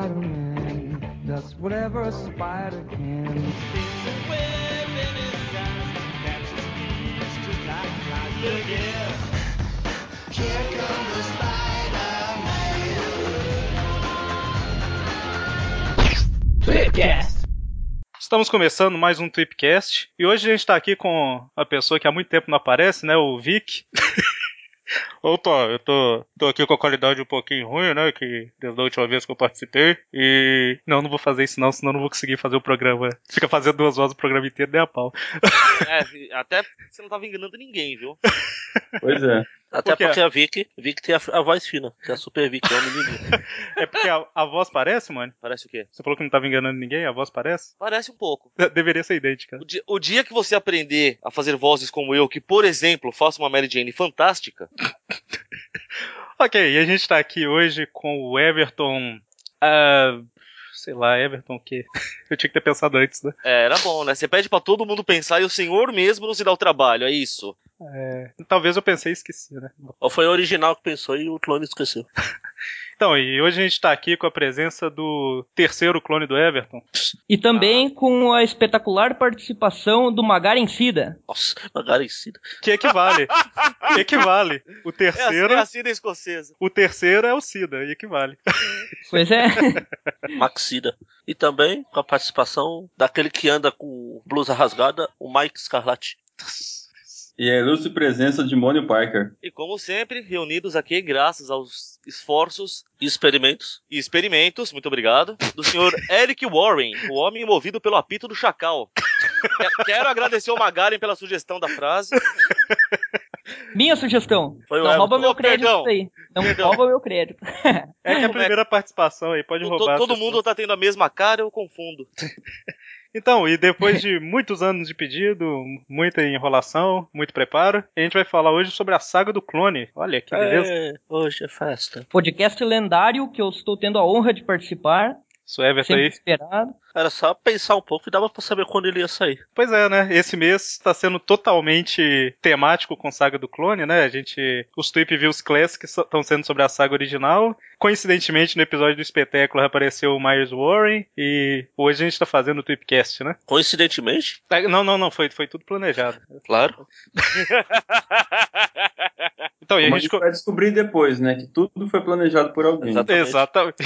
Spider-Man does whatever a spider can. Estamos começando mais um Tweepcast e hoje a gente tá aqui com uma pessoa que há muito tempo não aparece, né? O Vic. Opa, eu tô, tô aqui com a qualidade um pouquinho ruim, né? Que desde a última vez que eu participei. E. Não, não vou fazer isso não, senão não vou conseguir fazer o programa. Fica fazendo duas vozes o programa inteiro, nem a pau. É, até você não tava enganando ninguém, viu? Pois é. Até Por porque a Vicky, Vicky tem a, a voz fina, que é a Super Vicky, é uma menininha. É porque a, a voz parece, mano? Parece o quê? Você falou que não tava enganando ninguém, a voz parece? Parece um pouco. De- Deveria ser idêntica. O dia, o dia que você aprender a fazer vozes como eu, que, por exemplo, faço uma Mary Jane fantástica, Ok, e a gente tá aqui hoje com o Everton. ah, sei lá, Everton o quê? Eu tinha que ter pensado antes, né? é, era bom, né? Você pede pra todo mundo pensar e o senhor mesmo não se dá o trabalho, é isso. É, talvez eu pensei e esqueci, né? Ou foi o original que pensou e o clone esqueceu. Então, e hoje a gente tá aqui com a presença do terceiro clone do Everton. E também com a espetacular participação do Magaren Cida. Nossa, magarecida. Que equivale. que equivale. O É a, terceiro. é a Cida escocesa. O terceiro é o Cida, e equivale. Pois é. Maxida. E também com a participação daquele que anda com blusa rasgada, o Mike Scarlatti. E a ilustre presença de Mônio Parker. E como sempre, reunidos aqui graças aos esforços E experimentos. e experimentos, muito obrigado, do senhor Eric Warren, o homem movido pelo apito do chacal. Que- Quero agradecer ao Magaren pela sugestão da frase. Minha sugestão. Foi o Não rouba meu crédito perdão. isso aí. Não Perdão. rouba meu crédito. É que é a primeira participação aí, pode roubar. Todo mundo pessoas. tá tendo a mesma cara, eu confundo. Então, e depois de muitos anos de pedido, muita enrolação, muito preparo, a gente vai falar hoje sobre a saga do clone. Olha que beleza. É, hoje é festa. Podcast lendário que eu estou tendo a honra de participar. Isso Everton aí. esperado. Era só pensar um pouco e dava pra saber quando ele ia sair. Pois é, né? Esse mês está sendo totalmente temático com Saga do Clone, né? A gente. Os Tweep Views Classics estão sendo sobre a saga original. Coincidentemente, no episódio do espetáculo apareceu o Myers Warren. E hoje a gente tá fazendo o Tweepcast, né? Coincidentemente, Ah, Não, não, não, foi, foi tudo planejado. claro. Então, e a gente. a gente vai descobrir depois, né? Que tudo foi planejado por alguém. Exatamente. Exatamente.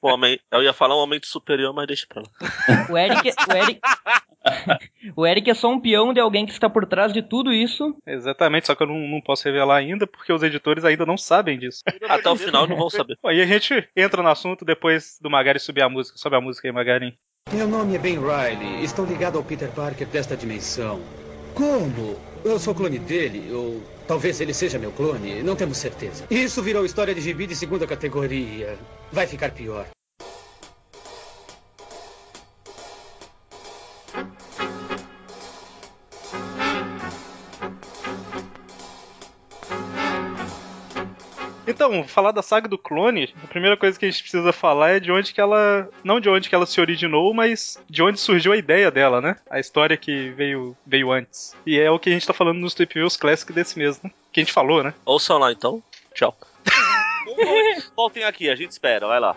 O homem, eu ia falar um aumento superior, mas deixa pra lá. O Eric, o Eric, o Eric é só um peão de alguém que está por trás de tudo isso. Exatamente, só que eu não, não posso revelar ainda, porque os editores ainda não sabem disso. Até o final não vão saber. E a gente entra no assunto depois do Magari subir a música. Sobe a música aí, Magari. Meu nome é Ben Riley. Estou ligado ao Peter Parker desta dimensão. Como? Eu sou clone dele, ou talvez ele seja meu clone, não temos certeza. Isso virou história de gibi de segunda categoria. Vai ficar pior. Então, falar da saga do clone, a primeira coisa que a gente precisa falar é de onde que ela. Não de onde que ela se originou, mas de onde surgiu a ideia dela, né? A história que veio, veio antes. E é o que a gente tá falando nos Tweep Views Classic desse mês, né? Que a gente falou, né? Ouçam lá então. Tchau. Voltem aqui, a gente espera, vai lá.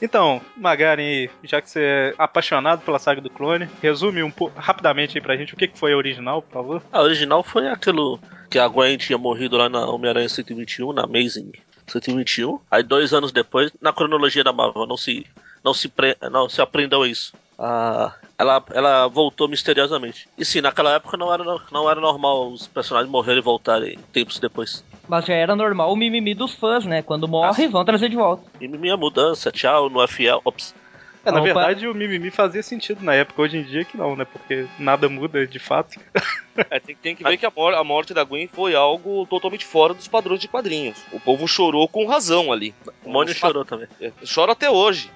Então, Magaren, já que você é apaixonado pela saga do clone, resume um pouco rapidamente aí pra gente o que que foi a original, por favor. A original foi aquilo que a Gwen tinha morrido lá na Homem-Aranha 121, na Amazing 121. Aí dois anos depois, na cronologia da Marvel, não se, não se, pre, não se aprendeu isso. Ah, ela, ela voltou misteriosamente. E sim, naquela época não era, não era normal os personagens morrerem e voltarem tempos depois. Mas já era normal o mimimi dos fãs, né? Quando morre, vão trazer de volta. E minha mudança, tchau, não é fiel. Ops. É, na Opa. verdade, o mimimi fazia sentido na época, hoje em dia que não, né? Porque nada muda de fato. É, tem, tem que ver que a, mor- a morte da Gwen foi algo totalmente fora dos padrões de quadrinhos. O povo chorou com razão ali. O Mônio chorou também. É, Chora até hoje.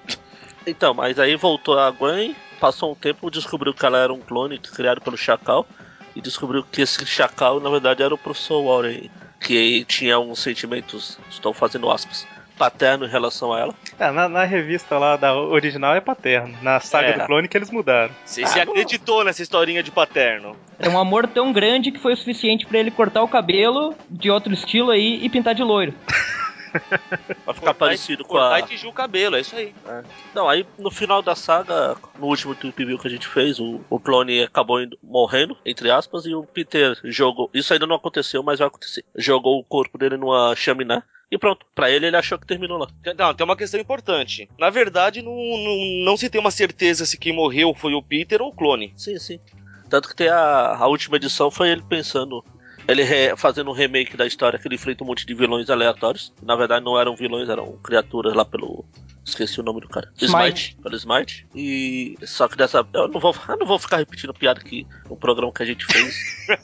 Então, mas aí voltou a Gwen, passou um tempo, descobriu que ela era um clone criado pelo Chacal. E descobriu que esse Chacal, na verdade, era o professor Warren. Que tinha uns sentimentos, estou fazendo aspas, paterno em relação a ela. É, na, na revista lá da original é paterno. Na saga É. do clone que eles mudaram. Você se Ah, não. acreditou nessa historinha de paterno. É um amor tão grande que foi o suficiente pra ele cortar o cabelo de outro estilo aí e pintar de loiro. Pra ficar parecido com cortar a. e tingir o cabelo, é isso aí. Não, aí no final da saga, no último View que a gente fez, o, o clone acabou indo- morrendo, entre aspas, e o Peter jogou. Isso ainda não aconteceu, mas vai acontecer. Jogou o corpo dele numa chaminé. E pronto, pra ele ele achou que terminou lá. Não, tem uma questão importante. Na verdade, não, não, não se tem uma certeza se quem morreu foi o Peter ou o clone. Sim, sim. Tanto que tem a, a última edição foi ele pensando. Ele re- fazendo um remake da história que ele enfrenta um monte de vilões aleatórios. Na verdade, não eram vilões, eram criaturas lá pelo. Esqueci o nome do cara. Smite. Pelo Smite. E. Só que dessa. Eu não vou, eu não vou ficar repetindo piada aqui no programa que a gente fez.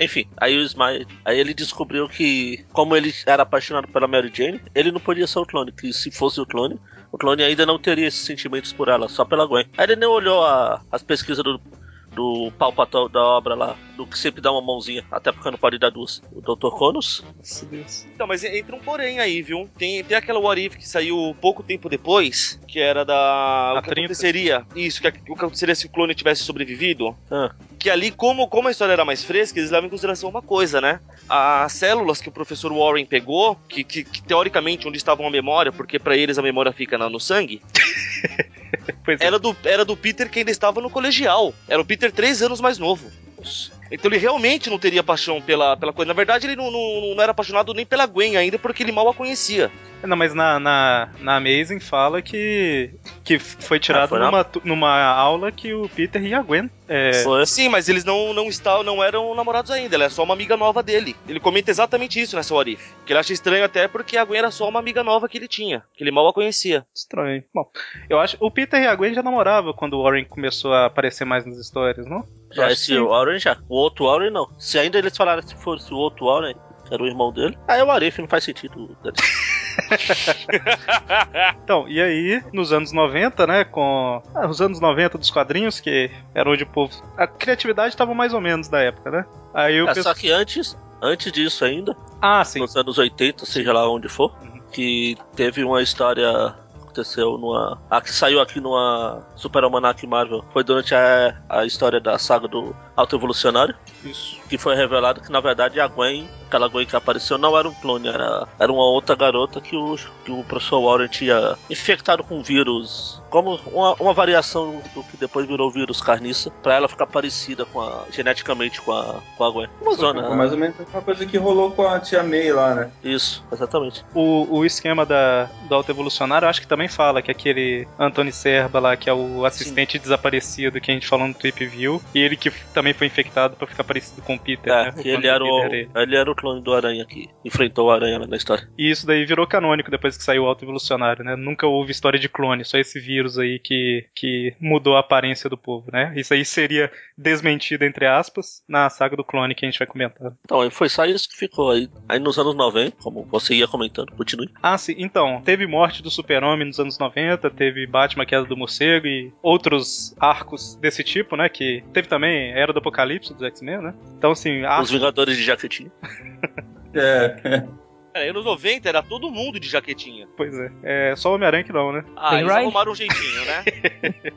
Enfim, aí o Smite. Aí ele descobriu que, como ele era apaixonado pela Mary Jane, ele não podia ser o clone. Que se fosse o clone, o clone ainda não teria esses sentimentos por ela, só pela Gwen. Aí ele nem olhou a- as pesquisas do, do palpatão da obra lá, do que sempre dá uma mãozinha, até porque não pode dar duas. O Dr. Conos, Nossa, Deus. Então, mas entra um porém aí, viu? Tem, tem aquela What If que saiu pouco tempo depois, que era da. Na o que 30. aconteceria? Isso, que, o que aconteceria se o clone tivesse sobrevivido? Ah. Que ali, como, como a história era mais fresca, eles levam em consideração uma coisa, né? As células que o professor Warren pegou, que, que, que teoricamente onde estavam a memória, porque pra eles a memória fica no sangue, é. era do, era do Peter que ainda estava no colegial. Era o Peter três anos mais novo. Então ele realmente não teria paixão pela, pela coisa. Na verdade, ele não, não, não era apaixonado nem pela Gwen ainda, porque ele mal a conhecia. Não, mas na, na, na Amazing fala que, que foi tirado Ah, foi numa, numa aula que o Peter e a Gwen. É. Sim, mas eles não, não, estavam, não eram namorados ainda, ela é só uma amiga nova dele. Ele comenta exatamente isso nessa What If. Que ele acha estranho até porque a Gwen era só uma amiga nova que ele tinha, que ele mal a conhecia. estranho. Bom, eu acho. O Peter e a Gwen já namoravam quando o Warren começou a aparecer mais nas histórias, não? Eu Já esse que sim. Warren já. O outro Warren não. Se ainda eles falaram se fosse o outro Warren, que era o irmão dele, aí o Arif não faz sentido. Então, e aí, nos anos 90, né, com ah, os anos 90 dos quadrinhos, que era onde o povo. A criatividade tava mais ou menos da época, né? Aí o É, só que antes, antes disso ainda, Ah, sim. nos anos 80, seja lá onde for, Uhum. que teve uma história aconteceu numa. A que saiu aqui numa Super Almanac Marvel foi durante a, a história da saga do Alto Evolucionário. Isso. Que foi revelado que na verdade a Gwen, aquela Gwen que apareceu, não era um clone, era, era uma outra garota que o, que o professor Warren tinha infectado com vírus. Como uma, uma variação do que depois virou vírus carniça, pra ela ficar parecida com a, geneticamente com a, com a Gwen. Uma zona. Foi mais ou menos uma coisa que rolou com a tia May lá, né? Isso, exatamente. O, o esquema da, do Alto Evolucionário, eu acho que também fala que aquele Anthony Serba lá, que é o assistente desaparecido que a gente falou no Trip View, e ele que f- também foi infectado pra ficar parecido com o Peter, É, né? ele era, o, Peter, ele era o clone do Aranha que enfrentou o Aranha na história. E isso daí virou canônico depois que saiu o Alto Evolucionário, né? Nunca houve história de clone, só esse vírus aí que, que mudou a aparência do povo, né? Isso aí seria desmentido, entre aspas, na saga do clone que a gente vai comentar. Então, aí foi só isso que ficou aí. Aí nos anos 90, como você ia comentando, continue. Ah, sim, então, teve morte do Super-Homem nos anos 90, teve Batman Queda do Morcego e outros arcos desse tipo, né? Que teve também Era do Apocalipse dos X-Men, né? Então, assim, Os arcos. Vingadores de Jaquetinho. É, É, anos 90 era todo mundo de jaquetinha. Pois é. É só o Homem-Aranha que não, né? Ah, Tem eles Ryan? arrumaram um jeitinho, né?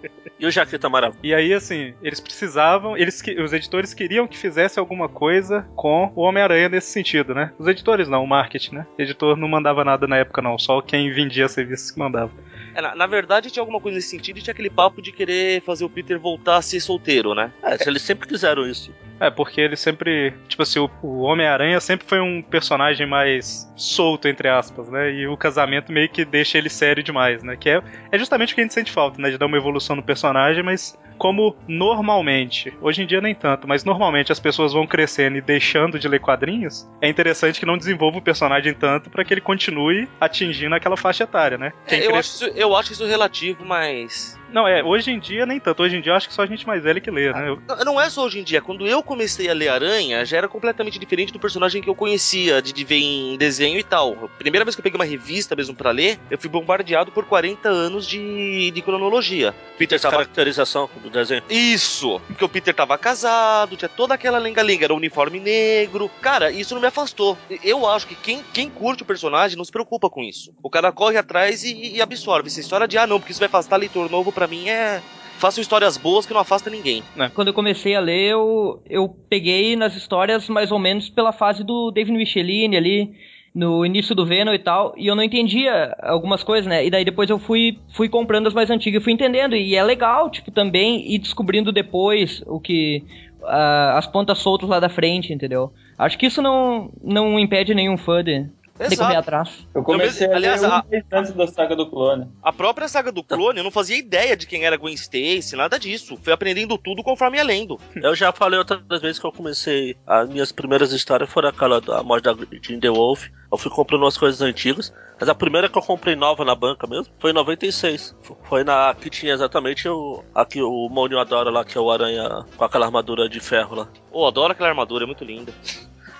E o Jaqueta Amarelo. E aí, assim, eles precisavam, eles que- os editores queriam que fizesse alguma coisa com o Homem-Aranha nesse sentido, né? Os editores não, o marketing, né? O editor não mandava nada na época, não, só quem vendia serviços que mandava. É, na, na verdade tinha alguma coisa nesse sentido e tinha aquele papo de querer fazer o Peter voltar a ser solteiro, né? É, eles sempre quiseram isso. É, porque ele sempre. Tipo assim, o, o Homem-Aranha sempre foi um personagem mais solto, entre aspas, né? E o casamento meio que deixa ele sério demais, né? Que é, é justamente o que a gente sente falta, né? De dar uma evolução no personagem, mas como normalmente, hoje em dia nem tanto, mas normalmente as pessoas vão crescendo e deixando de ler quadrinhos, é interessante que não desenvolva o personagem tanto para que ele continue atingindo aquela faixa etária, né? É, eu, cresce- acho isso, eu acho isso relativo, mas. Não, é, hoje em dia nem tanto. Hoje em dia eu acho que só a gente mais velha que lê, né? Eu- Não, não é só hoje em dia. Quando eu comecei a ler Aranha, já era completamente diferente do personagem que eu conhecia, de, de ver em desenho e tal. A primeira vez que eu peguei uma revista mesmo pra ler, eu fui bombardeado por 40 anos de, de cronologia. Peter tava. Caracterização do desenho. Isso! Porque o Peter tava casado, tinha toda aquela lenga-lenga, era um uniforme negro. Cara, isso não me afastou. Eu acho que quem, quem curte o personagem não se preocupa com isso. O cara corre atrás e, e absorve. Essa história de, ah, não, porque isso vai afastar leitor novo, pra mim é. Façam histórias boas que não afasta ninguém. Quando eu comecei a ler, eu, eu peguei nas histórias mais ou menos pela fase do David Michelini ali. no início do Venom e tal, e eu não entendia algumas coisas, né? E daí depois eu fui, fui comprando as mais antigas e fui entendendo. E é legal, tipo, também ir descobrindo depois o que. ah, as pontas soltas lá da frente, entendeu? Acho que isso não, não impede nenhum fã de, correr atrás. Eu comecei a ler aliás, um a- mês antes da saga do clone. A própria saga do clone, eu não fazia ideia de quem era Gwen Stacy, nada disso. Fui aprendendo tudo conforme ia lendo. Eu já falei outras vezes que eu comecei. As minhas primeiras histórias foram aquela da morte da Jean The Wolf. Eu fui comprando umas coisas antigas. Mas a primeira que eu comprei nova na banca mesmo foi em 96. F- Foi na que tinha exatamente o. Aqui o Mônio adora lá, que é o Aranha com aquela armadura de ferro lá. Oh, adoro aquela armadura, é muito linda.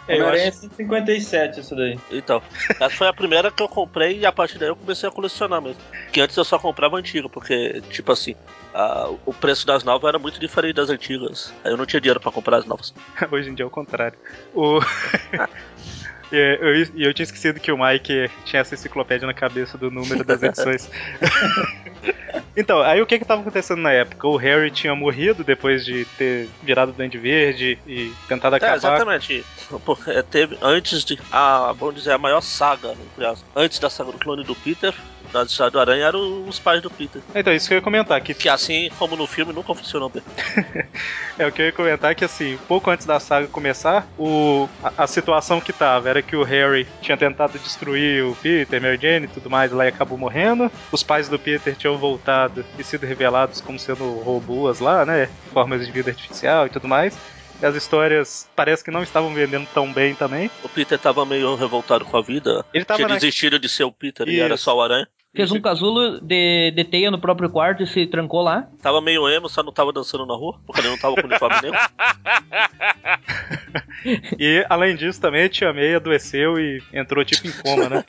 É, eu acho- 157, isso daí. Então, essa foi a primeira que eu comprei e a partir daí eu comecei a colecionar mesmo. Que antes eu só comprava antiga, porque, tipo assim, a- o preço das novas era muito diferente das antigas. Aí eu não tinha dinheiro pra comprar as novas. Hoje em dia é o contrário. O... E eu, eu tinha esquecido que o Mike tinha essa enciclopédia na cabeça do número das edições. então, aí o que que tava acontecendo na época? O Harry tinha morrido depois de ter virado Duende Verde e tentado É, acabar. exatamente. Porque é, teve antes de. A, vamos dizer, a maior saga, antes da saga do clone do Peter, da história do Aranha, eram os pais do Peter. Então, isso que eu ia comentar, que Que assim como no filme nunca funcionou bem. É, o que eu ia comentar é que, assim, pouco antes da saga começar, o, a, a situação que tava era que o Harry tinha tentado destruir o Peter, Mary Jane e tudo mais, lá e acabou morrendo. Os pais do Peter tinham voltado e sido revelados como sendo robôs lá, né? Formas de vida artificial e tudo mais. E as histórias parece que não estavam vendendo tão bem também. O Peter tava meio revoltado com a vida. Ele tava tinha na... desistido de ser o Peter e era Isso. só o Aranha. Fez um casulo de, de teia no próprio quarto e se trancou lá. Tava meio emo, só não tava dançando na rua, porque ele não tava com uniforme negro. E além disso também a Tia May adoeceu e entrou tipo em coma, né?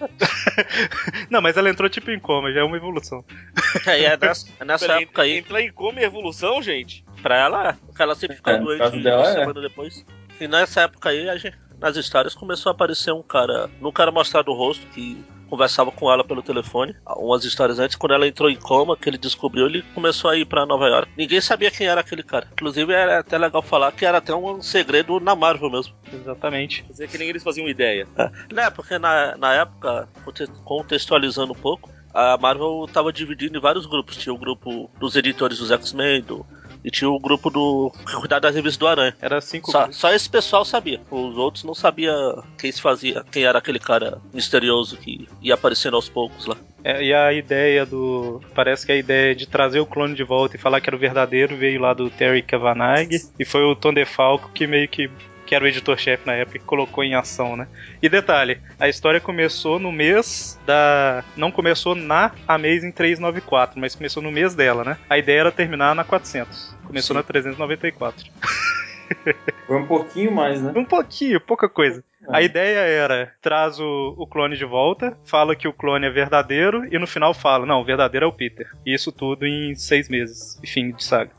não, mas ela entrou tipo em coma, já é uma evolução. É, e é nessa, é nessa Peraí, época aí, Entrar em coma e evolução, gente? pra ela, é, porque ela sempre fica É, doente uma é. semana depois. E nessa época aí, a gente, nas histórias começou a aparecer um cara, nunca era mostrado o rosto, que conversava com ela pelo telefone. Umas histórias antes, quando ela entrou em coma, que ele descobriu, ele começou a ir pra Nova York. Ninguém sabia quem era aquele cara. Inclusive, era até legal falar que era até um segredo na Marvel mesmo. Exatamente. Quer dizer que nem eles faziam ideia. Né, porque na, na época, conte- contextualizando um pouco, a Marvel tava dividida em vários grupos. Tinha o grupo dos editores dos X-Men, do- e tinha o grupo do que cuidava das revistas do Aranha. Era cinco Só, só esse pessoal sabia. Os outros não sabia quem se fazia, quem era aquele cara misterioso que ia aparecendo aos poucos lá. É, e a ideia do. Parece que a ideia de trazer o clone de volta e falar que era o verdadeiro veio lá do Terry Kavanagh. E foi o Tom DeFalco que meio que. Que era o editor-chefe na época que colocou em ação, né? E detalhe, a história começou no mês da. Não começou na Amazing 394, mas começou no mês dela, né? A ideia era terminar na 400. Começou Sim. na 394. Foi um pouquinho mais, né? Um pouquinho, pouca coisa. A É. ideia era, traz o, o clone de volta, fala que o clone é verdadeiro e no final fala, não, o verdadeiro é o Peter. E isso tudo em seis meses, e fim de saga.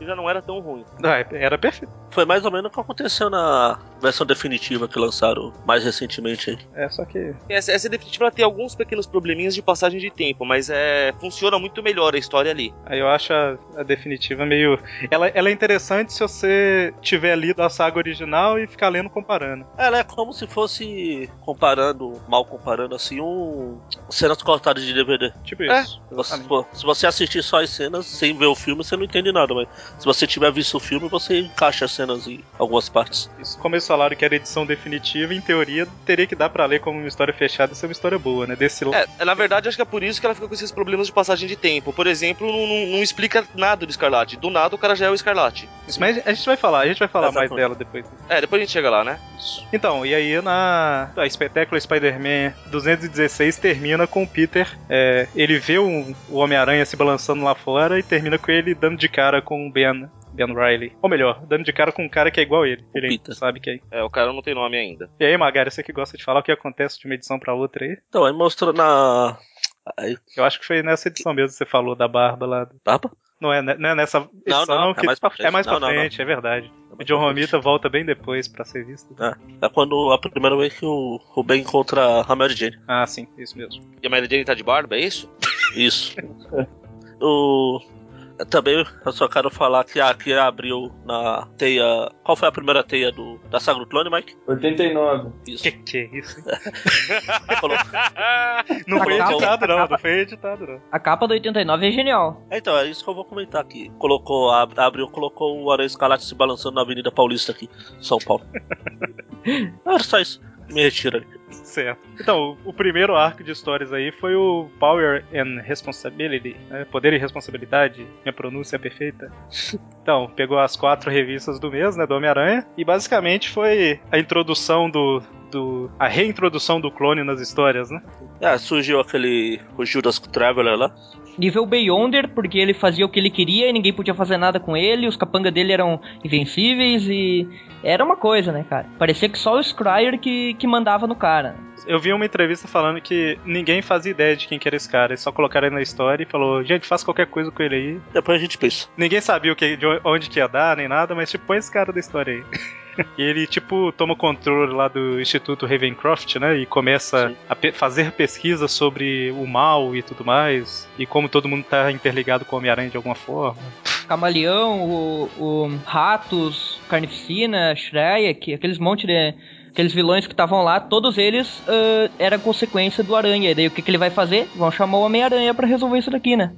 E já não era tão ruim. Ah, era perfeito. Foi mais ou menos o que aconteceu na versão definitiva que lançaram mais recentemente aí. É, só que. Essa, essa definitiva tem alguns pequenos probleminhas de passagem de tempo, mas é funciona muito melhor a história ali. Aí eu acho a, a definitiva meio. Ela, ela é interessante se você tiver lido a saga original e ficar lendo comparando. Ela é como se fosse comparando, mal comparando assim, um cenas cortadas de DVD. Tipo É. isso. Você- pô, se você assistir só as cenas sem ver o filme, você não entende nada, mas se você tiver visto o filme, você encaixa as cenas em algumas partes. Isso. Como eles falaram que era edição definitiva, em teoria teria que dar pra ler como uma história fechada e ser uma história boa, né? Desse lado. É, na verdade, acho que é por isso que ela fica com esses problemas de passagem de tempo. Por exemplo, não, não- não explica nada do Escarlate. Do nada o cara já é o Escarlate. Isso, mas a gente vai falar, a gente vai falar mais Exatamente. dela depois. É, depois a gente chega lá, né? Então, e aí na a Spectacular Spider-Man 216 termina com o Peter. é, ele vê o, o Homem-Aranha se balançando lá fora e termina com ele dando de cara com o Ben. Ben Riley. Ou melhor, dando de cara com um cara que é igual a ele. Ele Peter. sabe que é. É, o cara não tem nome ainda. E aí, Magari, você que gosta de falar o que acontece de uma edição pra outra aí? Então, aí mostrou na. Eu acho que foi nessa edição mesmo que você falou da barba lá. barba? Não é, né- não é nessa edição, Não, não, que é mais pra frente. é mais Não, pra não, não. frente, é verdade. É O John. Romita volta bem depois pra ser visto. É quando a primeira vez que o, o Ben encontra a Mary Jane. Ah, sim, isso mesmo. E a Mary Jane tá de barba, é isso? Isso. o, Eu também eu só quero falar que aqui abriu na teia. Qual foi a primeira teia do, da saga do clone, Mike? 89. Isso. Que que é isso? Falou. Não foi Acaba- editado, não. acaba- Não foi editado, não. A capa do 89 é genial. É, Então, é isso que eu vou comentar aqui. Colocou, ab- abriu, colocou o Aranha Escarlate se balançando na Avenida Paulista aqui, São Paulo. ah, só isso. Me retira ali. Certo. Então, o, primeiro arco de histórias aí foi o Power and Responsibility, né? Poder e Responsabilidade. Minha pronúncia é perfeita. Então, pegou as quatro revistas do mês, né, do Homem-Aranha, e basicamente foi a introdução do, do. a reintrodução do clone nas histórias, né? Ah, surgiu aquele. O Judas Traveler lá. Nível Beyonder, porque ele fazia o que ele queria e ninguém podia fazer nada com ele, os capangas dele eram invencíveis e. Era uma coisa, né, cara? Parecia que só o Scryer que, que mandava no cara. Eu vi uma entrevista falando que ninguém fazia ideia de quem que era esse cara. Eles só colocaram ele na história e falou, gente, faz qualquer coisa com ele aí. Depois a gente pensa. Ninguém sabia o que, de onde que ia dar, nem nada, mas tipo, põe esse cara da história aí. E ele, tipo, toma controle lá do Instituto Ravencroft, né? E começa Sim. a pe- fazer pesquisas sobre o mal e tudo mais. E como todo mundo tá interligado com o Homem-Aranha de alguma forma. Camaleão, o, o Ratos, Carnificina, Shrek, aqueles monte de. Aqueles vilões que estavam lá, todos eles ah, eram consequência do Aranha. E daí o que, que ele vai fazer? Vão chamar o Homem-Aranha pra resolver isso daqui, né?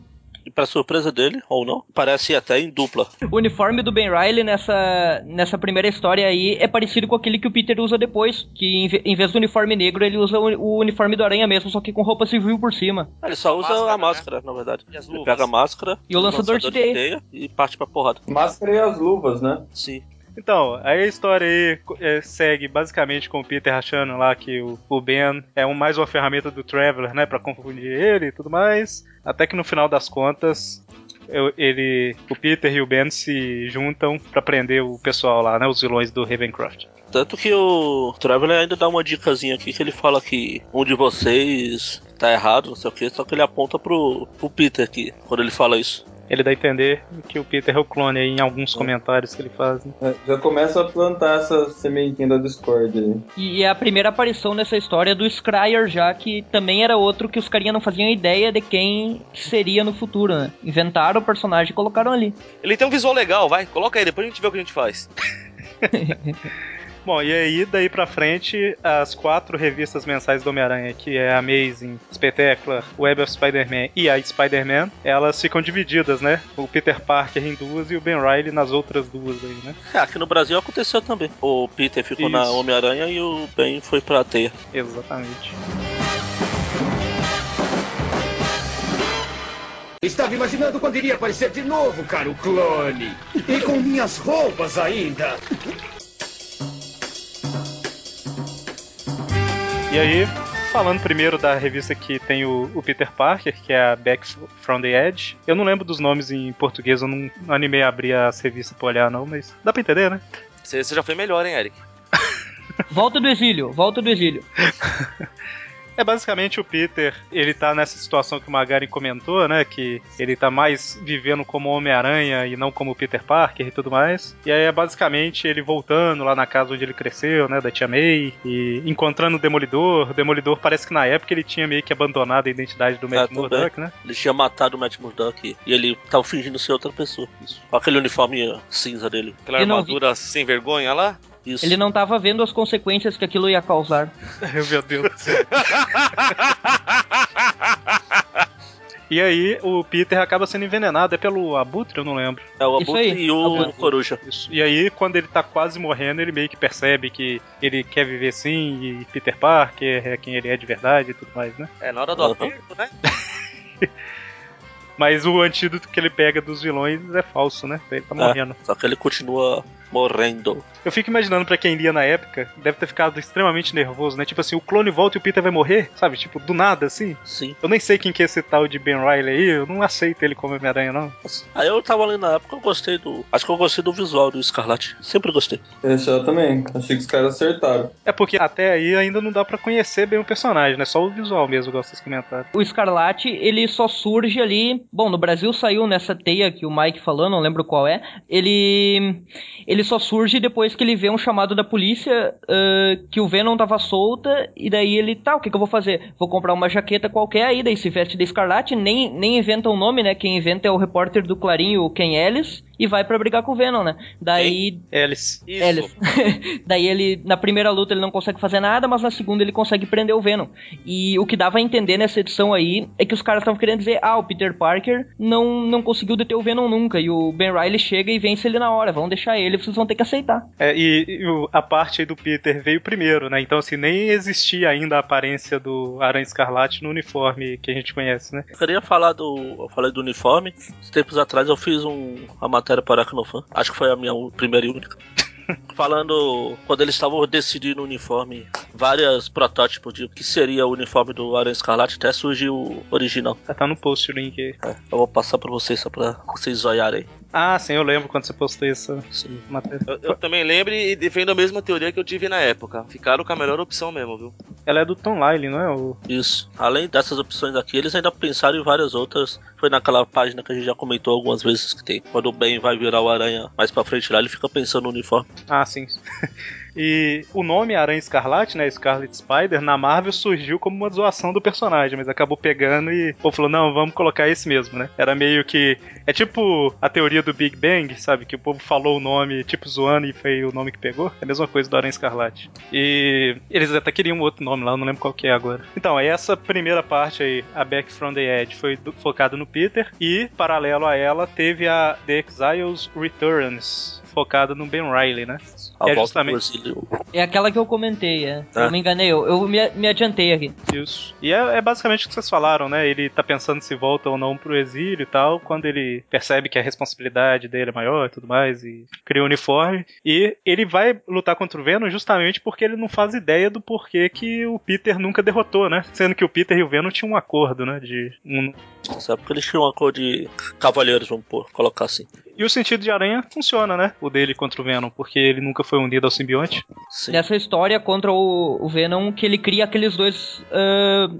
E pra surpresa dele, ou não, parece até em dupla. O uniforme do Ben Riley nessa, nessa primeira história aí é parecido com aquele que o Peter usa depois. Que em, em vez do uniforme negro, ele usa o, o uniforme do Aranha mesmo, só que com roupa civil por cima. Ele só usa máscara, a né? máscara, na verdade. E as Ele pega a máscara E o lançador de teia. e parte pra porrada. Máscara e as luvas, né? Sim. Então, aí a história aí é, segue basicamente com o Peter achando lá que o, o Ben é um, mais uma ferramenta do Traveler, né? Pra confundir ele e tudo mais. Até que no final das contas. ele, o Peter e o Ben se juntam pra prender o pessoal lá, né? Os vilões do Ravencroft. Tanto que o Traveler ainda dá uma dicasinha aqui que ele fala que um de vocês tá errado, não sei o que, só que ele aponta pro, pro Peter aqui, quando ele fala isso. Ele dá a entender que o Peter é o clone aí em alguns comentários que ele faz. né? É, Já começa a plantar essa sementinha da Discord aí. E é a primeira aparição nessa história do Scryer já, que também era outro que os carinha não faziam ideia de quem seria no futuro, né? Inventaram o personagem e colocaram ali. Ele tem um visual legal, vai. Coloca aí, depois a gente vê o que a gente faz. Bom, e aí daí pra frente, as quatro revistas mensais do Homem-Aranha, que é a Amazing, Spectacular, Web of Spider-Man e a Spider-Man, elas ficam divididas, né? O Peter Parker em duas e o Ben Riley nas outras duas aí, né? É, aqui no Brasil aconteceu também. O Peter ficou na Isso. Homem-Aranha e o Ben foi pra teia. Exatamente. Estava imaginando quando iria aparecer de novo, caro clone. E com minhas roupas ainda. E aí, falando primeiro da revista que tem o, o Peter Parker, que é a Back from the Edge. Eu não lembro dos nomes em português, eu não, animei a abrir as revistas pra olhar, não, mas dá pra entender, né? Você você já foi melhor, hein, Eric? Volta do exílio, volta do exílio. É basicamente o Peter, ele tá nessa situação que o Magari comentou, né? Que ele tá mais vivendo como Homem-Aranha e não como Peter Parker e tudo mais. E aí é basicamente ele voltando lá na casa onde ele cresceu, né? Da tia May, e encontrando o Demolidor. O Demolidor parece que na época ele tinha meio que abandonado a identidade do Matt Murdock, né? Ele tinha matado o Matt Murdock e ele tava fingindo ser outra pessoa. Isso. Com aquele uniforme cinza dele. Aquela E não armadura sem vergonha lá? Isso. Ele não tava vendo as consequências que aquilo ia causar. Meu Deus do céu. E aí o Peter acaba sendo envenenado, é pelo Abutre, eu não lembro. É o Abutre e o Abutre. Coruja. Isso. E aí, quando ele tá quase morrendo, ele meio que percebe que ele quer viver sim, e Peter Parker é quem ele é de verdade e tudo mais, né? É, na hora do Uhum. aperto, né? Mas o antídoto que ele pega dos vilões é falso, né? Ele tá morrendo. Só que ele continua morrendo. Eu fico imaginando pra quem lia na época, deve ter ficado extremamente nervoso, né? Tipo assim, o clone volta e o Peter vai morrer, sabe? Tipo, do nada, assim. Sim. Eu nem sei quem que é esse tal de Ben Riley aí, eu não aceito ele como Homem-Aranha, não. Aí eu tava ali na época, eu gostei do. Acho que eu gostei do visual do Escarlate. Sempre gostei. Esse eu também. Achei que os caras acertaram. É porque até aí ainda não dá pra conhecer bem o personagem, né? Só o visual mesmo, igual vocês comentaram. O Escarlate, ele só surge ali. Bom, no Brasil saiu nessa teia que o Mike falou, não lembro qual é. Ele. Ele só surge depois que ele vê um chamado da polícia ah, que o Venom tava solta, e daí ele, tá, o que, que eu vou fazer? Vou comprar uma jaqueta qualquer aí, daí se veste de escarlate, nem, nem inventa um nome, né? Quem inventa é o repórter do Clarim, o Ken Ellis, e vai pra brigar com o Venom, né? Daí Alice. Isso. Ellis. Daí ele, na primeira luta, ele não consegue fazer nada, mas na segunda ele consegue prender o Venom. E o que dava a entender nessa edição aí é que os caras estavam querendo dizer: ah, o Peter Parker não, não conseguiu deter o Venom nunca. E o Ben Riley chega e vence ele na hora. Vão deixar ele, vocês vão ter que aceitar. É, e, e a parte aí do Peter veio primeiro, né? Então, assim, nem existia ainda a aparência do Aranha Escarlate no uniforme que a gente conhece, né? Eu queria falar do. Eu falei do uniforme. Tempos atrás eu fiz um, uma matéria para a Aracnofan. Acho que foi a minha primeira e única. Falando quando eles estavam decidindo o uniforme, vários protótipos de o que seria o uniforme do Aranha Escarlate, até surgiu o original. Já tá no post o link aí. É, eu vou passar pra vocês só pra vocês olharem. Ah, sim, eu lembro quando você postou essa Sim. matéria. Eu, eu também lembro e defendo a mesma teoria que eu tive na época. Ficaram com a melhor opção mesmo, viu? Ela é do Tom Lyle, não é? O... Isso. Além dessas opções aqui, eles ainda pensaram em várias outras. Foi naquela página que a gente já comentou algumas vezes que tem. Quando o Ben vai virar o Aranha mais pra frente lá, ele fica pensando no uniforme. Ah, sim. E o nome Aranha Escarlate, né, Scarlet Spider, na Marvel surgiu como uma zoação do personagem, mas acabou pegando e o povo falou, não, vamos colocar esse mesmo, né? Era meio que... É tipo a teoria do Big Bang, sabe? Que o povo falou o nome, tipo, zoando e foi o nome que pegou. É a mesma coisa do Aranha Escarlate. E eles até queriam outro nome lá, eu não lembro qual que é agora. Então, essa primeira parte aí, a Back from the Edge, foi do- focada no Peter e, paralelo a ela, teve a The Exiles Returns, focada no Ben Riley, né? A é volta justamente exílio. É aquela que eu comentei, é. Ah. Eu me enganei, eu, eu me, me adiantei aqui. Isso. E é, é basicamente o que vocês falaram, né? Ele tá pensando se volta ou não pro exílio e tal, quando ele percebe que a responsabilidade dele é maior e tudo mais, e cria o uniforme. E ele vai lutar contra o Venom justamente porque ele não faz ideia do porquê que o Peter nunca derrotou, né? Sendo que o Peter e o Venom tinham um acordo, né? De um... Nessa época eles tinham uma cor de cavaleiros, vamos pôr, colocar assim. E o sentido de aranha funciona, né? O dele contra o Venom, porque ele nunca foi unido ao simbionte. Sim. Nessa história contra o, o Venom, que ele cria aqueles dois.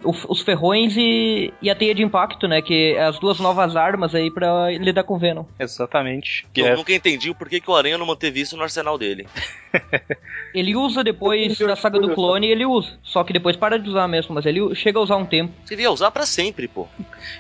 o- os ferrões e, e a teia de impacto, né? Que é as duas novas armas aí pra lidar com o Venom. Exatamente. Que Eu é nunca entendi o porquê que o Aranha não manteve isso no arsenal dele. Ele usa depois da saga do clone, ele usa. Só que depois para de usar mesmo, mas ele chega a usar um tempo. Seria usar pra sempre, pô.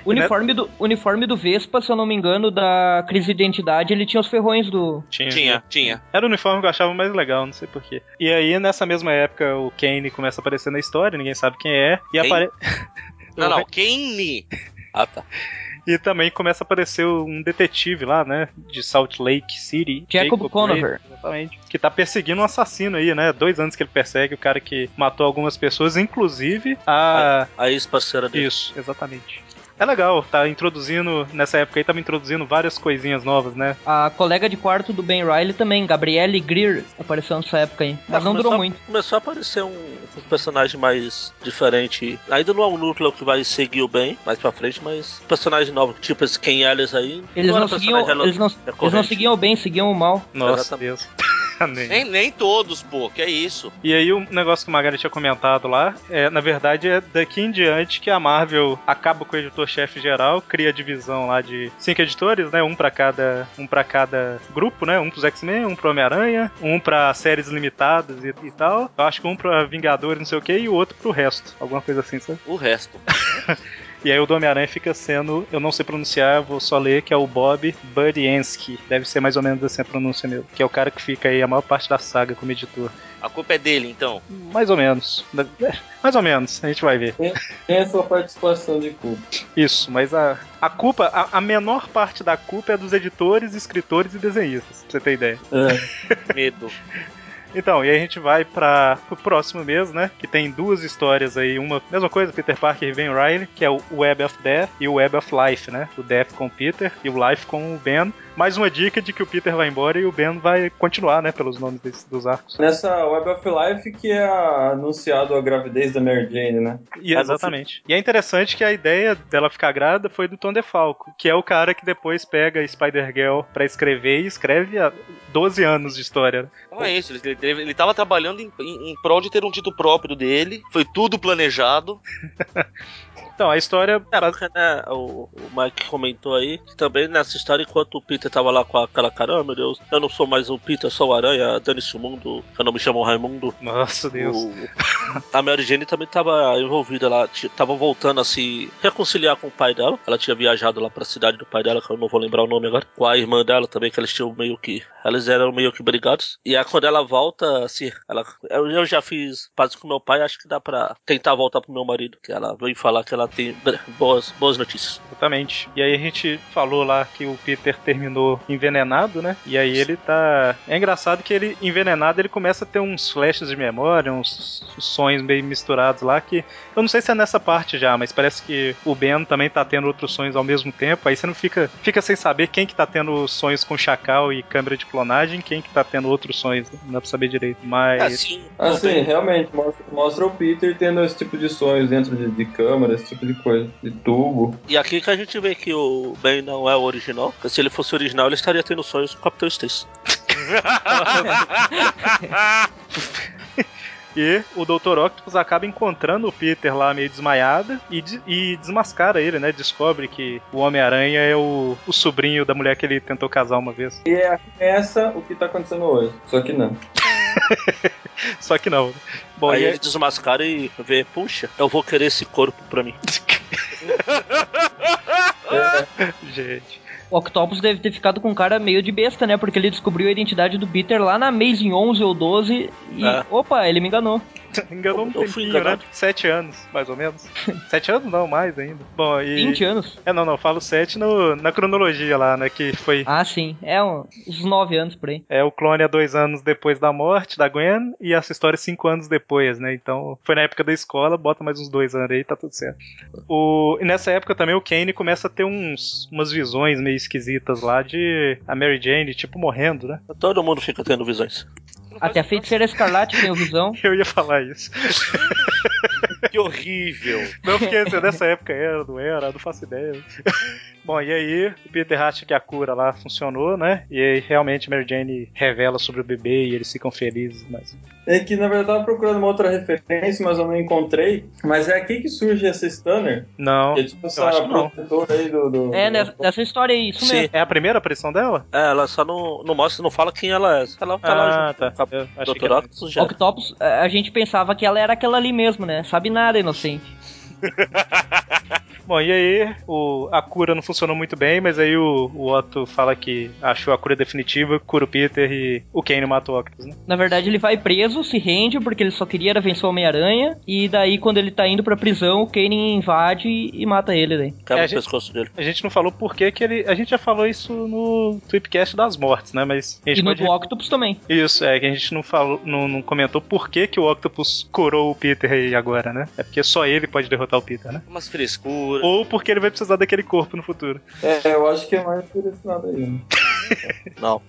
Uniforme do, o uniforme do Vespa, se eu não me engano, da crise de identidade, ele tinha os ferrões do. tinha, Tinha, tinha. Era o uniforme que eu achava mais legal, não sei porquê. E aí, nessa mesma época, o Kane começa a aparecer na história, ninguém sabe quem é. E, Quem? apare... Não, não, Kane. Ah, tá. e também começa a aparecer um detetive lá, né? De Salt Lake City. Jacob Conover. Brady, Exatamente. Que tá perseguindo um assassino aí, né? Dois anos que ele persegue o cara que matou algumas pessoas, inclusive a. A ex-parceira dele. Isso, exatamente. É legal, tá introduzindo, nessa época aí tava introduzindo várias coisinhas novas, né? A colega de quarto do Ben Riley também, Gabrielle Greer, apareceu nessa época aí. Mas não durou começou- muito. Começou a aparecer um, um personagem mais diferente. Ainda não é um núcleo que vai seguir o bem mais pra frente, mas personagem novo, tipo esse Ken Ellis aí. Eles era não, seguiam, personagem eles, não, eles não seguiam o bem, seguiam o mal. Nossa, Exatamente. Deus. Nem. Nem, nem todos, pô. Que é isso. E aí o negócio que o Magari tinha comentado lá, é, na verdade é daqui em diante que a Marvel acaba com o editor-chefe geral, cria a divisão lá de cinco editores, né? Um pra cada, um para cada grupo, né? Um pros X-Men, um pro Homem-Aranha, um pra séries limitadas e, e tal. Eu acho que um pra Vingadores, não sei o que, e o outro pro resto. Alguma coisa assim, sabe? O resto. E aí o do Homem-Aranha fica sendo, eu não sei pronunciar, vou só ler, que é o Bob Budiansky. Deve ser mais ou menos assim a pronúncia mesmo. Que é o cara que fica aí a maior parte da saga como editor. A culpa é dele, então. Mais ou menos. É, Mais ou menos, a gente vai ver. Tem a sua participação de culpa. Isso, mas a, a culpa, a, a menor parte da culpa é dos editores, escritores e desenhistas, pra você ter ideia. Medo. Então, e aí a gente vai para o próximo mês, né? Que tem duas histórias aí, uma mesma coisa, Peter Parker e Ben Riley, que é o Web of Death e o Web of Life, né? O Death com o Peter e o Life com o Ben. Mais uma dica de que o Peter vai embora e o Ben vai continuar, né? Pelos nomes desse- dos arcos. Nessa Web of Life que é anunciado a gravidez da Mary Jane, né? E, exatamente. E é interessante que a ideia dela ficar grávida foi do Tom DeFalco, que é o cara que depois pega Spider-Girl pra escrever e escreve há 12 anos de história. Então é isso. Ele, Ele, ele tava trabalhando em, em, em prol de ter um título próprio dele. Foi tudo planejado. Então, a história. É, porque, né, o, o Mike comentou aí que também nessa história, enquanto o Peter tava lá com aquela cara, oh, meu Deus, eu não sou mais o Peter, sou o Aranha, dane-se o mundo, eu não me chamo Raimundo. Nossa, Deus. O- a Mary Jane também tava envolvida lá, tava voltando a se reconciliar com o pai dela. Ela tinha viajado lá pra cidade do pai dela, que eu não vou lembrar o nome agora. Com a irmã dela também, que eles tinham meio que. Eles eram meio que brigados. E aí quando ela volta, assim, ela. Eu, já fiz paz com meu pai, acho que dá pra tentar voltar pro meu marido. Que ela veio falar que ela tem boas, boas notícias. Exatamente. E aí a gente falou lá que o Peter terminou envenenado, né? E aí ele tá. É engraçado que ele, envenenado, ele começa a ter uns flashes de memória, uns sonhos meio misturados lá que. Eu não sei se é nessa parte já, mas parece que o Ben também tá tendo outros sonhos ao mesmo tempo. Aí você não fica, fica sem saber quem que tá tendo sonhos com chacal e câmera de clonagem, quem que tá tendo outros sonhos. Não dá pra saber direito. Mas. Assim, Assim, realmente, mostra, mostra o Peter tendo esse tipo de sonhos dentro de, de câmera, esse tipo de coisa, de tubo. E aqui que a gente vê que o Ben não é o original. Se ele fosse original, ele estaria tendo sonhos com o Capitão Stacy. E o Dr. Octopus acaba encontrando o Peter lá meio desmaiado e, de- e desmascara ele, né? Descobre que o Homem-Aranha é o, o sobrinho da mulher que ele tentou casar uma vez. E é essa o que tá acontecendo hoje. Só que não. Só que não. né? Bom, Aí e ele desmascara e vê, puxa, eu vou querer esse corpo pra mim. gente. O Octopus deve ter ficado com um cara meio de besta, né? Porque ele descobriu a identidade do Peter lá na Amazing 11 ou 12 e... É. Opa, ele me enganou. Enganou um Eu fui tempinho, né? Sete anos, mais ou menos. Sete anos não, mais ainda. Bom, e... 20 anos. É, não, não, falo sete no, na cronologia lá, né? Que foi Ah, sim. É um- uns 9 anos por aí. É o clone há dois anos depois da morte da Gwen e essa história cinco anos depois, né? Então foi na época da escola, bota mais uns dois anos aí, tá tudo certo. O, e nessa época também o Kane começa a ter uns, umas visões meio esquisitas lá de a Mary Jane, tipo, morrendo, né? Todo mundo fica tendo visões. Até a feiticeira escarlate tem visão. Eu ia falar isso. Que horrível. Não porque se dessa época era, não era, não faço ideia. Bom, e aí o Peter acha que a cura lá funcionou, né? E aí realmente Mary Jane revela sobre o bebê e eles ficam felizes, mas É que na verdade eu tava procurando uma outra referência, mas eu não encontrei. Mas é aqui que surge essa Stunner. não. Que é tipo essa acho que não. protetora aí do. do É, do- nessa, nessa história aí, isso Sim. mesmo. É a primeira aparição dela? É, ela só não, não mostra, não fala quem ela é. Ela tá lá Ah, junto tá. Eu Octopus já. Octopus, a a gente pensava que ela era aquela ali mesmo, né? Sabe nada, inocente. Bom, e aí o, a cura não funcionou muito bem, mas aí o, o Otto fala que achou a cura definitiva, cura o Peter e o Kane mata o Octopus, né? Na verdade, ele vai preso, se rende, porque ele só queria era vencer o Homem-Aranha. E daí, quando ele tá indo pra prisão, o Kane invade e, e mata ele daí. Quebra É, o a gente- pescoço dele. A gente não falou por que que ele. A gente já falou isso no Tweepcast das mortes, né? Mas a gente E no pode- do Octopus também. Isso, é que a gente não falou, não, não comentou por que, que o Octopus curou o Peter aí agora, né? É porque só ele pode derrotar o Peter, né? Umas frescuras. Ou porque ele vai precisar daquele corpo no futuro. É, eu acho que é mais por esse lado aí. né? Não.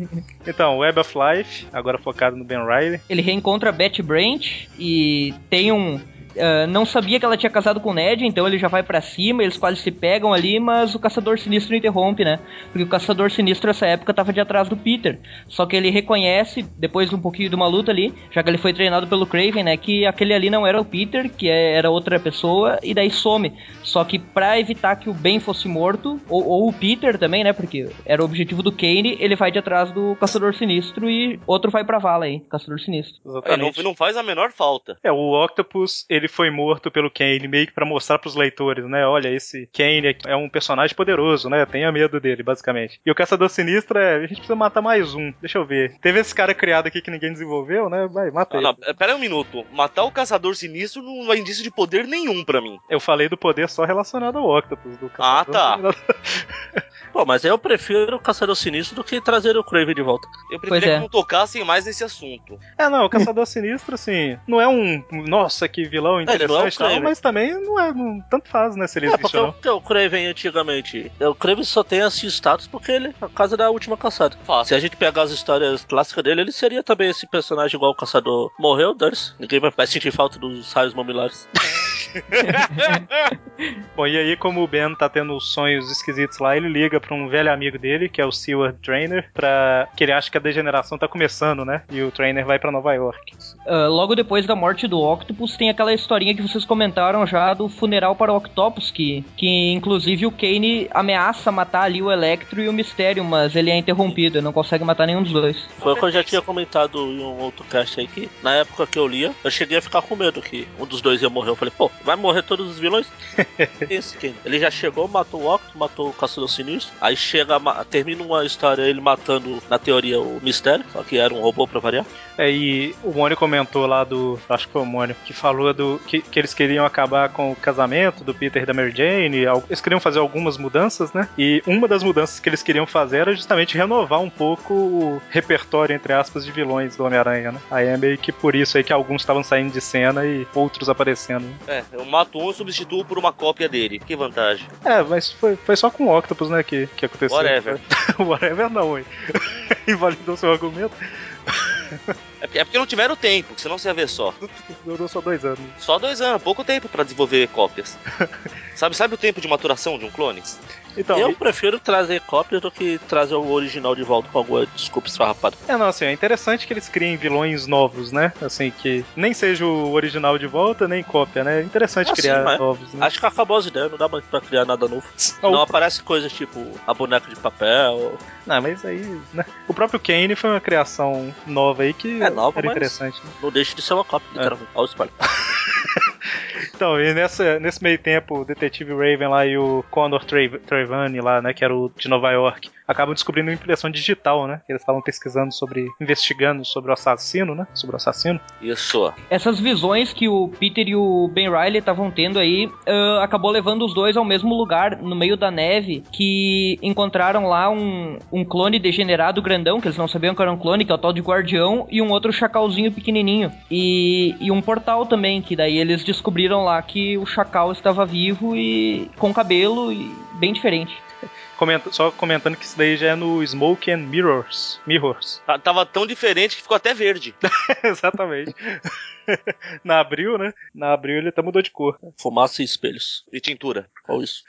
Então, Web of Life, agora focado no Ben Riley. Ele reencontra Betty Brant e tem um. Ah, não sabia que ela tinha casado com o Ned, então ele já vai pra cima, eles quase se pegam ali, mas o Caçador Sinistro interrompe, né? Porque o Caçador Sinistro nessa época tava de atrás do Peter. Só que ele reconhece, depois de um pouquinho de uma luta ali, já que ele foi treinado pelo Craven, né? Que aquele ali não era o Peter, que é- era outra pessoa, e daí some. Só que pra evitar que o Ben fosse morto, ou, ou o Peter também, né? Porque era o objetivo do Kane, ele vai de atrás do Caçador Sinistro e outro vai pra vala aí, Caçador Sinistro. É, não, Exatamente. não faz a menor falta. É, o Octopus, ele foi morto pelo Kane meio que pra mostrar pros leitores, né? Olha, esse Kane é um personagem poderoso, né? Tenha medo dele, basicamente. E o Caçador Sinistro é, a gente precisa matar mais um. Deixa eu ver. Teve esse cara criado aqui que ninguém desenvolveu, né? Vai, mata Ah, ele. não, é, pera aí um minuto. Matar o caçador sinistro não é indício de poder nenhum pra mim. Eu falei do poder só relacionado ao Octopus. Do Ah, Caçador. Pô, mas eu prefiro o Caçador Sinistro do que trazer o Craven de volta. Eu preferia é. que não tocassem mais nesse assunto. É, não, o Caçador Sinistro, assim, não é um. Nossa, que vilão não é o interessante, e tal, Kraven. mas também não é. Não, tanto faz, né? Se ele É, existe porque ou o, não. porque o Craven antigamente. O Craven só tem esse status porque ele é a casa da última caçada. Se Fácil. a gente pegar as histórias clássicas dele, ele seria também esse personagem igual o caçador morreu, dane Ninguém vai, vai sentir falta dos raios mamilares. Bom, e aí, como o Ben tá tendo sonhos esquisitos lá, ele liga pra um velho amigo dele, que é o Seward Trainer, pra. que ele acha que a degeneração tá começando, né? E o Trainer vai pra Nova York. Ah, logo depois da morte do Octopus, tem aquela historinha que vocês comentaram já do funeral para o Octopus, que, que inclusive o Kane ameaça matar ali o Electro e o Mistério, mas ele é interrompido, ele não consegue matar nenhum dos dois. Foi o que eu já tinha comentado em um outro cast aí que, na época que eu lia, eu cheguei a ficar com medo que um dos dois ia morrer. Eu falei, pô, vai morrer todos os vilões? Esse Kane. Ele já chegou, matou o Octo, matou o Caçador Sinistro. Aí chega, termina uma história ele matando, na teoria, o Mistério, só que era um robô pra variar. É, e o Mônio comentou lá do. Acho que foi o Mônio, que falou do. Que, que eles queriam acabar com o casamento do Peter e da Mary Jane. Eles queriam fazer algumas mudanças, né? E uma das mudanças que eles queriam fazer era justamente renovar um pouco o repertório, entre aspas, de vilões do Homem-Aranha, né? Aí é meio que por isso aí que alguns estavam saindo de cena e outros aparecendo. É, eu mato um e substituo por uma cópia dele. Que vantagem. É, mas foi, foi só com o Octopus, né, que, que aconteceu. Whatever. Whatever não, hein? Invalidou seu argumento. É porque, é porque não tiveram tempo, senão você ia ver só. Durou só dois anos. Só dois anos, pouco tempo pra desenvolver cópias. sabe, sabe o tempo de maturação de um clone? Então, eu e- prefiro trazer cópias do que trazer o original de volta com alguma desculpa esfarrapada. É, não, assim, é interessante que eles criem vilões novos, né? Assim, que nem seja o original de volta, nem cópia, né? É interessante Ah, sim, criar novos, né? Acho que acabou as ideias, não dá mais pra criar nada novo. Não o- aparece coisas tipo a boneca de papel. Não, mas aí, né? O próprio Kane foi uma criação nova aí que É nova, era interessante. né? Não deixa de ser uma cópia, literalmente. Olha o spoiler. Então, e nessa, nesse meio tempo, o detetive Raven lá e o Condor Trevani lá, né, que era o de Nova York, acabam descobrindo uma impressão digital, né? Eles estavam pesquisando sobre, investigando sobre o assassino, né? Sobre o assassino. Isso. Essas visões que o Peter e o Ben Riley estavam tendo aí, ah, acabou levando os dois ao mesmo lugar, no meio da neve, que encontraram lá um, um clone degenerado grandão, que eles não sabiam que era um clone, que é o tal de Guardião, e um outro chacalzinho pequenininho. E, e um portal também, que daí eles descobriram lá que o chacal estava vivo e com cabelo e bem diferente. Comenta- só comentando que isso daí já é no Smoke and Mirrors. Mirrors. Tá- Tava tão diferente que ficou até verde. Exatamente. Na Abril, né? Na Abril ele até mudou de cor. Fumaça e espelhos. E tintura. Olha isso.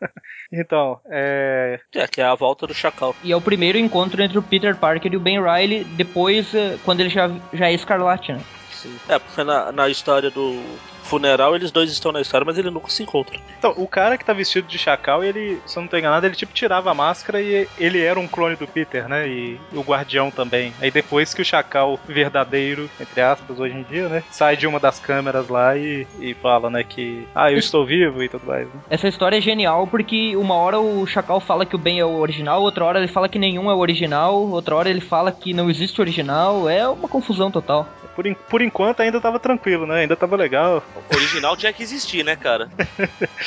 Então, é. É, que é a volta do Chacal. E é o primeiro encontro entre o Peter Parker e o Ben Riley, depois, eh, quando ele já, já é escarlate, né? Sim. É, porque na, na história do funeral eles dois estão na história, mas eles nunca se encontram. Então, o cara que tá vestido de chacal, ele, se eu não tô enganado, ele tipo tirava a máscara e ele era um clone do Peter, né? E o guardião também. Aí depois que o chacal verdadeiro, entre aspas, hoje em dia, né? Sai de uma das câmeras lá e, e fala, né, que ah, eu estou vivo e tudo mais. Né? Essa história é genial porque uma hora o Chacal fala que o Ben é o original, outra hora ele fala que nenhum é o original, outra hora ele fala que não existe original, é uma confusão total. Por, en- por enquanto ainda tava tranquilo, né? Ainda tava legal. O original tinha que existir, né, cara?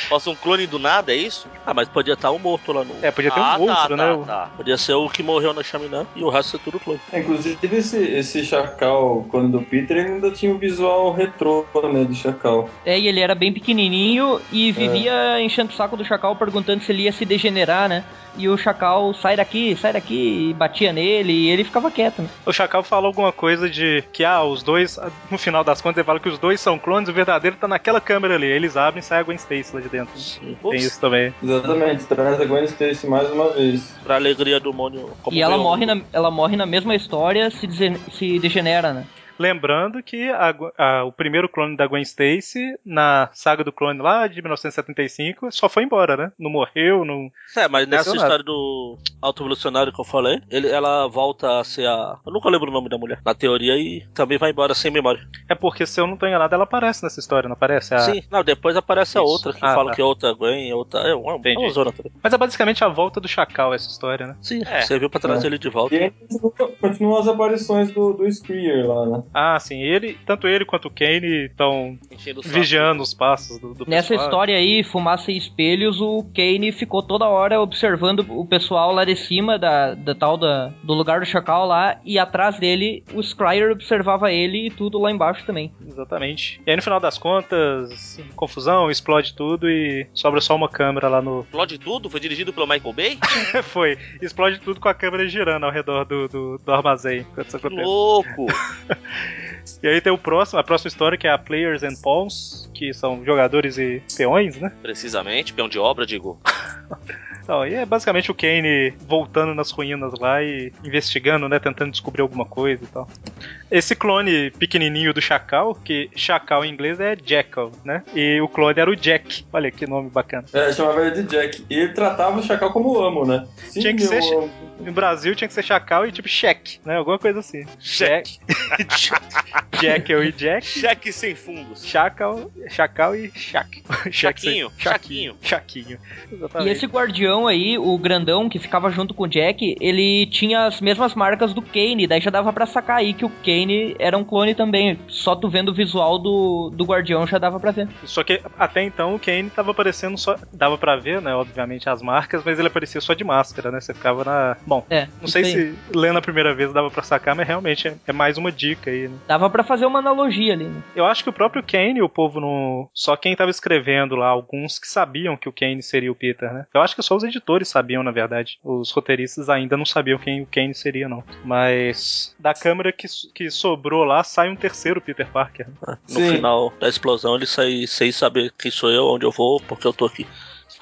Posso um clone do nada, é isso? Ah, mas podia estar um morto lá no. É, podia ter ah, um tá, outro, tá, né? O- tá. Podia ser o que morreu na chaminé e o resto é tudo clone. É, inclusive, esse, esse Chacal, quando do Peter, ele ainda tinha o visual retrô, né, de Chacal. É, e ele era bem pequenininho e vivia enchendo o saco do Chacal perguntando se ele ia se degenerar, né? E o Chacal sai daqui, sai daqui, e batia nele e ele ficava quieto, né? O Chacal fala alguma coisa de que, ah, os dois, no final das contas, ele fala que os dois são clones, o verdadeiro tá naquela câmera ali. Eles abrem e sai a Gwen Stacy lá de dentro. Tem Ups. isso também. Exatamente, traz a Gwen Stacy mais uma vez. Pra alegria do Mônio. e ela morre, na, ela morre na mesma história, se, desen- se degenera, né? Lembrando que a a- o primeiro clone da Gwen Stacy, na saga do clone lá de 1975, só foi embora, né? Não morreu, não. É, mas nessa Impressionado. história do auto-evolucionário que eu falei, ele, ela volta a ser a. Eu nunca lembro o nome da mulher. Na teoria, e também vai embora sem memória. É porque, se eu não tô enganado, ela aparece nessa história, não aparece? A- Sim, não, depois aparece a Isso. outra que Ah, fala tá. que é outra Gwen, outra. É uma, Entendi. uma zona também. Mas é basicamente a volta do Chacal, essa história, né? Sim, É. serviu pra trazer É. ele de volta. E aí continua- continuam as aparições do, do Screer lá, né? Ah, sim, ele, tanto ele quanto o Kane estão vigiando os passos do, do Nessa pessoal. história aí, Fumaça e Espelhos, o Kane ficou toda hora observando o pessoal lá de cima da, da tal da, do lugar do Chacal lá, e atrás dele o Scryer observava ele e tudo lá embaixo também. Exatamente. E aí, no final das contas, confusão, explode tudo e sobra só uma câmera lá no. Explode tudo? Foi dirigido pelo Michael Bay? Foi. Explode tudo com a câmera girando ao redor do, do, do armazém. Louco! E aí tem o próximo, a próxima história que é a Players and Pawns, que são jogadores e peões, né? Precisamente, peão de obra, digo. Então, e é basicamente o Kane voltando nas ruínas lá e investigando, né? Tentando descobrir alguma coisa e tal. Esse clone pequenininho do Chacal, que Chacal em inglês é Jackal, né? E o clone era o Jack. Olha que nome bacana. É, chamava ele de Jack. E ele tratava o Chacal como amo, né? Sim, Tinha que ser- amo. No Brasil tinha que ser Chacal e tipo cheque, né? Alguma coisa assim. Cheque. Jackal e Jack. Cheque sem fundos. Chacal, Chacal e Chac. Chaquinho, Chaquinho. Chaquinho. E Exatamente. esse guardião aí, o grandão que ficava junto com o Jack, ele tinha as mesmas marcas do Kane, daí já dava pra sacar aí que o Kane era um clone também. Só tu vendo o visual do, do guardião já dava pra ver. Só que até então o Kane tava aparecendo só. Dava pra ver, né? Obviamente as marcas, mas ele aparecia só de máscara, né? Você ficava na. Bom, É, não sei aí. se lendo a primeira vez dava pra sacar, mas realmente é, é mais uma dica aí, né? Dava pra fazer uma analogia ali, né? Eu acho que o próprio Kane, o povo no. Só quem tava escrevendo lá, alguns que sabiam que o Kane seria o Peter, né? Eu acho que só os editores sabiam, na verdade. Os roteiristas ainda não sabiam quem o Kane seria, não. Mas da câmera que, que sobrou lá, sai um terceiro Peter Parker. né? No Sim. final da explosão ele sai sem saber quem sou eu, onde eu vou, porque eu tô aqui.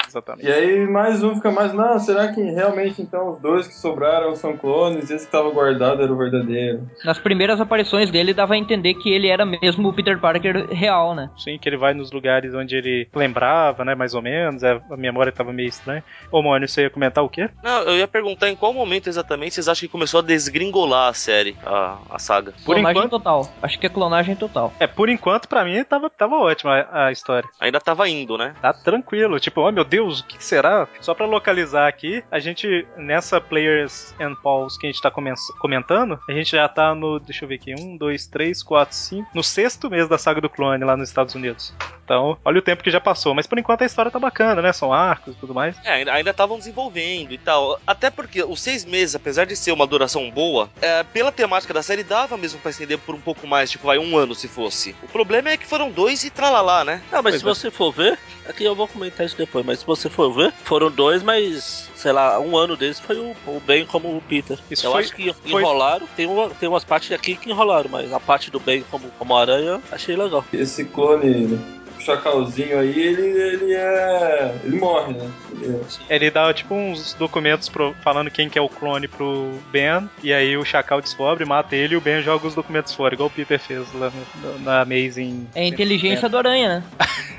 Exatamente. E aí mais um fica mais, não, será que realmente então os dois que sobraram são clones e esse que tava guardado era o verdadeiro? Nas primeiras aparições dele dava a entender que ele era mesmo o Peter Parker real, né? Sim, que ele vai nos lugares onde ele lembrava, né? Mais ou menos. é, A memória tava meio estranha. Ô, Mônio, você ia comentar o quê? Não, eu ia perguntar em qual momento exatamente vocês acham que começou a desgringolar a série, a, a saga. Por clonagem enquanto- total. Acho que é clonagem total. É, por enquanto, pra mim, tava, tava ótima a, a história. Ainda tava indo, né? Tá tranquilo. Tipo, oh meu Deus, o que será? Só pra localizar aqui, a gente, nessa Players and Pals que a gente tá comen- comentando, a gente já tá no, deixa eu ver aqui, um, dois, três, quatro, cinco, no sexto mês da saga do clone lá nos Estados Unidos. Então, olha o tempo que já passou. Mas por enquanto a história tá bacana, né? São arcos e tudo mais. É, ainda- ainda estavam desenvolvendo e tal. Até porque os seis meses, apesar de ser uma duração boa, é, pela temática da série dava mesmo pra estender por um pouco mais, tipo, vai um ano se fosse. O problema é que foram dois e tralalá, né? Ah, mas Pois se é. você for ver, aqui eu vou comentar isso depois, mas se você for ver, foram dois, mas sei lá, um ano deles foi o, o Ben como o Peter. Isso eu foi- acho que foi- enrolaram, tem, uma, tem umas partes aqui que enrolaram, mas a parte do Ben como, como aranha, achei legal. Esse clone chacalzinho aí, ele, ele é. ele morre, né? Ele é- Ele dá tipo uns documentos pro- falando quem que é o clone pro Ben, e aí o Chacal descobre, mata ele e o Ben joga os documentos fora, igual o Peter fez lá no- no- na Amazing. É a inteligência do aranha,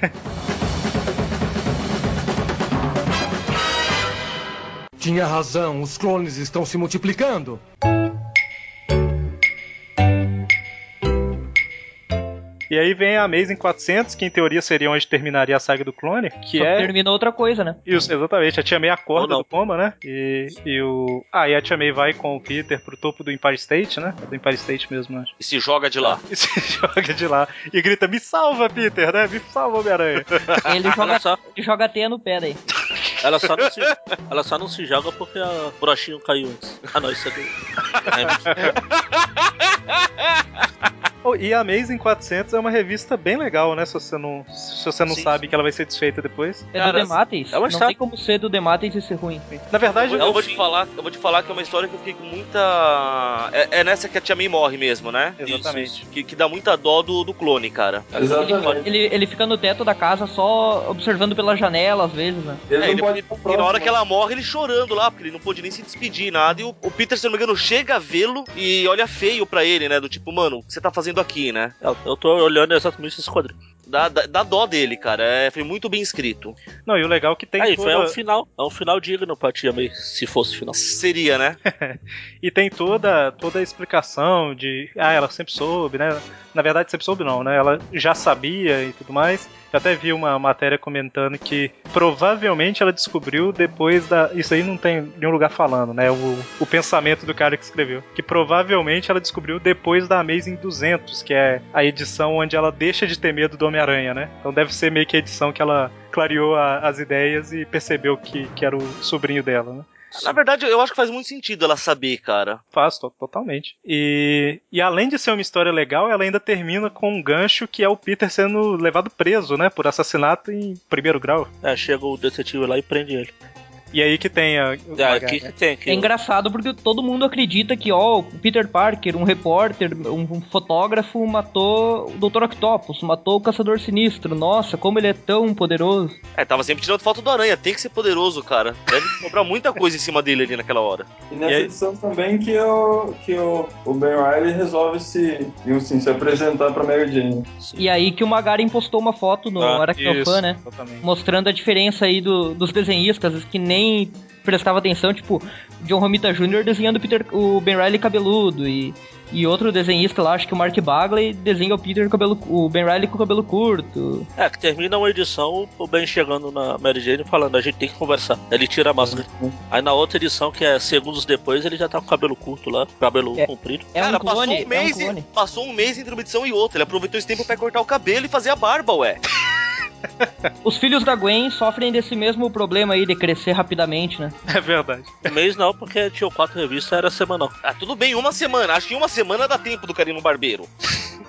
né? Tinha razão, os clones estão se multiplicando. E aí vem a Amazing 400, que em teoria seria onde terminaria a saga do clone, que Só é. termina outra coisa, né? Isso, exatamente. A Tia May acorda do coma, né? E, e o. Ah, e a Tia May vai com o Peter pro topo do Empire State, né? É do Empire State mesmo, acho. E se joga de lá. E se joga de lá e grita: Me salva, Peter, né? Me salva, Homem-Aranha. Ele joga, só, ele joga teia no pé daí. ela, só não se, ela só não se joga porque a brochinho caiu antes. Ah não, isso é do. E a Amazing 400 é uma revista bem legal, né? Se você não, se você não Sim, sabe que ela vai ser desfeita depois. É Cara, do Demates. é uma não tem como ser do Demates e ser ruim. Na verdade, Eu, eu, vou te falar, eu vou te falar que é uma história que eu fiquei com muita. É, é nessa que a Tia May morre mesmo, né? Exatamente. Isso, que, que dá muita dó do, do clone, cara. Exatamente. Ele, ele fica no teto da casa só observando pela janela, às vezes, né? Ele É, não e pode ir E na hora que ela morre, ele chorando lá, porque ele não pôde nem se despedir, nada. E o, o Peter, se não me engano, chega a vê-lo e olha feio pra ele, né? Do tipo, mano, o que você tá fazendo aqui, né? Eu, eu tô olhando exatamente esse quadrinho. Dá, dá, dá dó dele, cara. É, foi muito bem escrito. Não, e o legal é que tem Aí, toda... foi um final. É um final digno pra tia May, se fosse final. Seria, né? E tem toda, toda a explicação de. Ah, ela sempre soube, né? Na verdade, sempre soube não, né? Ela já sabia e tudo mais. Eu até vi uma matéria comentando que provavelmente ela descobriu depois da. Isso aí não tem nenhum lugar falando, né? O, o pensamento do cara que escreveu. Que provavelmente ela descobriu depois da Amazing 200, que é a edição onde ela deixa de ter medo do Homem-Aranha, né? Então deve ser meio que a edição que ela clareou a- as ideias e percebeu que, que era o sobrinho dela, né? Na verdade, eu acho que faz muito sentido ela saber, cara. Faz, to- totalmente. E, e além de ser uma história legal, ela ainda termina com um gancho que é o Peter sendo levado preso, né? Por assassinato em primeiro grau. É, chega o detetive lá e prende ele. E aí que tem a. o É, Magari. aqui que tem. É engraçado porque todo mundo acredita que, ó, o Peter Parker, um repórter, um, um fotógrafo, matou o Dr. Octopus, matou o Caçador Sinistro. Nossa, como ele é tão poderoso. É, tava sempre tirando foto do Aranha. Tem que ser poderoso, cara. Deve comprar muita coisa em cima dele ali naquela hora. E nessa E aí- edição também que, o, que o, o Ben Riley resolve se, assim, se apresentar pra Mary Jane. E aí que o Magarin postou uma foto no Ah, Aracnofan, isso, né? Exatamente. Mostrando a diferença aí do- dos desenhistas que nem prestava atenção, tipo, John Romita Jr. desenhando o, Peter, o Ben Riley cabeludo e, e outro desenhista lá, acho que o Mark Bagley desenha o Peter cabelo, o Ben Riley com o cabelo curto. É, que termina uma edição, o Ben chegando na Mary Jane falando, a gente tem que conversar. Ele tira a máscara. Aí na outra edição, que é segundos depois, ele já tá com o cabelo curto lá, cabelo É. comprido. É cara, um clone, passou um é um mês, clone. e- passou um mês entre uma edição e outra. Ele aproveitou esse tempo pra cortar o cabelo e fazer a barba, ué. Os filhos da Gwen sofrem desse mesmo problema aí de crescer rapidamente, né? É verdade. Um mês não, porque tinha quatro revistas, era semanal. Ah, tudo bem, uma semana. Acho que uma semana dá tempo do Carino Barbeiro.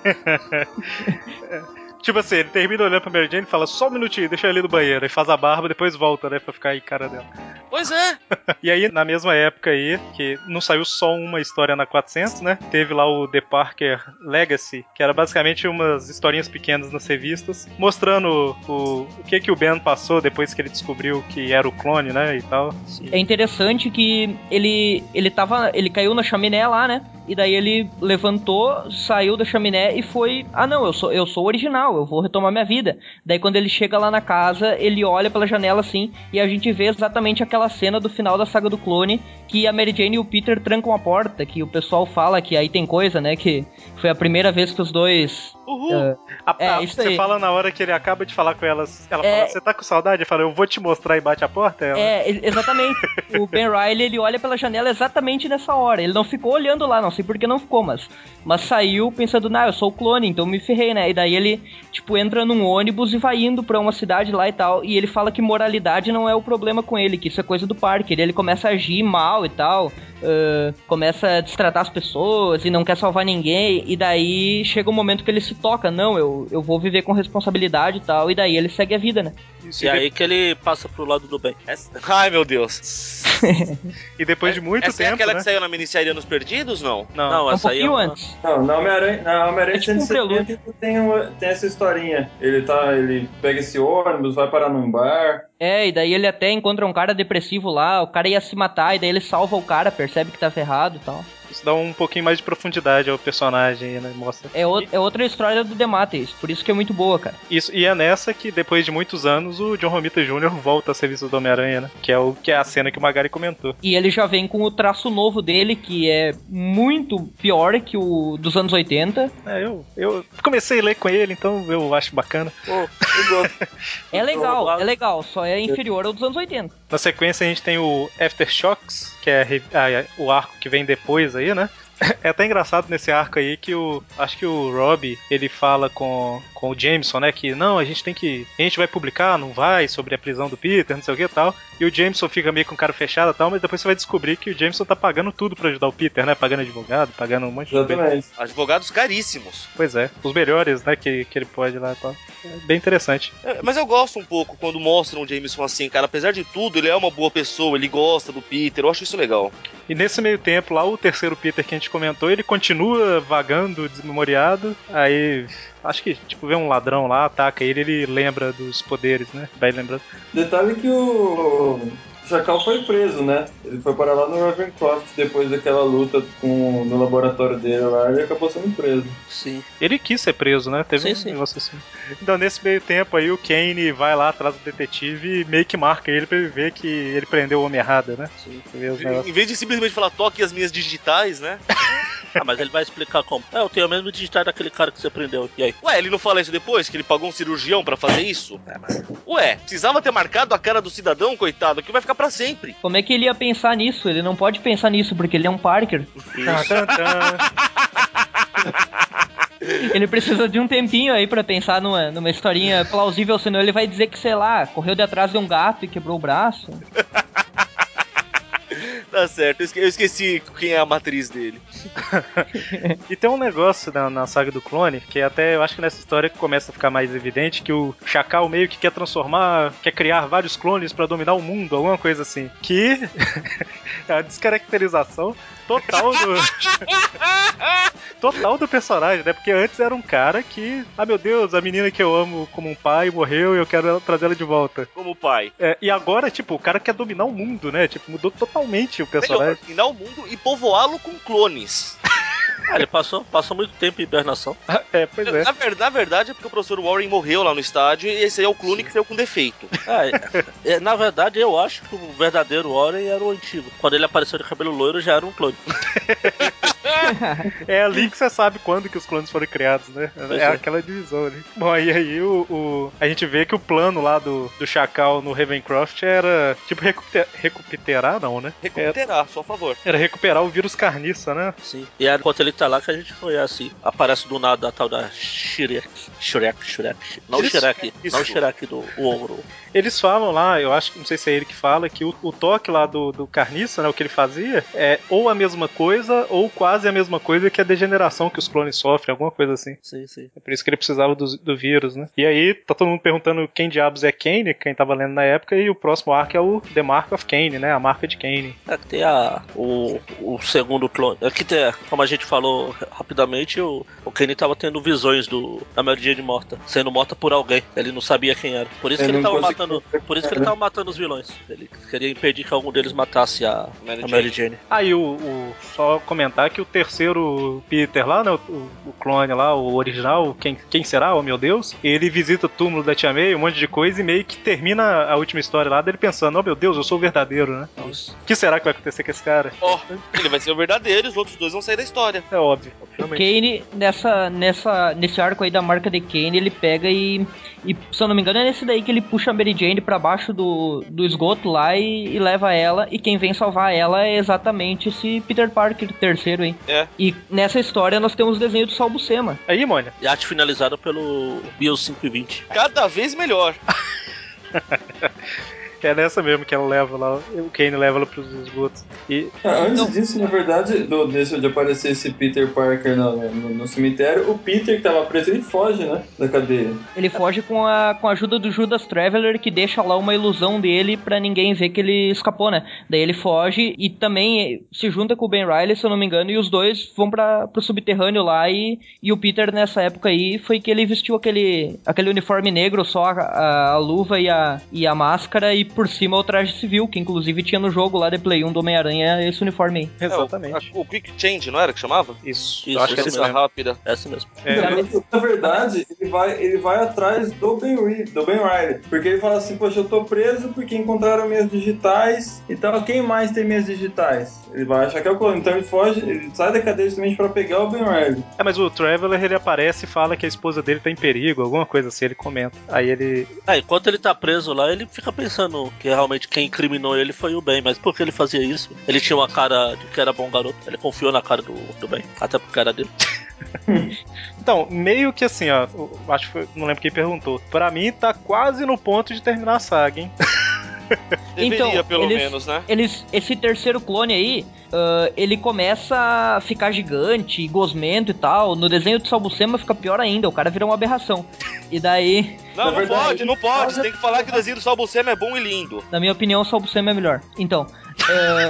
Tipo assim, ele termina olhando pra Mary Jane e fala só um minutinho, deixa eu ali no banheiro. Aí faz a barba, depois volta, né? Pra ficar aí cara dela. Pois é. E aí, na mesma época aí, que não saiu só uma história na 400, né? Teve lá o The Parker Legacy, que era basicamente umas historinhas pequenas nas revistas, mostrando o, o que que o Ben passou depois que ele descobriu que era o clone, né? E tal. É interessante que ele ele tava, ele caiu na chaminé lá, né? E daí ele levantou, saiu da chaminé e foi, ah não, eu sou eu sou o original, eu vou retomar minha vida. Daí quando ele chega lá na casa, ele olha pela janela assim e a gente vê exatamente aquela cena do final da saga do clone que a Mary Jane e o Peter trancam a porta, que o pessoal fala que aí tem coisa, né, que foi a primeira vez que os dois Uhul. A- É, a- isso você aí. fala na hora que ele acaba de falar com elas. Ela É. fala, você tá com saudade? Ele fala, eu vou te mostrar e bate a porta. Ela, É, exatamente. o Ben Riley, ele olha pela janela exatamente nessa hora. Ele não ficou olhando lá, não sei por que não ficou, mas, mas saiu pensando, nah, eu sou o clone, então me ferrei, né? E daí ele, tipo, entra num ônibus e vai indo pra uma cidade lá e tal. E ele fala que moralidade não é o problema com ele, que isso é coisa do parque. Ele, ele começa a agir mal e tal, ãh, começa a destratar as pessoas e não quer salvar ninguém. E daí chega um momento que ele se toca, não, eu, eu vou viver com responsabilidade e tal. E daí ele segue a vida, né? Isso, E e, de- aí que ele passa pro lado do bem. Ai, meu Deus. e depois de muito Essa é tempo, aquela né? que saiu na minissérie Anos Perdidos, não? Não, Não, É um essa aí é uma... antes. Não, na Homem-Aranha na Homem-Aranha É tipo um 170 tem, uma- tem essa historinha. Ele tá. Ele pega esse ônibus, vai parar num bar. É, e daí ele até encontra um cara depressivo lá, o cara ia se matar, e daí ele salva o cara, percebe que tá ferrado e tal. Isso dá um pouquinho mais de profundidade ao personagem, né? Mostra. É, o- é outra história do Demates, por isso que é muito boa, cara. Isso, e é nessa que, depois de muitos anos, o John Romita Jr. volta a serviço do Homem-Aranha, né? Que é, o, que é a cena que o Magari comentou. E ele já vem com o traço novo dele, que é muito pior que o dos anos 80. É, eu, eu comecei a ler com ele, então eu acho bacana. Gosto. É legal, é legal, só é inferior ao dos anos 80. Na sequência, a gente tem o Aftershocks, que é a a- o arco que vem depois aí, né? É até engraçado nesse arco aí que o. Acho que o Rob ele fala com, com o Jameson, né? Que não, a gente tem que. A gente vai publicar, não vai, sobre a prisão do Peter, não sei o que e tal. E o Jameson fica meio com cara fechado e tal, mas depois você vai descobrir que o Jameson tá pagando tudo pra ajudar o Peter, né? Pagando advogado, pagando um monte de coisa. Exatamente. Advogados caríssimos. Pois é, os melhores, né, que, que ele pode lá e tal. É bem interessante. É, Mas eu gosto um pouco quando mostram o Jameson assim, cara. Apesar de tudo, ele é uma boa pessoa, ele gosta do Peter. Eu acho isso legal. E nesse meio tempo, lá o terceiro Peter que a gente comentou, ele continua vagando, desmemoriado. Aí, acho que, tipo, vê um ladrão lá, ataca ele, ele lembra dos poderes, né? Vai lembrando. Detalhe que o Chacal foi preso, né? Ele foi parar lá no Ravencroft depois daquela luta com, no laboratório dele lá, ele acabou sendo preso. Sim. Ele quis ser preso, né? Teve Sim, um sim. negócio assim. Então, nesse meio tempo aí, o Kane vai lá atrás do detetive e meio que marca ele pra ele ver que ele prendeu o homem errado, né? Sim. Em vez de simplesmente falar toque as minhas digitais, né? Ah, mas ele vai explicar como. É, eu tenho o mesmo digital daquele cara que você prendeu. E aí? Ué, ele não fala isso depois? Que ele pagou um cirurgião pra fazer isso? Ué, precisava ter marcado a cara do cidadão, coitado, que vai ficar pra sempre. Como é que ele ia pensar nisso? Ele não pode pensar nisso, porque ele é um Parker. Ele precisa de um tempinho aí pra pensar numa, numa historinha plausível, senão ele vai dizer que, sei lá, correu de atrás de um gato e quebrou o braço. Tá certo, eu esque- eu esqueci quem é a matriz dele. E tem um negócio na, na saga do clone, que até eu acho que nessa história que começa a ficar mais evidente, que o Chacal meio que quer transformar, quer criar vários clones pra dominar o mundo, alguma coisa assim. Que é a descaracterização total do. total do personagem, né? Porque antes era um cara que, ah meu Deus, a menina que eu amo como um pai morreu e eu quero ela- trazer ela de volta. Como pai. É, e agora, tipo, o cara quer dominar o mundo, né? Tipo, mudou totalmente o Melhor, personagem. dominar o mundo e povoá-lo com clones. Ah, ele passou, passou muito tempo em hibernação. É, pois é. Na, na verdade é porque o professor Warren morreu lá no estádio e esse aí é o clone que saiu com defeito. É, é, na verdade, eu acho que o verdadeiro Warren era o antigo. Quando ele apareceu de cabelo loiro, já era um clone. É ali que você sabe quando que os clones foram criados, né? É, é. aquela divisão ali. Bom, aí, aí o, o- a gente vê que o plano lá do, do Chacal no Ravencroft era, tipo, recuperar, recuperar não, né? Era, Recuperar, só a favor. era recuperar o vírus carniça, né? Sim. E aí, enquanto ele tá lá, que a gente foi assim. Aparece do nada a tal da Shrek. Shrek, Shrek. Não Isso. Não Shrek do o ogro. Eles falam lá, eu acho que não sei se é ele que fala, que o, o toque lá do, do carniça, né? O que ele fazia é ou a mesma coisa, ou quase a mesma coisa que a degeneração que os clones sofrem, alguma coisa assim. Sim, sim. É por isso que ele precisava do, do vírus, né? E aí, tá todo mundo perguntando quem diabos é Kane, quem tava lendo na época, e o próximo arco é o The Mark of Kane, né? A marca de Kane. É que tem a, o, o segundo clone. Aqui tem, como a gente falou rapidamente, o, o Kenny tava tendo visões do, da Mary Jane morta, sendo morta por alguém. Ele não sabia quem era. Por isso Ele que ele tava matando. Por isso que ele tava matando os vilões. Ele queria impedir que algum deles matasse a, Mary a Jane. Mary Jane. Aí, o, o- só comentar que o terceiro Peter lá, né? O, o clone lá, o original, quem, quem será? Oh meu Deus! Ele visita o túmulo da Tia May, um monte de coisa, e meio que termina a última história lá dele pensando: Oh meu Deus, eu sou o verdadeiro, né? Isso. O que será que vai acontecer com esse cara? Ó, ele vai ser o verdadeiro e os outros dois vão sair da história. É óbvio, O obviamente. Kane, nessa, nessa, nesse arco aí da marca de Kane, ele pega e, e, se eu não me engano, é nesse daí que ele puxa a Mary Jane pra baixo do, do esgoto lá e, e leva ela. E quem vem salvar ela é exatamente esse Peter Parker terceiro aí. É. E nessa história nós temos o desenho do Sal Buscema. Aí, Mônia, E arte finalizada pelo Bill 520. Cada vez melhor. é nessa mesmo que ela leva lá, o Kane leva ela pros esgotos. E Ah, Antes Então- disso, na verdade, do, desse, de aparecer esse Peter Parker no, no- no cemitério, o Peter que tava preso, ele foge, né? Da cadeia. Ele foge com a, com a ajuda do Judas Traveler, que deixa lá uma ilusão dele pra ninguém ver que ele escapou, né? Daí ele foge e também se junta com o Ben Riley, se eu não me engano, e os dois vão para pro subterrâneo lá. E, e o Peter, nessa época aí, foi que ele vestiu aquele, aquele uniforme negro, só a, a- a luva e a, e a máscara, e por cima o traje civil, que inclusive tinha no jogo lá de Play 1 do Homem-Aranha esse uniforme aí. exatamente. É, o, a- o Quick Change, não era que chamava? Isso, Isso, eu acho que é Essa mesmo. rápida. Essa mesmo. É, Na- Na verdade, ele vai, ele vai atrás do Ben, do ben Riley. Porque ele fala assim, poxa, eu tô preso porque encontraram minhas digitais. Então, quem mais tem minhas digitais? Ele vai achar que é o clone. Então ele foge, ele sai da cadeia justamente pra pegar o Ben Riley. É, mas o Traveler ele aparece e fala que a esposa dele tá em perigo, alguma coisa assim, ele comenta. Aí ele. Ah, enquanto ele tá preso lá, ele fica pensando que realmente quem incriminou ele foi o Ben, mas por que ele fazia isso? Ele tinha uma cara de que era bom garoto, ele confiou na cara do, do Ben, até porque era dele. Então, meio que assim, ó, acho que foi, não lembro quem perguntou. Pra mim tá quase no ponto de terminar a saga, hein? Deveria, Então, pelo eles- menos, né? Eles, esse terceiro clone aí, ah, ele começa a ficar gigante, gosmento e tal. No desenho do Salbucema fica pior ainda, o cara vira uma aberração. E daí, Não, não verdade, pode, não pode. Você tem que falar que o desenho do Salbucema é bom e lindo. na minha opinião, o Salbucema é melhor. Então, ah,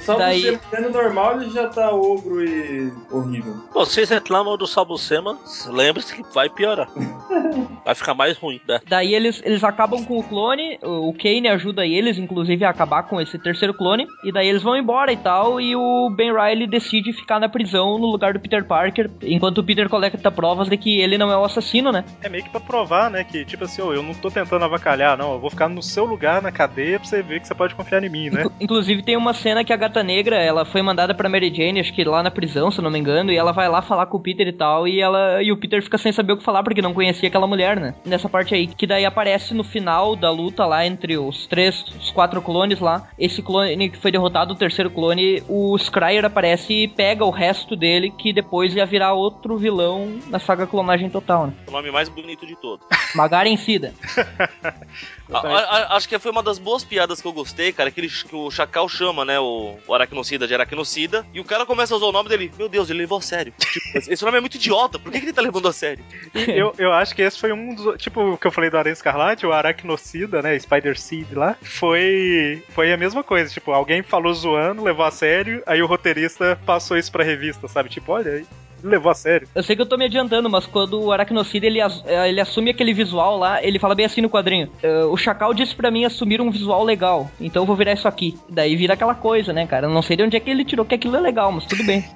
Só Daí- você sendo normal, ele já tá ogro e horrível. Vocês reclamam do Salbucema, lembre-se que vai piorar. Vai ficar mais ruim, né? daí eles, eles acabam com o clone, o Kane ajuda eles, inclusive, a acabar com esse terceiro clone. E daí eles vão embora e tal, e o Ben Riley decide ficar na prisão no lugar do Peter Parker, enquanto o Peter coleta provas de que ele não é o assassino, né? É meio que pra provar, né? Que, tipo assim, ô, eu não tô tentando avacalhar, não. Eu vou ficar no seu lugar na cadeia pra você ver que você pode confiar em mim, né? Inclu- Inclusive tem uma cena que a gata negra, ela foi mandada pra Mary Jane, acho que lá na prisão, se eu não me engano, e ela vai lá falar com o Peter e tal, e ela e o Peter fica sem saber o que falar porque não conhecia aquela mulher, né? Nessa parte aí, que daí aparece no final da luta lá entre os três, os quatro clones lá, esse clone que foi derrotado, o terceiro clone, o Scryer aparece e pega o resto dele, que depois ia virar outro vilão na saga clonagem total, né? O nome mais bonito de todos. Magaren Sida. A- a- acho que foi uma das boas piadas que eu gostei, cara, que, ele, que o Chacal chama, né, o, o aracnocida de aracnocida, e o cara começa a usar o nome dele. Meu Deus, ele levou a sério. Tipo, esse nome é muito idiota, por que, que ele tá levando a sério? Eu, eu acho que esse foi um dos. Tipo, o que eu falei do Aranha Escarlate, o Aracnocida, né? Spider Seed lá. Foi. Foi a mesma coisa. Tipo, alguém falou zoando, levou a sério, aí o roteirista passou isso pra revista, sabe? Tipo, olha aí. Levou a sério. Eu sei que eu tô me adiantando, mas quando o Aracnocida ele, eh, ele assume aquele visual lá, ele fala bem assim no quadrinho. eh, o Chacal disse pra mim assumir um visual legal, então eu vou virar isso aqui. Daí vira aquela coisa, né, cara? Eu não sei de onde é que ele tirou que aquilo é legal, mas tudo bem.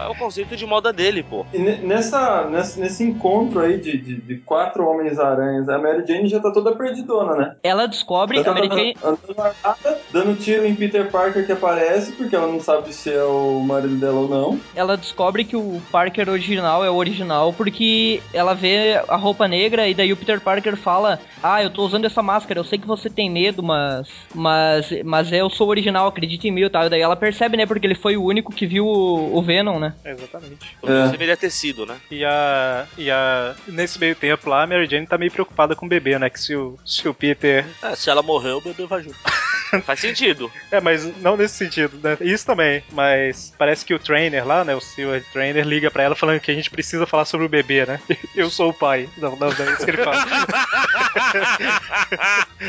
É o conceito de moda dele, pô. E ne- nessa, nessa- nesse encontro aí de, de, de quatro Homens-Aranhas, a Mary Jane já tá toda perdidona, né? Ela descobre, Ela a Mary tá Jane, andando armada, dando tiro em Peter Parker que aparece, porque ela não sabe se é o marido dela ou não. ela descobre que o Parker original é o original porque ela vê a roupa negra e daí o Peter Parker fala: "Ah, eu tô usando essa máscara, eu sei que você tem medo, mas mas mas eu sou o original, acredite em mim", e tal. E daí ela percebe, né, porque ele foi o único que viu o, o Venom, né? Exatamente. Como É. deveria ter sido, né? E a. E a. Nesse meio tempo lá, a Mary Jane tá meio preocupada com o bebê, né? Que se o, se o Peter. É, se ela morrer, o bebê vai junto. Faz sentido. É, mas não nesse sentido, né? Isso também. Mas parece que o trainer lá, né? O Silver Trainer liga pra ela falando que a gente precisa falar sobre o bebê, né? Eu sou o pai. Não, não, não é isso que ele fala.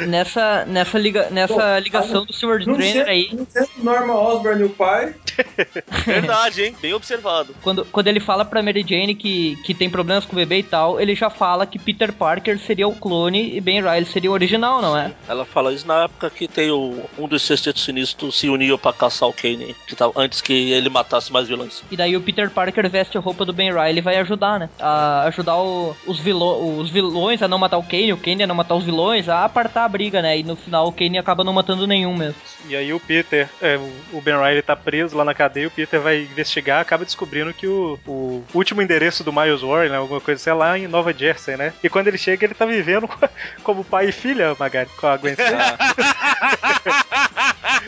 Nessa nessa liga, nessa ligação do Silver Não Trainer aí, não sendo Norman Osborn e o pai, Verdade, hein? Bem observado. quando, quando ele fala pra Mary Jane que, que tem problemas com o bebê e tal, ele já fala que Peter Parker seria o clone e Ben Riley seria o original, não é? Ela fala isso na época que tem o, um dos sextetos sinistros se uniu pra caçar o Kane, que tava, antes que ele matasse mais vilões. E daí o Peter Parker veste a roupa do Ben Riley e vai ajudar, né? A ajudar o- os, vilõ, os vilões a não matar o Kane, o Kane a não matar os vilões, a apartar a briga, né? E no final o Kane acaba não matando nenhum mesmo. E aí o Peter, é, o- o Ben Riley tá preso lá na cadeia, o Peter vai investigar, acaba descobrindo que o, o último endereço do Miles Warren, né, alguma coisa assim, é lá em Nova Jersey, né? E quando ele chega, ele tá vivendo como pai e filha, Magari, com a Gwen Stacy.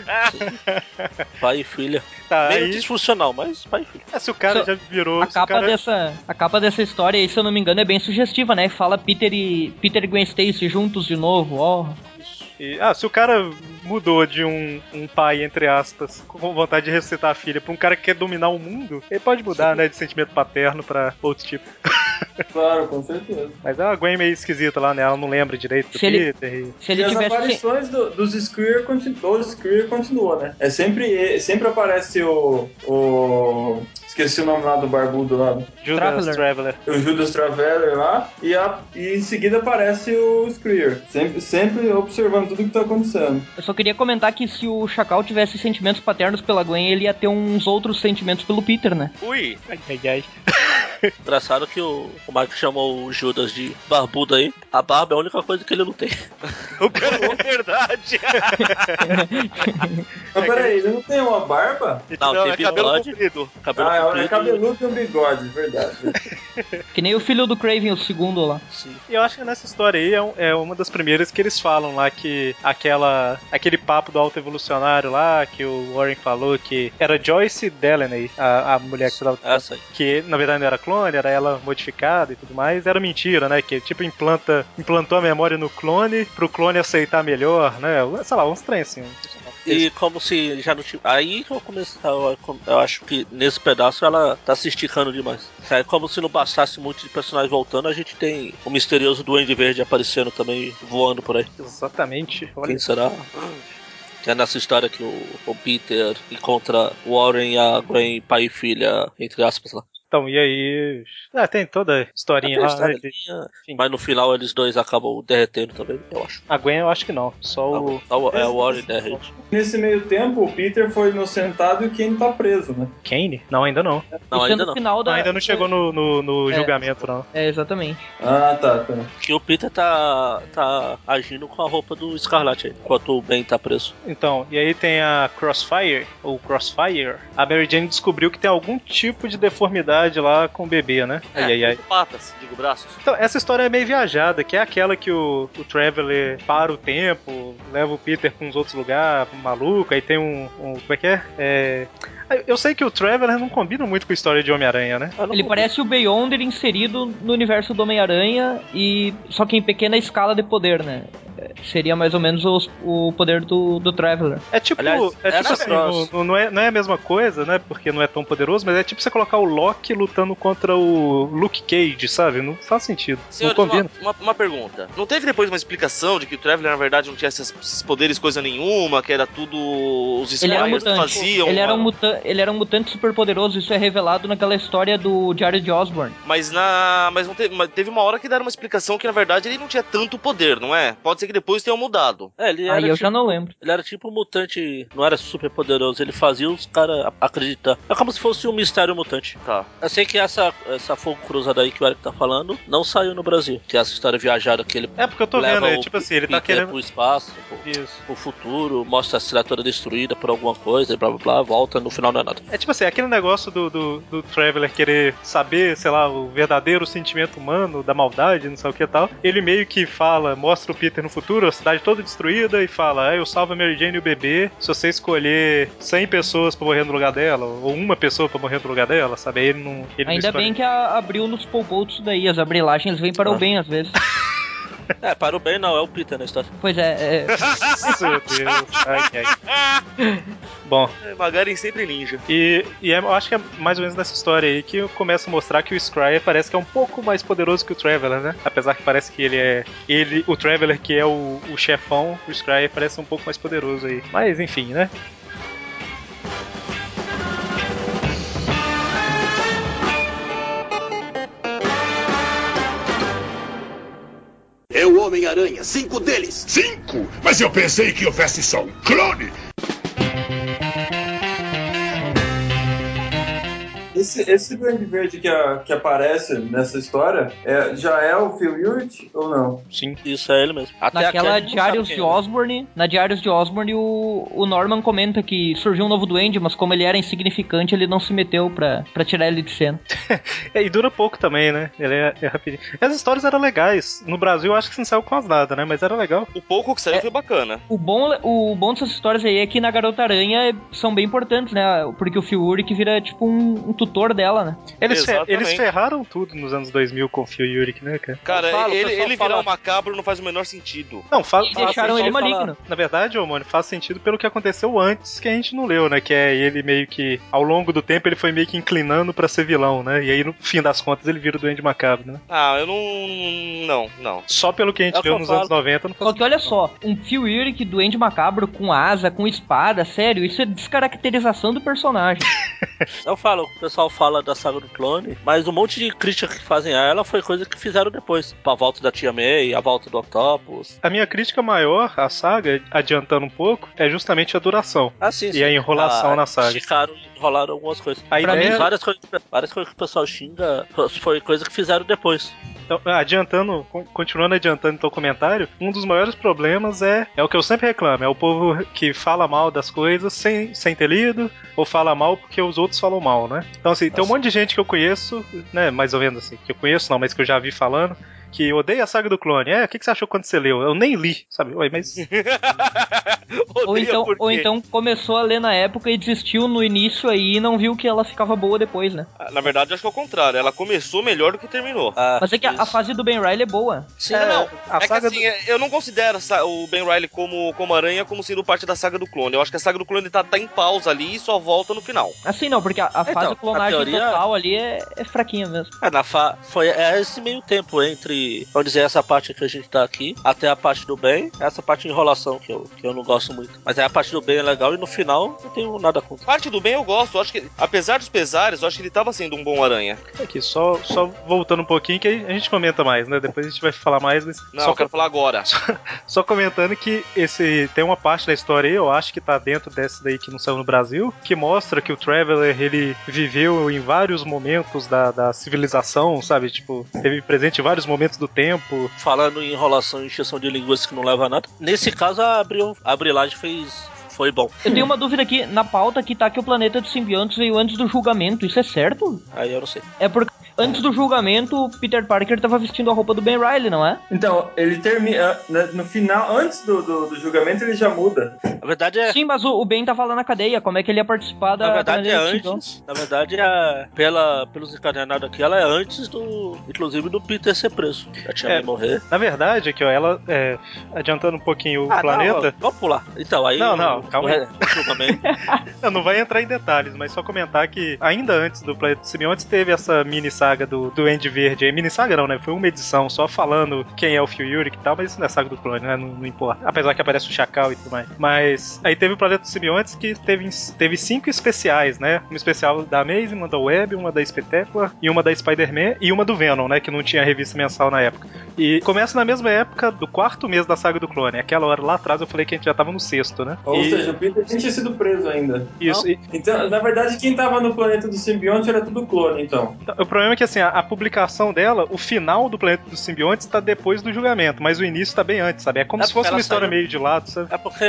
Pai e filha. Tá, Meio aí, disfuncional, mas pai e filha. é, se o cara já virou... A capa, cara- dessa, a capa dessa história aí, se eu não me engano, é bem sugestiva, né? Fala Peter e Peter e Gwen Stacy juntos de novo, ó. E, ah, se o cara mudou de um, um pai, entre aspas, com vontade de ressuscitar a filha, pra um cara que quer dominar o mundo, ele pode mudar, né, de sentimento paterno pra outro tipo. claro, com certeza. Mas é uma Gwen meio esquisita lá, né? Ela não lembra direito do Se ele- Peter. e- Se ele e as aparições do- dos Screer continuam, dos Screer continua, né? É sempre, sempre aparece o, o esqueci o nome lá do barbudo lá, Judas Traveler. Traveler. o Judas Traveler lá, e, a- e em seguida aparece o Screer, sempre, sempre observando tudo que tá acontecendo. Eu só queria comentar que se o Chacal tivesse sentimentos paternos pela Gwen, ele ia ter uns outros sentimentos pelo Peter, né? Ui, Ai, ai, ai. Engraçado que o, o Mike chamou o Judas de barbudo aí. A barba é a única coisa que ele não tem. o cara é verdade. Mas peraí, ele não tem uma barba? Não, Não, tem é cabelo bigode. comprido. Cabelo Ah, é cabeludo e um bigode, verdade. Que nem o filho do Craven, o segundo lá. Sim. E eu acho que nessa história aí é, um- é uma das primeiras que eles falam lá que aquela aquele papo do alto evolucionário lá que o Warren falou que era Joyce Delaney, a, a mulher que tava Essa aí. que na verdade não era clone, era ela modificada e tudo mais, era mentira, né? Que tipo implanta, implantou a memória no clone pro clone aceitar melhor, né? Sei lá, uns trem assim. E como se já não tivesse. Aí eu comecei. Eu, eu acho que nesse pedaço ela tá se esticando demais. É como se não bastasse muito de personagens voltando, a gente tem o misterioso Duende Verde aparecendo também, voando por aí. Exatamente. Olha, Quem será? Que é nessa história que o, o Peter encontra o Warren e a Gwen, pai e filha, entre aspas lá. Então, e aí. Ah, tem toda a historinha lá, né? Mas no final eles dois acabam derretendo também, eu acho. A Gwen eu acho que não. Só o. É o- É o Warren derrete. Nesse meio tempo, o Peter foi inocentado e o Kane tá preso, né? Kane? Não, ainda não. Não, é ainda no não. final da. ainda não chegou no, no, no É. julgamento, não. É, exatamente. Ah, tá, tá. Que o Peter tá, tá agindo com a roupa do Scarlet aí, enquanto o Ben tá preso. Então, e aí tem a Crossfire, ou Crossfire. A Mary Jane descobriu que tem algum tipo de deformidade lá com o bebê, né? Ai, ai, ai. Patas, digo braços. Então, essa história é meio viajada, que é aquela que o, o Traveler para o tempo, leva o Peter pra uns outros lugares, maluco, aí tem um, um- Como é que é? É. Eu sei que o Traveler não combina muito com a história de Homem-Aranha, né? Ele parece o Beyonder inserido no universo do Homem-Aranha e só que em pequena escala de poder, né? Seria mais ou menos os- o poder do, do Traveler. É tipo, Aliás, é tipo assim, não, não é, não é a mesma coisa, né? Porque não é tão poderoso, mas é tipo você colocar o Loki lutando contra o Luke Cage, sabe? Não faz sentido. Senhor, não combina. uma, uma, uma pergunta. Não teve depois uma explicação de que o Traveler, na verdade, não tinha esses, esses poderes coisa nenhuma, que era tudo os era um faziam? Ele era um, muta ele era um mutante super poderoso, isso é revelado naquela história do Diário de Osborne. Mas na. Mas não teve, mas teve uma hora que deram uma explicação que, na verdade, ele não tinha tanto poder, não é? Pode ser que depois tenham mudado. É, ele era, Aí eu tipo, já não lembro. ele era tipo um mutante, não era super poderoso, ele fazia os caras acreditar. É como se fosse um mistério mutante. Tá. Eu sei que essa, essa fogo cruzada aí que o Eric tá falando não saiu no Brasil. Que é essa história viajada que ele É porque eu tô leva vendo, é o tipo assim, ele tá Peter querendo. pro espaço, pro, Isso. pro futuro, mostra a cidade toda destruída por alguma coisa, e blá blá blá, volta, no final não é nada. É tipo assim, aquele negócio do, do, do Traveler querer saber, sei lá, o verdadeiro sentimento humano, da maldade, não sei o que e tal. Ele meio que fala, mostra o Peter no futuro, a cidade toda destruída, e fala: ah, eu salvo a Mary Jane e o bebê se você escolher 100 pessoas pra morrer no lugar dela, ou uma pessoa pra morrer no lugar dela, sabe? Aí ele não. Ele não Ainda escolhe. bem que a, abriu nos poupoutos daí, as abrilagens vêm para o Ah. bem às vezes. É, para o bem não, é o Peter na história. Pois é, é Meu Deus. Ai, ai. Bom, É, Magaren sempre ninja. E, e é- eu acho que é mais ou menos nessa história aí que começa a mostrar que o Scryer parece que é um pouco mais poderoso que o Traveler, né? Apesar que parece que ele é. Ele, o Traveler que é o, o chefão, o Scryer parece um pouco mais poderoso aí. Mas enfim, né? É o Homem-Aranha, cinco deles. Cinco? Mas eu pensei que houvesse só um clone. Esse, esse Duende Verde que, a- que aparece nessa história é, já é o Phil Hewitt ou não? Sim. Isso é ele mesmo. Até naquela Diários de é. Osborne, na Diários de Osborne o, o Norman comenta que surgiu um novo duende, mas como ele era insignificante, ele não se meteu pra, pra tirar ele de cena. É, e dura pouco também, né? Ele é, é rapidinho. As histórias eram legais. No Brasil eu acho que não saiu quase nada, né? Mas era legal. O pouco que saiu É. foi bacana. O bom, o bom dessas histórias aí é que na Garota Aranha são bem importantes, né? Porque o Phil Urich vira tipo um, um tutor dela, né? Eles, fe- Exatamente. eles ferraram tudo nos anos 2000 com o Phil Urich, né, cara? Cara, Eu falo, ele, ele fala- virar um macabro não faz o menor sentido. Não, faz, E deixaram ele maligno. Na verdade, ô, mano, faz sentido pelo que aconteceu antes que a gente não leu, né? Que é ele meio que, ao longo do tempo, ele foi meio que inclinando pra ser vilão, né? E aí, no fim das contas, ele vira o Duende Macabro, né? Ah, eu não. Não, não. Só pelo que a gente que leu eu nos falo. anos 90, não faz Só que olha só, um Phil Urich doente macabro com asa, com espada, sério, isso é descaracterização do personagem. Eu falo, o pessoal fala da saga do clone, mas um monte de crítica que fazem a ela foi coisa que fizeram depois. A volta da Tia May, a volta do Octopus. A minha crítica maior à saga, adiantando um pouco, é justamente a duração. Ah, sim, E a enrolação na saga. Esticaram, enrolaram algumas coisas. A Pra ideia, mim, Várias coisas, várias coisas que o pessoal xinga foi coisa que fizeram depois. Então, adiantando, con- continuando adiantando o comentário, um dos maiores problemas é, é o que eu sempre reclamo, é o povo que fala mal das coisas sem, sem ter lido, ou fala mal porque os outros falam mal, né? Então assim, tem um Nossa. monte de gente que eu conheço, né, mais ou menos assim, que eu conheço não, mas que eu já vi falando, que odeia a saga do clone. É, o que, que você achou quando você leu? Eu nem li, sabe? Ué, mas Ou então, ou então começou a ler na época e desistiu no início aí e não viu que ela ficava boa depois, né? Ah, Na verdade, eu acho que é o contrário. Ela começou melhor do que terminou. Ah, Mas é que a, fase do Ben Riley é boa. Sim, não, não. a é saga que assim, eu não considero o Ben Riley como, como aranha como sendo parte da saga do clone. Eu acho que a saga do clone tá, tá em pausa ali e só volta no final. Assim não, porque a, a Então, fase clonagem a teoria- total ali é, é fraquinha mesmo. É, na fa... foi é esse meio tempo entre, vamos dizer, essa parte que a gente tá aqui, até a parte do bem, essa parte de enrolação que eu, que eu não gosto muito. Mas aí a parte do bem é legal e no final não tenho nada contra. Parte do bem eu gosto. Eu acho que, apesar dos pesares, eu acho que ele tava sendo um bom aranha. aqui, só, só voltando um pouquinho que aí a gente comenta mais, né? Depois a gente vai falar mais, mas Não, só, eu quero falar agora. só comentando que esse tem uma parte da história aí, eu acho que tá dentro dessa daí que não saiu no Brasil, que mostra que o Traveler ele viveu em vários momentos da, da civilização, sabe? Tipo, teve presente em vários momentos do tempo. Falando em enrolação e encheção de linguiça que não leva a nada, nesse caso a, abril, a brilagem fez. Foi bom. Eu tenho uma dúvida aqui, na pauta que tá que o planeta dos simbiontes veio antes do julgamento, isso é certo? Aí eu não sei. É, por, antes do julgamento, o Peter Parker tava vestindo a roupa do Ben Riley, não é? Então, ele termina. né, No final, antes do, do, do julgamento, ele já muda. Na verdade é. Sim, mas o, o Ben tava lá na cadeia, como é que ele ia participar da Na verdade é antes. Na verdade é. Pela, pelos encadernados aqui, ela é antes do. Inclusive do Peter ser preso. Já tinha É. que morrer. Na verdade, aqui, ó, ela, é, adiantando um pouquinho o Ah, planeta, não, vamos pular. Então, aí. Não, o- não, calma o aí. re- o julgamento. Eu não vai entrar em detalhes, mas só comentar que ainda antes do Planeta Simbiontes teve essa mini saga do, Andy Verde. aí. Mini saga não, né? Foi uma edição só falando quem é o Phil Yurik e tal, mas isso não é saga do clone, né? Não, não importa. Apesar que aparece o Chacal e tudo mais. Mas aí teve o Planeta dos Simbiontes que teve, teve cinco especiais, né? Uma especial da Amazing, uma da Web, uma da Spectacular e uma da Spider-Man e uma do Venom, né? Que não tinha revista mensal na época. E começa na mesma época do quarto mês da saga do clone. Aquela hora lá atrás eu falei que a gente já tava no sexto, né? Ou E- seja, o Peter nem tinha sido preso ainda. isso, e- Então, na verdade, quem tava no planeta do simbionte era tudo clone, então. Então, O problema é que assim, a, a publicação dela, o final do Planeta dos Simbiontes tá depois do julgamento, mas o início tá bem antes, sabe? É como É se fosse uma história saiu- meio de lado, sabe? É porque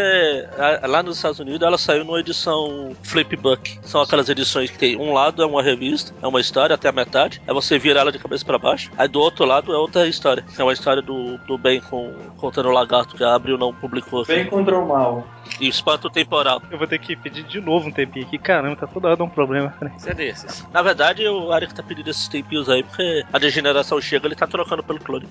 a- lá nos Estados Unidos ela saiu numa edição Flipbook. São aquelas edições que tem um lado é uma revista, é uma história até a metade, aí você vira ela de cabeça pra baixo, aí do outro lado é outra história. É uma história do, do Ben com, contando o lagarto que a Abril não publicou. Bem contra o mal. E espanto temporal. Eu vou ter que pedir de novo um tempinho aqui. Caramba, tá toda hora dando um problema. né? Isso é desses. Na verdade, o Eric tá pedindo esses tempinhos aí porque a degeneração chega, ele tá trocando pelo clone.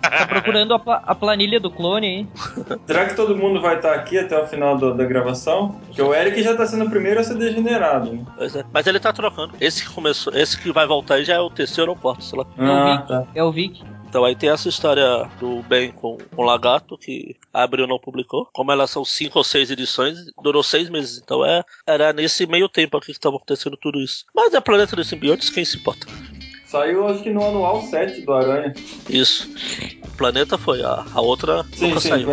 Tá procurando a, pla- a planilha do clone aí. Será que todo mundo vai estar aqui até o final do- da gravação? Porque o Eric já tá sendo o primeiro a ser degenerado. Né? Pois é. Mas ele tá trocando. Esse que começou, esse que vai voltar aí já é o terceiro ou quarto, sei lá. Ah, tá. É o Vic. Então aí tem essa história do Ben com, com o Lagarto, que a Abril não publicou. Como elas são cinco ou seis edições, durou seis meses. Então é, era nesse meio tempo aqui que estava acontecendo tudo isso. Mas é Planeta dos Simbiontes, quem se importa? Saiu, acho que no anual 7 do Aranha. Isso. O planeta foi, a, a outra Sim, nunca sim, saiu.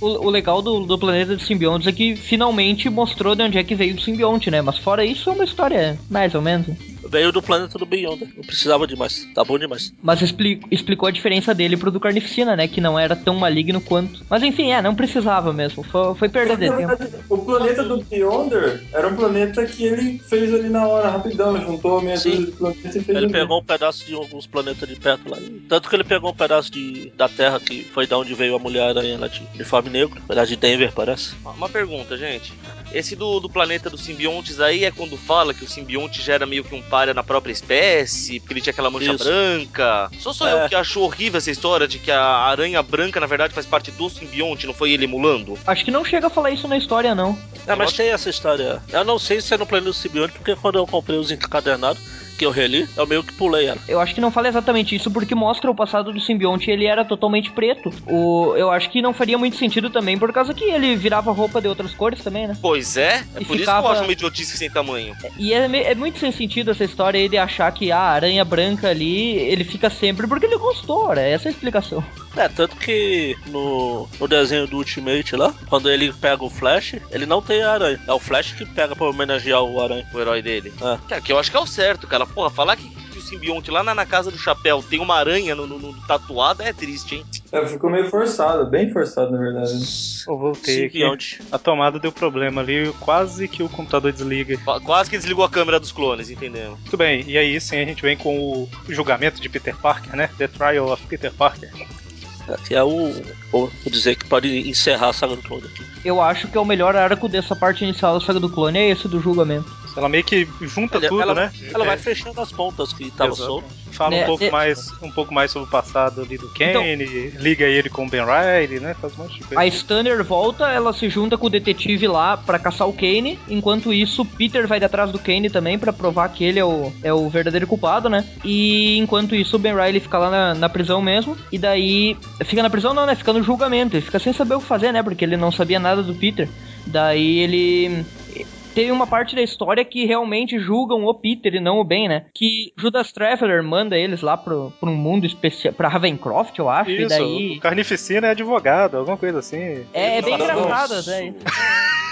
O, o legal do, do planeta dos simbiontes é que finalmente mostrou de onde é que veio o simbionte, né? Mas fora isso é uma história mais ou menos. Veio do planeta do Beyonder. Não precisava de mais. Tá bom demais. Mas expli- explicou a diferença dele pro do Carnificina, né? Que não era tão maligno quanto. Mas enfim, é, não precisava mesmo. Foi, foi perda de tempo. O planeta do Beyonder era um planeta que ele fez ali na hora, rapidão. Juntou a meia Sim. dúzia de planetas e fez Ele ali. pegou um pedaço de alguns planetas de perto lá. Tanto que ele pegou um pedaço de, da Terra, que foi da onde veio a Mulher-Aranha lá de uniforme negro. Um pedaço de Denver, parece. Uma pergunta, gente. Esse do, do planeta dos simbiontes aí é quando fala que o simbionte já era meio que um páreo na própria espécie, porque ele tinha aquela mancha Isso. branca. Só sou É. eu que acho horrível essa história de que a aranha branca, na verdade, faz parte do simbionte, não foi ele emulando? Acho que não chega a falar isso na história, não. É, mas tem essa história. Eu não sei se é no planeta do Simbionte, porque quando eu comprei os encadernados, que eu reli, eu meio que pulei ela. Eu acho que não fala exatamente isso porque mostra o passado do simbionte e ele era totalmente preto. O, eu acho que não faria muito sentido também, por causa que ele virava roupa de outras cores também, né? Pois é, é E por isso que ficava- eu acho uma idiotice sem tamanho. E é, é muito sem sentido essa história aí de achar que a aranha branca ali, ele fica sempre porque ele gostou, né? Essa é a explicação. É, tanto que no, no desenho do Ultimate lá, quando ele pega o Flash, ele não tem a aranha. É o Flash que pega pra homenagear o aranha. O herói dele. É. Cara, que eu acho que é o certo, cara. Porra, falar que, que o simbionte lá na, na casa do chapéu tem uma aranha no, no, no tatuado é triste, hein? É, ficou meio forçado, bem forçado, na verdade. Eu voltei aqui. Simbionte. A tomada deu problema ali, quase que o computador desliga. Qu- Quase que desligou a câmera dos clones, entendemos? Muito bem, e aí sim a gente vem com o julgamento de Peter Parker, né? The Trial of Peter Parker. Que é o. Vou dizer que pode encerrar a saga do clone aqui. Eu acho que é o melhor arco dessa parte inicial da saga do clone, é esse do julgamento. Ela meio que junta Ela- tudo, ela, né? Ela É, vai fechando as pontas que estavam soltas. Fala É, um pouco é- mais um pouco mais sobre o passado ali do Então- Kenny, liga ele com o Ben Riley, né? Faz um monte de coisa. A Stunner volta, ela se junta com o detetive lá pra caçar o Kane. Enquanto isso, Peter vai de atrás do Kane também pra provar que ele é o, é o verdadeiro culpado, né? E enquanto isso, o Ben Riley fica lá na, na prisão mesmo. E daí. Fica na prisão, não, né? Fica no julgamento. Ele fica sem saber o que fazer, né? Porque ele não sabia nada do Peter. Daí ele. Teve uma parte da história que realmente julgam o Peter e não o Ben, né? Que Judas Traveler manda eles lá pro, pro um mundo especial. pra Ravencroft, eu acho. e Isso, daí. o Carnificina é advogado, alguma coisa assim. É, é bem engraçado Nossa.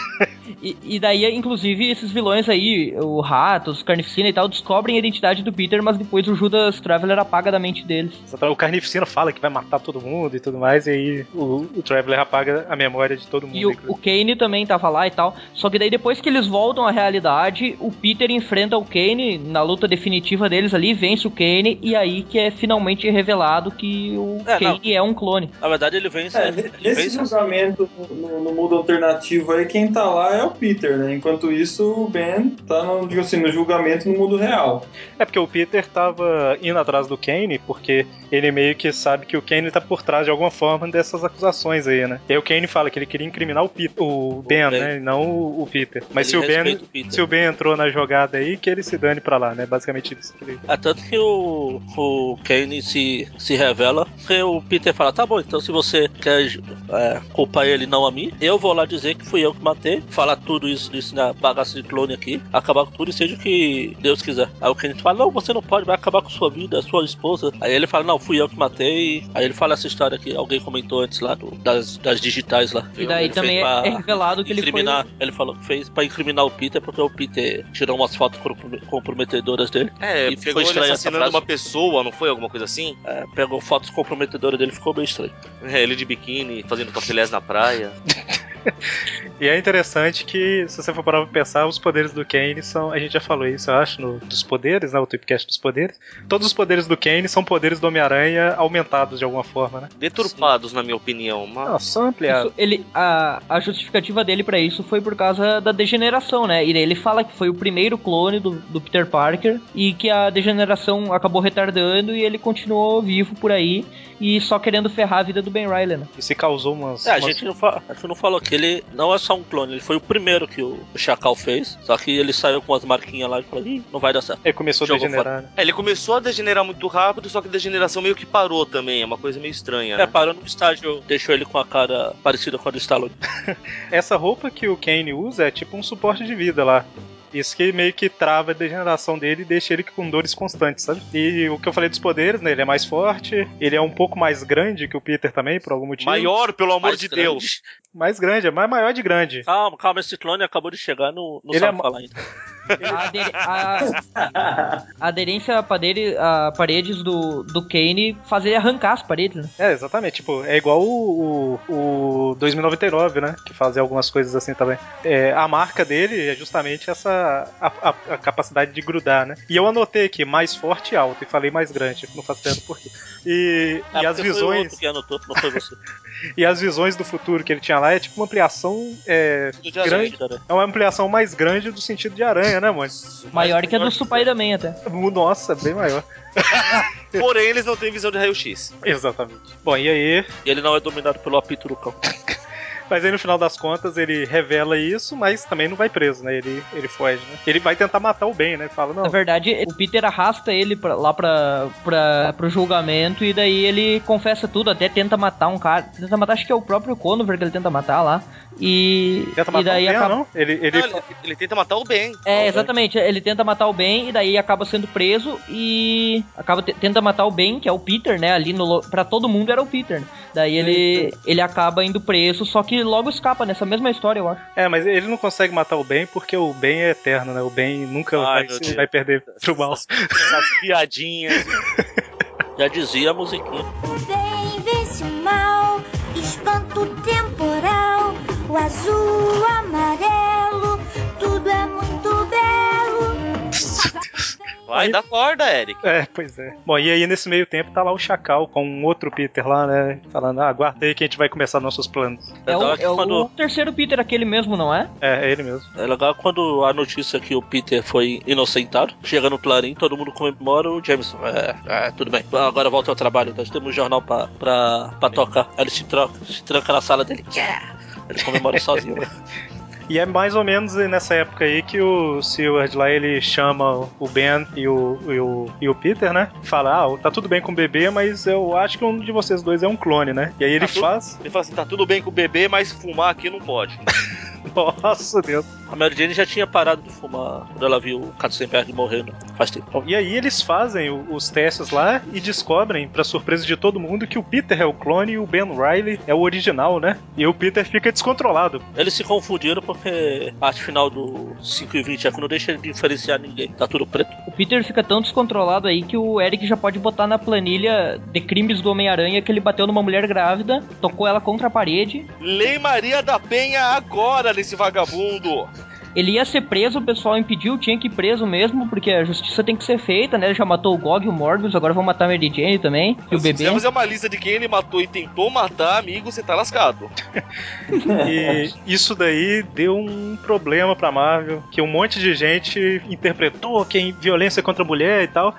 E, e daí, inclusive, esses vilões aí, o Rato, os Carnificina e tal, descobrem a identidade do Peter, mas depois o Judas Traveler apaga da mente deles. O Carnificina fala que vai matar todo mundo e tudo mais, e aí o, o Traveler apaga a memória de todo mundo. E o, o Kane também tava lá e tal. Só que daí depois que eles voltam à realidade, o Peter enfrenta o Kane na luta definitiva deles ali, vence o Kane, e aí que é finalmente revelado que o É, Kane é um clone. Na verdade, ele vence. É, ele nesse vence julgamento no, no mundo alternativo aí, quem tá lá é o Peter, né? Enquanto isso, o Ben tá no, digo assim, no julgamento no mundo real. É porque o Peter tava indo atrás do Kane, porque ele meio que sabe que o Kane tá por trás de alguma forma dessas acusações aí, né? E aí o Kane fala que ele queria incriminar o, Peter, o Ben, Ben. né? E não o, o Peter. Mas se o, ben, o Peter. se o Ben entrou na jogada aí, que ele se dane pra lá, né? Basicamente isso que ele. É tanto que o, o Kane se, se revela e o Peter fala, tá bom, então se você quer é, culpar ele não a mim, eu vou lá dizer que fui eu que matei, falar tudo isso, isso na bagaça de clone aqui, acabar com tudo e seja o que Deus quiser. Aí o Kane fala, não, você não pode, vai acabar com sua vida, sua esposa. Aí ele fala, não, fui eu que matei. Aí ele fala essa história que alguém comentou antes lá, do- das, das digitais lá. E daí Ele também é, revelado que ele foi. incriminar, ele falou que fez pra incriminar o Peter porque o Peter tirou umas fotos comprom- comprometedoras dele. É, E ficou pegou ele estranha essa assassinando uma pessoa, não foi? Alguma coisa assim? É, pegou fotos comprometedoras dele, ficou bem estranho. É, ele de biquíni, fazendo cafilés na praia. E é interessante que, se você for parar pra pensar, os poderes do Kane são. A gente já falou isso, eu acho, no, dos poderes, né? O Tweepcast dos poderes. Todos os poderes do Kane são poderes do Homem-Aranha aumentados de alguma forma, né? Deturpados, na minha opinião. Mas... Não, ampliados. Isso, ele, a, a justificativa dele pra isso foi por causa da degeneração, né? E daí ele fala que foi o primeiro clone do, do Peter Parker e que a degeneração acabou retardando e ele continuou vivo por aí e só querendo ferrar a vida do Ben Riley, né? E se causou umas. É, a umas- gente, não fa- a gente não falou que ele não é só um clone, ele foi o primeiro que o, Chacal fez. Só que ele saiu com as marquinhas lá e falou: Ih, não vai dar certo. Ele começou a Jogou degenerar, né? É, ele começou a degenerar muito rápido, só que a degeneração meio que parou também. É uma coisa meio estranha, É, né? parou no estágio, deixou ele com a cara parecida com a do Stallone. Essa roupa que o Kane usa é tipo um suporte de vida lá. Isso que meio que trava a degeneração dele e deixa ele com dores constantes, sabe? E o que eu falei dos poderes, né? Ele é mais forte, ele é um pouco mais grande que o Peter também, por algum motivo. Maior, pelo amor Mais de grande. Deus. Mais grande, é mais maior de grande. Calma, calma, esse clone acabou de chegar, não, não Ele sabe é falar ainda. A, aderi- a- a aderência a, padere- a paredes do, do Kane fazer arrancar as paredes, né? É, exatamente. Tipo, é igual o, o, o 2099, né? Que fazia algumas coisas assim também. É, a marca dele é justamente essa a, a- a capacidade de grudar, né? E eu anotei aqui mais forte e alto e falei mais grande. Não faço ideia do porquê. E, É, e as visões anotou, não foi você. e as visões do futuro que ele tinha lá é tipo uma ampliação é, Tudo de aranha. grande. É uma ampliação mais grande do sentido de aranha, né, mano? Maior que a do Spider-Man até. Nossa, bem maior. Porém, eles não têm visão de raio-x. Exatamente. Bom, e aí E ele não é dominado pelo apito do cão. Mas aí no final das contas ele revela isso, mas também não vai preso, né? Ele, ele foge, né? Ele vai tentar matar o Ben, né? Fala, não. Na verdade, o Peter arrasta ele pra, lá pra, pra, pro julgamento e daí ele confessa tudo, até tenta matar um cara. Tenta matar, acho que é o próprio Conover que ele tenta matar lá. E, Tenta e matar daí o Ben, acaba. não? Ele, ele, Não, ele, ele tenta matar o Ben. É, exatamente. Ele tenta matar o Ben e daí acaba sendo preso e acaba te- tenta matar o Ben, que é o Peter, né? Ali no pra todo mundo era o Peter. Né? Daí ele ele acaba indo preso, só que logo escapa nessa mesma história, eu acho. É, mas ele não consegue matar o Ben porque o Ben é eterno, né? O Ben nunca Ai, vai, vai perder pro mal. Essas piadinhas. Já dizia a musiquinha. O bem vence o mal, espanto temporal, o azul, o amarelo, tudo é muito belo. Vai, dá corda, Eric. É, pois é. Bom, e aí nesse meio tempo tá lá o Chacal com um outro Peter lá, né? Falando, ah, aguarda aí que a gente vai começar nossos planos. É, o, é o quando- terceiro Peter, aquele mesmo, não é? É, é ele mesmo. É legal quando a notícia que o Peter foi inocentado, chega no Clarim, todo mundo comemora, o Jameson, é, é, tudo bem, agora volta ao trabalho, nós temos um jornal pra, pra, pra tocar. Aí ele se, troca, se tranca na sala dele, yeah! Ele comemora sozinho. E é mais ou menos nessa época aí que o Seward lá ele chama o Ben e o, e o, e o Peter, né? Fala, ah, tá tudo bem com o bebê, mas eu acho que um de vocês dois é um clone, né? E aí ele Tá tudo- faz. Ele fala assim: tá tudo bem com o bebê, mas fumar aqui não pode. Nossa, Deus. A Mary Jane já tinha parado de fumar quando ela viu o Katzenberg morrendo faz tempo. E aí eles fazem os testes lá e descobrem, pra surpresa de todo mundo, que o Peter é o clone e o Ben Riley é o original, né? E o Peter fica descontrolado. Eles se confundiram porque a arte final do 5 e 20 é que não deixa de diferenciar ninguém. Tá tudo preto. O Peter fica tão descontrolado aí que o Eric já pode botar na planilha de crimes do Homem-Aranha que ele bateu numa mulher grávida, tocou ela contra a parede. Lei Maria da Penha agora nesse vagabundo. Ele ia ser preso, o pessoal impediu, tinha que ir preso mesmo, porque a justiça tem que ser feita, né? Já matou o Gog e o Morbius, agora vão matar a Mary Jane também, e o Se bebê. quiser fazer uma lista de quem ele matou e tentou matar, amigo, você tá lascado. E isso daí deu um problema pra Marvel, que um monte de gente interpretou que é violência contra a mulher e tal.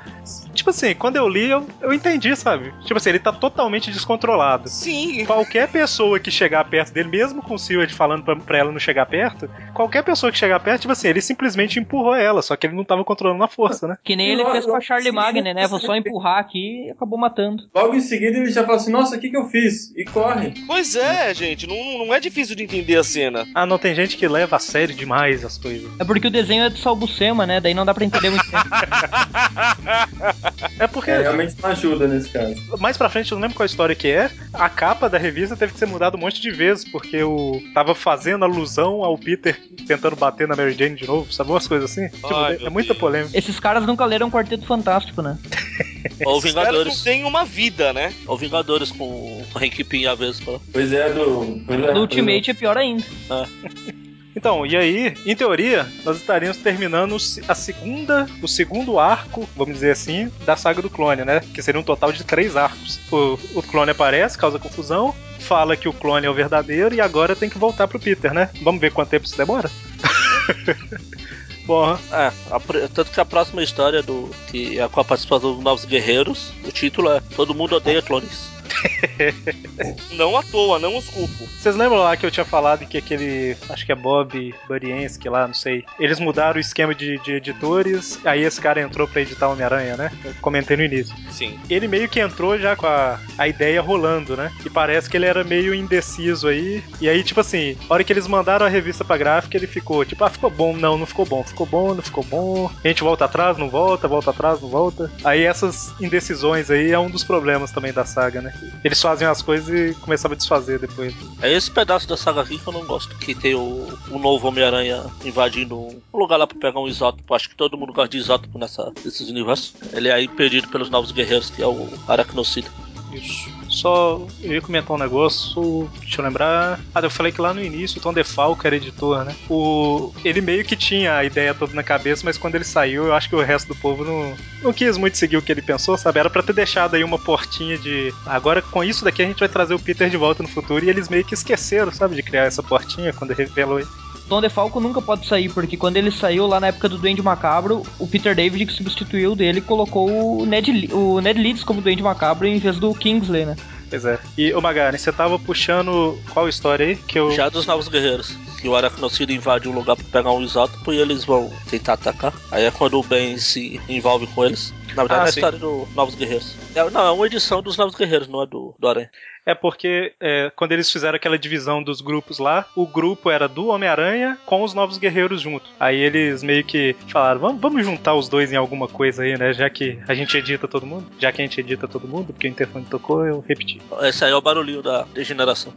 Tipo assim, quando eu li, eu, eu entendi, sabe? Tipo assim, ele tá totalmente descontrolado. Sim. Qualquer pessoa que chegar perto dele, mesmo com o Seward falando pra, pra ela não chegar perto, qualquer pessoa que chegar perto, tipo assim, ele simplesmente empurrou ela, só que ele não tava controlando a força, né? Que nem ele fez com a Charlie seguida, Magner, né? Vou só empurrar aqui e acabou matando. Logo em seguida ele já fala assim, nossa, o que que eu fiz? E corre. Pois é, gente, não, não é difícil de entender a cena. Ah, não, tem gente que leva a sério demais as coisas. É porque o desenho é de Salbucema, né? Daí não dá pra entender muito bem. É porque, É, realmente não ajuda nesse caso. mais pra frente, eu não lembro qual história que é, a capa da revista teve que ser mudada um monte de vezes, porque o tava fazendo alusão ao Peter tentando bater na Mary Jane de novo, sabe? Umas coisas assim. Tipo, Ai, é meu muita Deus. polêmica. Esses caras nunca leram Quarteto Fantástico, né? Ou Vingadores. não têm uma vida, né? Ou Vingadores com o Hank Pym à vez. pô. Pois é, do... Pois é, No Ultimate é pior ainda. Então, e aí, em teoria, nós estaríamos terminando a segunda, o segundo arco, vamos dizer assim, da saga do clone, né? Que seria um total de três arcos. O, o clone aparece, causa confusão, fala que o clone é o verdadeiro e agora tem que voltar pro Peter, né? Vamos ver quanto tempo isso demora? Bom, É, a tanto que a próxima história do que é com a participação dos Novos Guerreiros, o título é Todo mundo odeia clones. Não à toa, não os culpo. Vocês lembram lá que eu tinha falado que aquele. Acho que é Bob Buriensky lá, não sei. Eles mudaram o esquema de, de editores, aí esse cara entrou pra editar Homem-Aranha, né? Eu comentei no início. Sim. Ele meio que entrou já com a, a ideia rolando, né? E parece que ele era meio indeciso aí. E aí, tipo assim, a hora que eles mandaram a revista pra gráfica, ele ficou tipo, ah, ficou bom, não, não ficou bom, ficou bom, não ficou bom. A gente volta atrás, não volta, volta atrás, não volta. Aí essas indecisões aí é um dos problemas também da saga, né? Eles fazem as coisas e começavam a desfazer depois. É esse pedaço da saga aqui que eu não gosto. Que tem o, o novo Homem-Aranha invadindo um lugar lá pra pegar um isótopo. Acho que todo mundo gosta de isótopo nessa, nesses universos. Ele é impedido pelos novos guerreiros, que é o Aracnocida. Isso. Só eu ia comentar um negócio, deixa eu lembrar. Ah, eu falei que lá no início o Tom DeFalco era editor, né? O, ele meio que tinha a ideia toda na cabeça, mas quando ele saiu, eu acho que o resto do povo não, não quis muito seguir o que ele pensou, sabe? Era pra ter deixado aí uma portinha de. Agora com isso daqui a gente vai trazer o Peter de volta no futuro. E eles meio que esqueceram, sabe, de criar essa portinha quando revelou ele. Tom DeFalco nunca pode sair, porque quando ele saiu lá na época do Duende Macabro, o Peter David, que substituiu dele, colocou o Ned, o Ned Leeds como Duende Macabro em vez do Kingsley, né? Pois é. E, ô Magari, você tava puxando qual história aí? Que eu. Já dos novos guerreiros. Que o Aracnocida invade um lugar pra pegar um isótopo e eles vão tentar atacar. Aí é quando o Ben se envolve com eles. Na verdade, Ah, é a história do Novos Guerreiros. É, não, é uma edição dos Novos Guerreiros, não é do, do Aranha. É porque é, quando eles fizeram aquela divisão dos grupos lá, o grupo era do Homem-Aranha com os Novos Guerreiros junto. Aí eles meio que falaram, vamos, vamos juntar os dois em alguma coisa aí, né? Já que a gente edita todo mundo. Já que a gente edita todo mundo, porque o interfone tocou, eu repeti. Esse aí é o barulhinho da degeneração.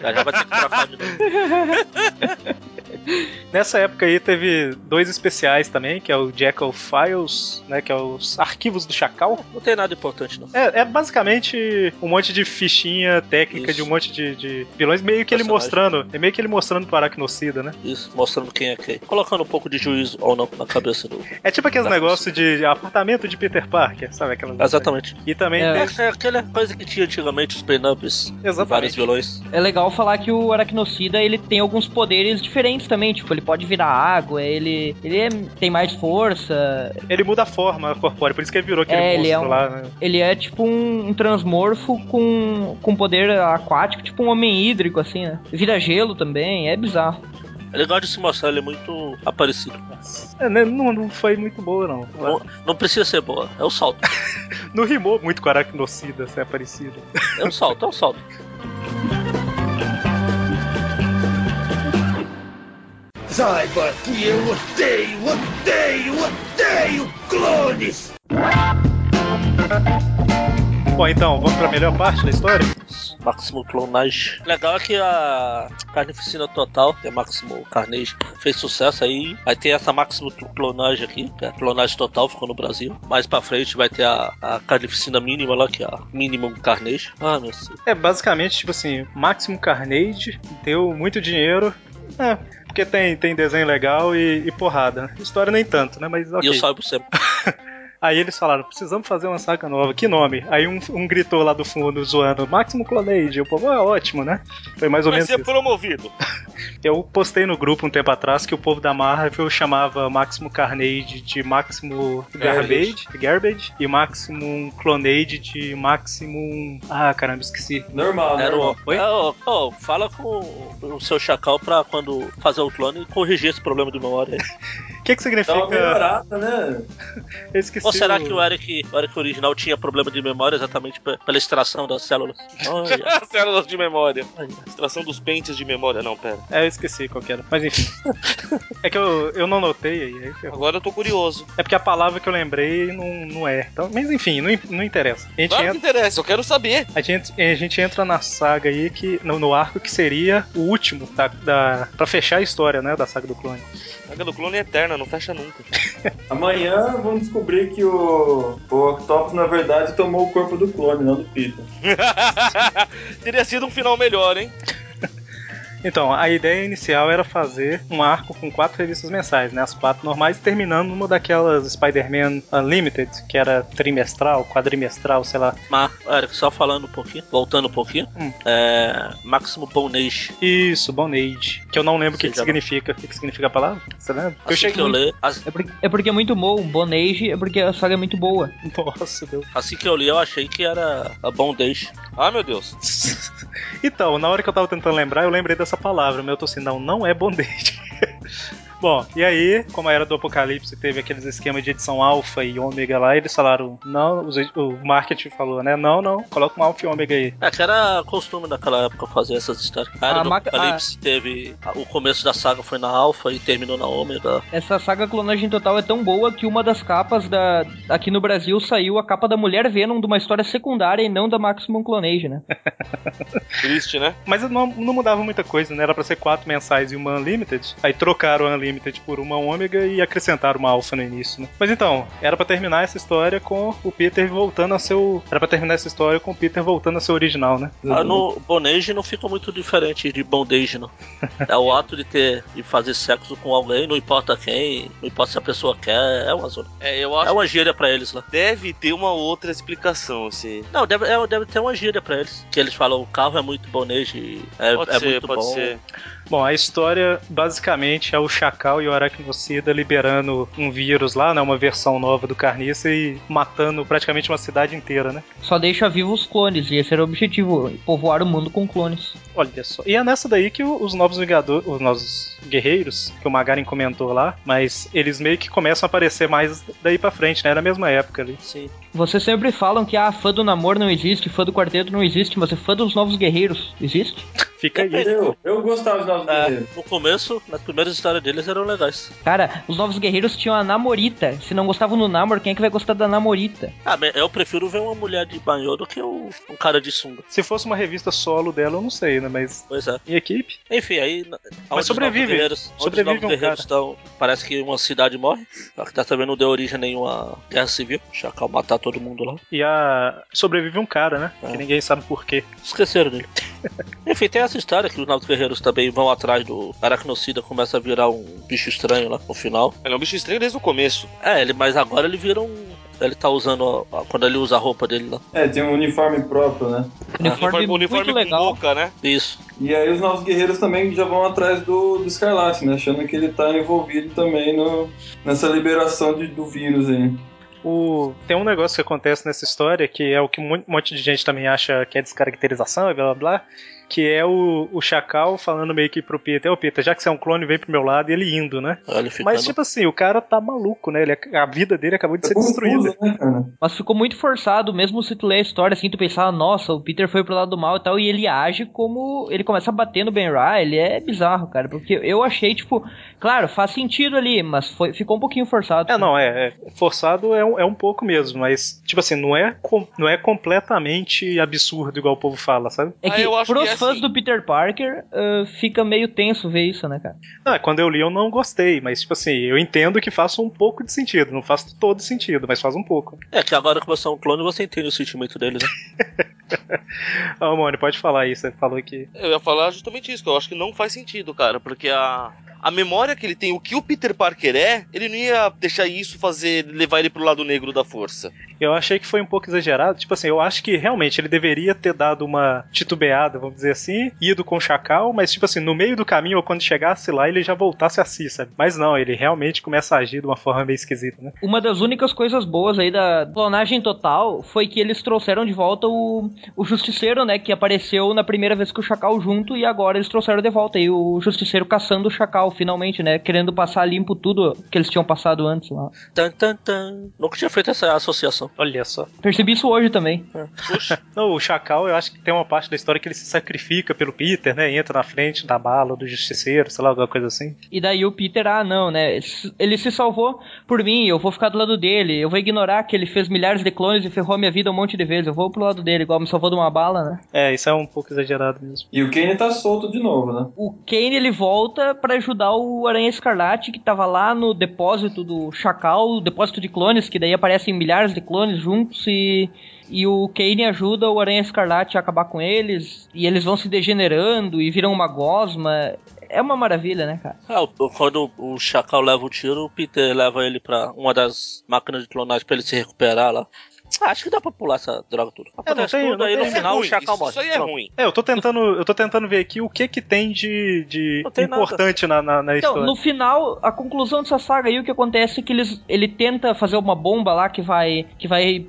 Já, já vai ter que trocar de novo. Nessa época aí teve dois especiais também, que é o Jackal Files, né? Que é os arquivos do Chacal. Não tem nada importante, não. É, é basicamente um monte de fichinha técnica Isso. de um monte de, de vilões, meio que ele mostrando. É meio que ele mostrando pro Aracnocida, né? Isso, mostrando quem é quem. Colocando um pouco de juízo ou não na cabeça do. É tipo aqueles negócios de apartamento de Peter Parker, sabe? Aquelas Exatamente. E também É. tem. É, é aquela coisa que tinha antigamente os pin-ups. Exatamente. Vários vilões. É legal falar que o Aracnocida, ele tem alguns poderes diferentes também, tipo, ele pode virar água, ele, ele é- tem mais força, Ele muda a forma corpórea, por isso que ele virou aquele É, ele monstro é um- lá, né? ele é tipo um, um transmorfo com, com poder aquático, tipo um homem hídrico, assim, né? Vira gelo também, é bizarro. É legal de se mostrar, ele é muito aparecido. É, né, não, não foi muito boa, não. Não, não precisa ser boa, é o salto. Não rimou muito com Aracnocida ser aparecido. É um salto, é um salto. Saiba que eu odeio, odeio, odeio clones! Bom, então, vamos pra melhor parte da história? Máximo Clonage. Legal é que a Carnificina Total, que é Máximo Carnage, fez sucesso aí. Aí tem essa Máximo Clonage aqui, que é a Clonage Total, ficou no Brasil. Mais pra frente vai ter a, a Carnificina Mínima lá, que é a Minimum Carnage. Ah, meu Deus. É, basicamente, tipo assim, Maximum Carnage deu muito dinheiro. É, porque tem, tem desenho legal e, e porrada. História nem tanto, né? Mas ok. E eu salvo sempre. Aí eles falaram, precisamos fazer uma saga nova. Que nome? Aí um, um gritou lá do fundo, zoando, Máximo Clonage. O povo, é ótimo, né? Foi mais ou Vai menos ser isso. promovido. Eu postei no grupo um tempo atrás que o povo da Marvel chamava Máximo Carnage de Máximo Garbage, Garbage e Maximum Clonage de Maximum... Ah, caramba, esqueci. Normal, Era normal. o. É, ó, ó, fala com o seu chacal pra quando fazer o clone corrigir esse problema de memória. que que Dá uma significa... melhorada, né? Eu esqueci Ou será o- que o Eric, o Eric original tinha problema de memória exatamente pe- pela extração das células? Olha, Células de memória. olha. Extração dos pentes de memória. Não, pera. É, eu esqueci qual que era. Mas enfim. é que eu, eu não notei aí. aí. Agora eu tô curioso. É porque a palavra que eu lembrei não, não é. Então, mas enfim, não, não interessa. A gente, Claro que entra, interessa, eu quero saber. a, gente, a gente entra na saga aí, que, no, no arco que seria o último da, da, pra fechar a história, né? Da saga do clone. A saga do clone é eterna, não fecha nunca. Amanhã vamos descobrir que o, o Octopus, na verdade, tomou o corpo do clone, não do Peter. Teria sido um final melhor, hein? Então, a ideia inicial era fazer um arco com quatro revistas mensais, né? As quatro normais, terminando numa daquelas Spider-Man Unlimited, que era trimestral, quadrimestral, sei lá. Mas, Eric, só falando um pouquinho, voltando um pouquinho, Hum. é. Máximo Bonage. Isso, Bonade. Que eu não lembro o que, que significa. O que, que significa a palavra? Você lembra? Assim que eu li, as- É porque, é porque é muito bom, Bonage é porque a saga é muito boa. Nossa, Deus. assim que eu li, eu achei que era a Bondage. Ah, meu Deus. então, na hora que eu tava tentando lembrar, eu lembrei dessa palavra, mas eu tô assim, não, não é bondage. Bom, e aí, como a era do Apocalipse teve aqueles esquemas de edição alfa e ômega lá, eles falaram, não, os- o marketing falou, né? Não, não, coloca um alfa e ômega aí. É que era costume naquela época fazer essas histórias. A era A do maca- Apocalipse teve. O começo da saga foi na Alpha e terminou na Ômega. Essa saga Clonagem Total é tão boa que uma das capas da aqui no Brasil saiu a capa da Mulher Venom de uma história secundária e não da Maximum Clonage, né? Triste, né? Mas não, não mudava muita coisa, né? Era pra ser quatro mensais e uma Unlimited. Aí trocaram a Unlimited por uma ômega e acrescentaram uma alfa no início, né? Mas então, era pra terminar essa história com o Peter voltando a seu. Era pra terminar essa história com o Peter voltando a seu original, né? Ah, no Bonage não fica muito diferente de Bondage, não. É o ato de ter de fazer sexo com alguém, não importa quem, não importa se a pessoa quer, é uma zona. É, eu É acho uma gíria pra eles lá. deve ter uma outra explicação. Se... Não, deve, é- deve ter uma gíria pra eles. Que eles falam, o carro é muito Bonage, é, Pode é ser, muito pode bom. ser. Bom, a história basicamente é o Chacal e o Aracnocida liberando um vírus lá, né? Uma versão nova do Carniça e matando praticamente uma cidade inteira, né? Só deixa vivos os clones, e esse era o objetivo, povoar o mundo com clones. Olha só. E é nessa daí que os novos Vingadores, os novos guerreiros, que o Magarin comentou lá, mas eles meio que começam a aparecer mais daí pra frente, né? Era a mesma época ali. Sim. Vocês sempre falam que ah, fã do namoro não existe, fã do quarteto não existe, mas é fã dos novos guerreiros. Existe? Fica aí. Eu, eu gostava de Novos É, Guerreiros. no começo, nas primeiras histórias deles eram legais. Cara, os novos guerreiros tinham a namorita. Se não gostavam do namor, quem é que vai gostar da namorita? Ah, mas eu prefiro ver uma mulher de banho do que um, um cara de sunga. Se fosse uma revista solo dela, eu não sei, né? Mas. Pois é. E equipe? Enfim, aí. os sobrevive. Sobrevive novos um guerreiros cara. estão. Parece que uma cidade morre. Dessa vez não deu origem a nenhuma guerra civil. Chacal matar todo mundo lá. E a. Sobrevive um cara, né? É. Que ninguém sabe por quê. Esqueceram dele. Enfim, tem essa história que os novos guerreiros também vão atrás do Aracnocida, começa a virar um bicho estranho lá no final. Ele é um bicho estranho desde o começo. É, ele, mas agora ele vira um. Ele tá usando. a- a- quando ele usa a roupa dele lá. É, tem um uniforme próprio, né? Uniforme, uniforme muito com legal. boca, né? Isso. E aí os Novos Guerreiros também já vão atrás do, do Escarlate, né? Achando que ele tá envolvido também no, nessa liberação de- do vírus aí. O... Tem um negócio que acontece nessa história que é o que um monte de gente também acha que é descaracterização e blá blá blá que é o, o Chacal falando meio que pro Peter, ô Peter, já que você é um clone, vem pro meu lado, e ele indo, né? Ficando... Mas, tipo assim, o cara tá maluco, né? Ele, a vida dele acabou de ser destruída. Né? Mas ficou muito forçado, mesmo se tu ler a história assim, tu pensar, nossa, o Peter foi pro lado do mal e tal, e ele age como. Ele começa a bater no Ben Riley, é bizarro, cara. Porque eu achei, tipo, claro, faz sentido ali, mas foi, ficou um pouquinho forçado. É, não, é. é forçado é um, é um pouco mesmo, mas, tipo assim, não é, com, não é completamente absurdo, igual o povo fala, sabe? É Ah, que eu acho pros que fãs do Peter Parker, ah, fica meio tenso ver isso, né, cara? Ah, quando eu li eu não gostei, mas, tipo assim, eu entendo que faça um pouco de sentido. Não faz todo sentido, mas faz um pouco. É que agora que você é um clone, você entende o sentimento dele, né? Ah, Mônio, pode falar aí, você falou que. Eu ia falar justamente isso, que eu acho que não faz sentido, cara, porque a, a memória que ele tem, o que o Peter Parker é, ele não ia deixar isso fazer, levar ele pro lado negro da força. Eu achei que foi um pouco exagerado. Tipo assim, eu acho que realmente ele deveria ter dado uma titubeada, vamos dizer assim, ido com o Chacal, mas tipo assim, no meio do caminho ou quando chegasse lá, ele já voltasse a si, sabe? Mas não, ele realmente começa a agir de uma forma meio esquisita, né? Uma das únicas coisas boas aí da clonagem total foi que eles trouxeram de volta o, o Justiceiro, né? Que apareceu na primeira vez com o Chacal junto e agora eles trouxeram de volta aí o Justiceiro caçando o Chacal, finalmente, né? Querendo passar limpo tudo que eles tinham passado antes lá. Tan, tan, tan. Nunca tinha feito essa associação. Olha só. Percebi isso hoje também. Puxa, Não, o Chacal, eu acho que tem uma parte da história que ele se sacrifica pelo Peter, né? Entra na frente da bala do Justiceiro, sei lá, alguma coisa assim. E daí o Peter, ah, não, né? Ele se salvou por mim, eu vou ficar do lado dele. Eu vou ignorar que ele fez milhares de clones e ferrou a minha vida um monte de vezes. Eu vou pro lado dele, igual me salvou de uma bala, né? É, isso é um pouco exagerado mesmo. E o Kane tá solto de novo, né? O Kane ele volta pra ajudar o Aranha Escarlate que tava lá no depósito do Chacal, depósito de clones, que daí aparecem milhares de clones juntos e e o Kane ajuda o Aranha Escarlate a acabar com eles e eles vão se degenerando e viram uma gosma. É uma maravilha, né, cara? O- quando o Chacal leva o tiro, o Peter leva ele pra uma das máquinas de clonagem pra ele se recuperar lá. Ah, acho que dá pra pular essa droga tudo. Acontece tem- tudo, não aí no final é o ruim, Chacal isso, morre. isso aí é Pronto. ruim. É, eu tô tentando, eu tô tentando ver aqui o que que tem de, de Não importante na, na, na Então, história. no final, a conclusão dessa saga aí, o que acontece é que eles, ele tenta fazer uma bomba lá que vai, que vai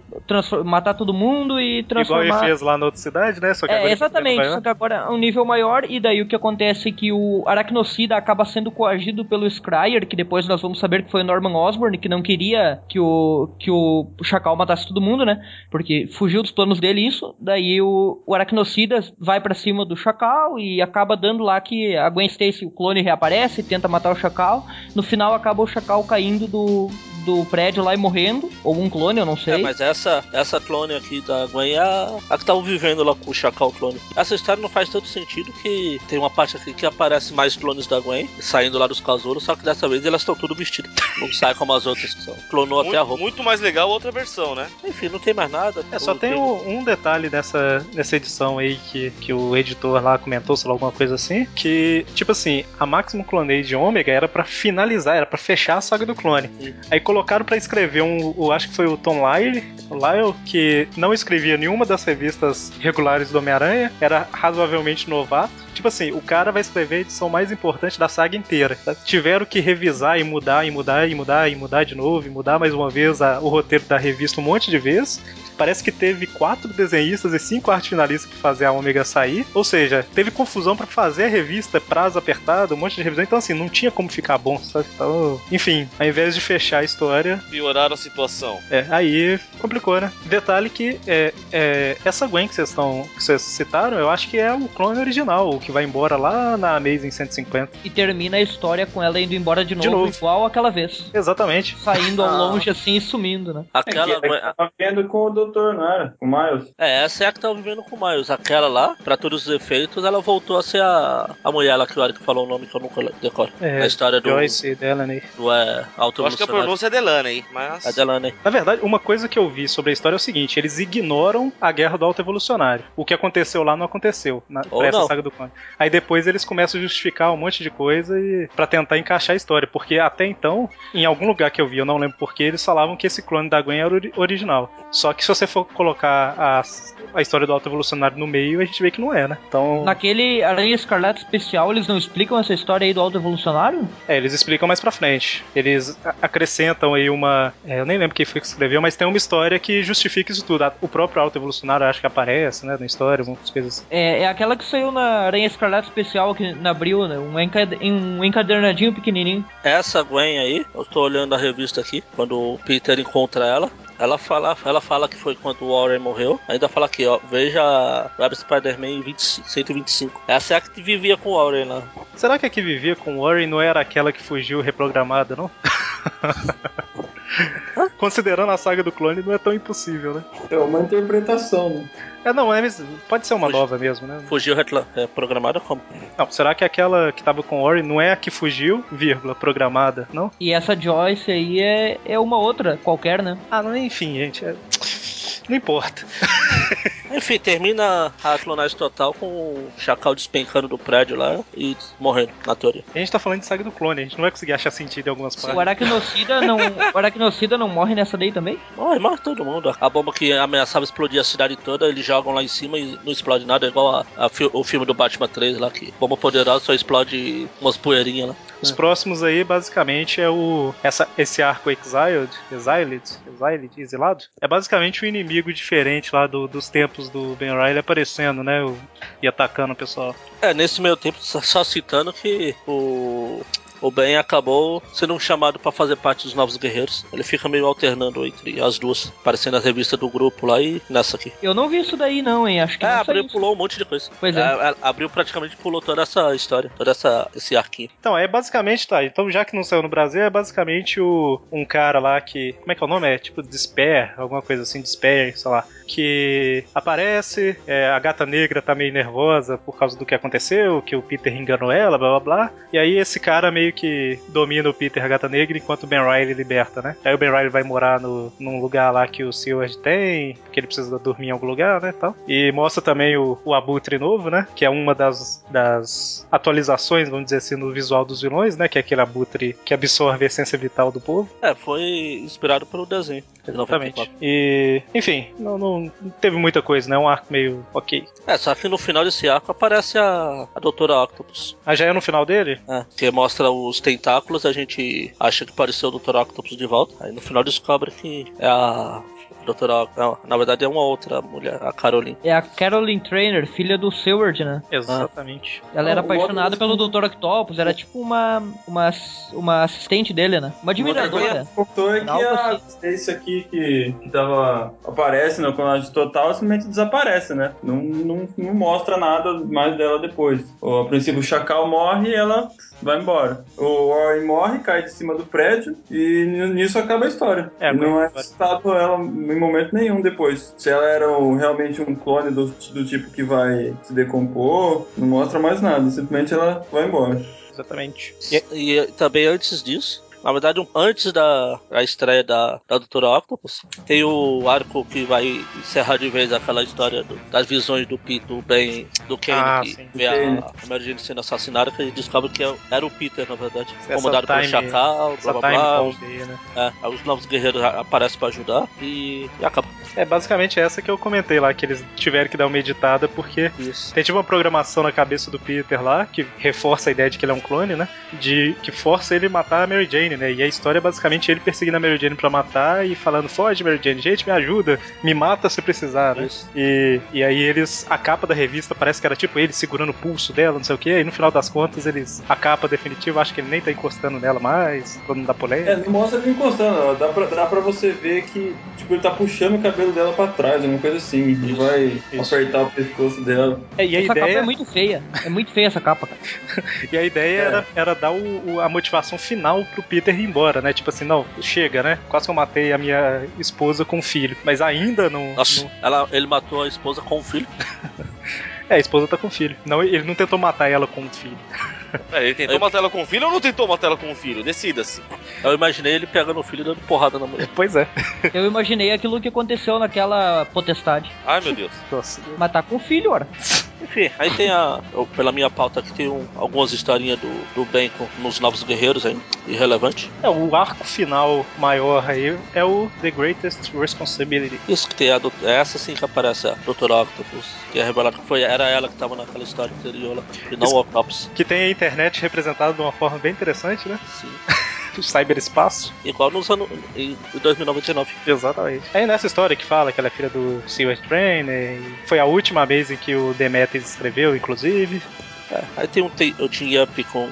matar todo mundo e Igual transformar... ele fez lá na outra cidade, né? Só que É, exatamente, só que agora é um nível maior, e daí o que acontece é que o Aracnocida acaba sendo coagido pelo Scryer, que depois nós vamos saber que foi o Norman Osborn, que não queria que o, que o Chacal matasse todo mundo, né? Porque fugiu dos planos dele isso. Daí o, o Aracnocida vai pra cima do Chacal e acaba dando lá que a Gwen Stacy, o clone, reaparece, tenta matar o Chacal. No final acaba o Chacal caindo do, do prédio lá e morrendo, ou um clone, eu não sei. É, mas essa, essa clone aqui da Gwen é a, a que tava vivendo lá com o Chacal clone. Essa história não faz tanto sentido que tem uma parte aqui que aparece mais clones da Gwen saindo lá dos casouros, só que dessa vez elas estão tudo vestidas. Não sai como as outras que são. Clonou até a Muito, roupa. muito mais legal a outra versão, né? Enfim, não tem mais nada. É, só tem um, um detalhe dessa, nessa edição aí que, que o editor lá comentou, sei lá, alguma coisa assim, que, tipo assim, a Maximum Clonade Omega era pra finalizar, era pra fechar a saga do clone. Aí colocaram pra escrever um, acho que foi o Tom Lyle, Lyle, que não escrevia nenhuma das revistas regulares do Homem-Aranha, era razoavelmente novato. Tipo assim, o cara vai escrever a edição mais importante da saga inteira. Tiveram que revisar e mudar, e mudar, e mudar, e mudar de novo, e mudar mais uma vez a- o roteiro da revista um monte de vezes. Parece que teve quatro desenhistas e cinco arte finalistas pra fazer a Omega sair. Ou seja, teve confusão pra fazer a revista, prazo apertado, um monte de revisão. Então, assim, não tinha como ficar bom, sabe? Então, enfim, ao invés de fechar a história, Pioraram a situação. é, aí complicou, né? Detalhe que é, é, essa Gwen que vocês estão que vocês citaram, eu acho que é o clone original, o que vai embora lá na Amazing 150. E termina a história com ela indo embora de novo, novo. igual aquela vez. Exatamente. Saindo ao Ah. longe assim e sumindo, né? Aquela É, que Gwen- tava vendo com o doutor, não era? Com o Miles. É, essa é a que tá vivendo com o Miles. Aquela lá, pra todos os efeitos, ela voltou a ser a, a mulher lá que o Eric falou o nome que eu nunca decoro. É, Na história do, Joyce Delaney. do é, Eu acho que a pronúncia é Delaney, mas. A Delaney. Na verdade, uma coisa que eu vi sobre a história é o seguinte: eles ignoram a guerra do alto evolucionário. O que aconteceu lá não aconteceu na, Ou pra essa não. saga do clone. Aí depois eles começam a justificar um monte de coisa e para tentar encaixar a história, porque até então, em algum lugar que eu vi, eu não lembro porquê, eles falavam que esse clone da Gwen era ori- original. Só que se você for colocar a, a história do Alto Evolucionário no meio, a gente vê que não é, né? Então, Naquele Aranha Escarlate especial, eles não explicam essa história aí do Alto Evolucionário? é, eles explicam mais pra frente. Eles a- acrescentam aí uma. é, eu nem lembro quem foi que escreveu, mas tem uma história que justifica isso tudo. O próprio Alto Evolucionário acho que aparece, né? Na história, algumas coisas assim. É, é aquela que saiu na Aranha Escarlate especial aqui na Abril, né? Um, encade- um encadernadinho pequenininho. Essa Gwen aí, eu tô olhando a revista aqui, quando o Peter encontra ela. Ela fala, ela fala que foi quando o Warren morreu. Ainda fala aqui, ó. Veja Web Spider-Man 25 125. Essa é a que vivia com o Warren lá. Será que a que vivia com o Warren não era aquela que fugiu reprogramada, não? Considerando a saga do clone, não é tão impossível, né? É uma interpretação, né? É, não, é, pode ser uma Fugi- nova mesmo, né? Fugiu é, programada como? Não, será que aquela que tava com o Warren não é a que fugiu, vírgula, programada, não? E essa Joyce aí é, é uma outra, qualquer, né? Ah, não, enfim, gente. é- Não importa. Enfim, termina a clonagem total com o Chacal despencando do prédio lá e morrendo, na teoria. A gente tá falando de saga do clone, a gente não vai conseguir achar sentido em algumas O partes. Aracnocida não, o Aracnocida não morre nessa daí também? Morre, morre todo mundo. A bomba que ameaçava explodir a cidade toda, eles jogam lá em cima e não explode nada, é igual a, a fi- o filme do Batman 3 lá, que bomba poderosa só explode umas poeirinhas lá. Os próximos aí, basicamente, é o. Essa, esse arco Exiled, Exiled, Exiled, exilado, é basicamente um inimigo diferente lá do- dos tempos do Ben Riley aparecendo, né? e atacando o pessoal. É, nesse meio tempo, só citando que o. O Ben acabou sendo um chamado pra fazer parte dos Novos Guerreiros. Ele fica meio alternando entre as duas, aparecendo na revista do grupo lá e nessa aqui. Eu não vi isso daí não, hein? Acho que É, não abriu pulou um monte de coisa. Pois é. A- a- abriu praticamente pulou toda essa história, toda essa esse arquinho. Então, é basicamente, tá. Então, já que não saiu no Brasil, é basicamente o, um cara lá que. Como é que é o nome? É tipo Despair, alguma coisa assim, Despair, sei lá. Que aparece, é, a gata negra tá meio nervosa por causa do que aconteceu, que o Peter enganou ela, blá blá blá. E aí esse cara meio que domina o Peter gata negra enquanto o Ben Riley liberta, né? Aí o Ben Riley vai morar no, num lugar lá que o Seward tem, porque ele precisa dormir em algum lugar, né? Tal. E mostra também o, o Abutre novo, né? Que é uma das, das atualizações, vamos dizer assim, no visual dos vilões, né? Que é aquele Abutre que absorve a essência vital do povo. É, foi inspirado pelo desenho. de Exatamente. 94. E, enfim, não, não não teve muita coisa, né? Um arco meio ok. É, só que no final desse arco aparece a, a Doutora Octopus. Ah, já é no final dele? É, que mostra os tentáculos, a gente acha que pareceu o Dr. Octopus de volta. Aí no final descobre que é a Doutora Octopus. Não, na verdade é uma outra mulher, a Caroline. É a Caroline Trainer, filha do Seward, né? Exatamente. Ela era Ah, apaixonada pelo Dr. Octopus, era tipo uma, uma, uma assistente dele, né? Uma admiradora. O que é que a assim. esse aqui que, que tava, aparece no clonagem total simplesmente desaparece, né? Não, não, não mostra nada mais dela depois. Ou, a princípio o Chacal morre e ela vai embora. O Warren morre, cai de cima do prédio e nisso acaba a história. É, não é citado ela em momento nenhum depois. Se ela era realmente um clone do, do tipo que vai se decompor, não mostra mais nada. Simplesmente ela vai embora. Exatamente. E, e também antes disso, na verdade, um- antes da, da estreia da, da Doutora Octopus, tem o arco que vai encerrar de vez aquela história do- das visões do, Pi- do Ben, do Kane, Ah, que sim. vê Kane. a, a Mary Jane sendo assassinada, que a gente descobre que é- era o Peter, na verdade. Essa comandado pelo time- Chacal, Essa blá blá blá. aí, né? É, os novos guerreiros a- aparecem pra ajudar e, e acaba. É basicamente essa que eu comentei lá, que eles tiveram que dar uma editada porque Isso. tem tipo uma programação na cabeça do Peter lá, que reforça a ideia de que ele é um clone, né? De que força ele a matar a Mary Jane, né? E a história é basicamente ele perseguindo a Mary Jane pra matar e falando: foge, Mary Jane, gente, me ajuda, me mata se precisar, né? Isso. E, e aí eles. A capa da revista parece que era tipo ele segurando o pulso dela, não sei o que. E no final das contas, eles. A capa definitiva, acho que ele nem tá encostando nela mais, não dar polêmica. É, não mostra ele encostando, dá pra, dá pra você ver que tipo, ele tá puxando o cabelo dela pra trás, alguma coisa assim, e vai Isso. apertar o pescoço dela. É, e a essa capa ideia. é muito feia. É muito feia essa capa, cara. E a ideia É. era, era dar o, o- a motivação final pro Peter ir embora, né? Tipo assim, não, chega, né? Quase que eu matei a minha esposa com o filho. Mas ainda não. Nossa, não- ela, ele matou a esposa com o filho. É, a esposa tá com o filho. Não, ele não tentou matar ela com o filho. É, ele tentou Eu- matar ela com o filho ou não tentou matar ela com o filho? Decida-se. Eu imaginei ele pegando o filho e dando porrada na mulher. Pois é. Eu imaginei aquilo que aconteceu naquela potestade. Ai, meu Deus. Nossa. Matar com o filho, ora. Enfim, aí tem a. eu- Pela minha pauta aqui tem um- algumas historinhas do, do Ben com, nos Novos Guerreiros aí, irrelevante. É, o arco final maior aí é o The Greatest Responsibility. Isso que tem a. é essa sim que aparece, a Dr. Octopus, que é revelado que foi, era ela que tava naquela história anterior lá, e não o Octopus. Que tem a internet representada de uma forma bem interessante, né? Sim. O cyberespaço. Igual nos anos. em 2099. Exatamente. Aí nessa história que fala que ela é filha do Silver Trainer, foi a última vez em que o Demetrius escreveu, inclusive. É, aí tem um te- o Team Up com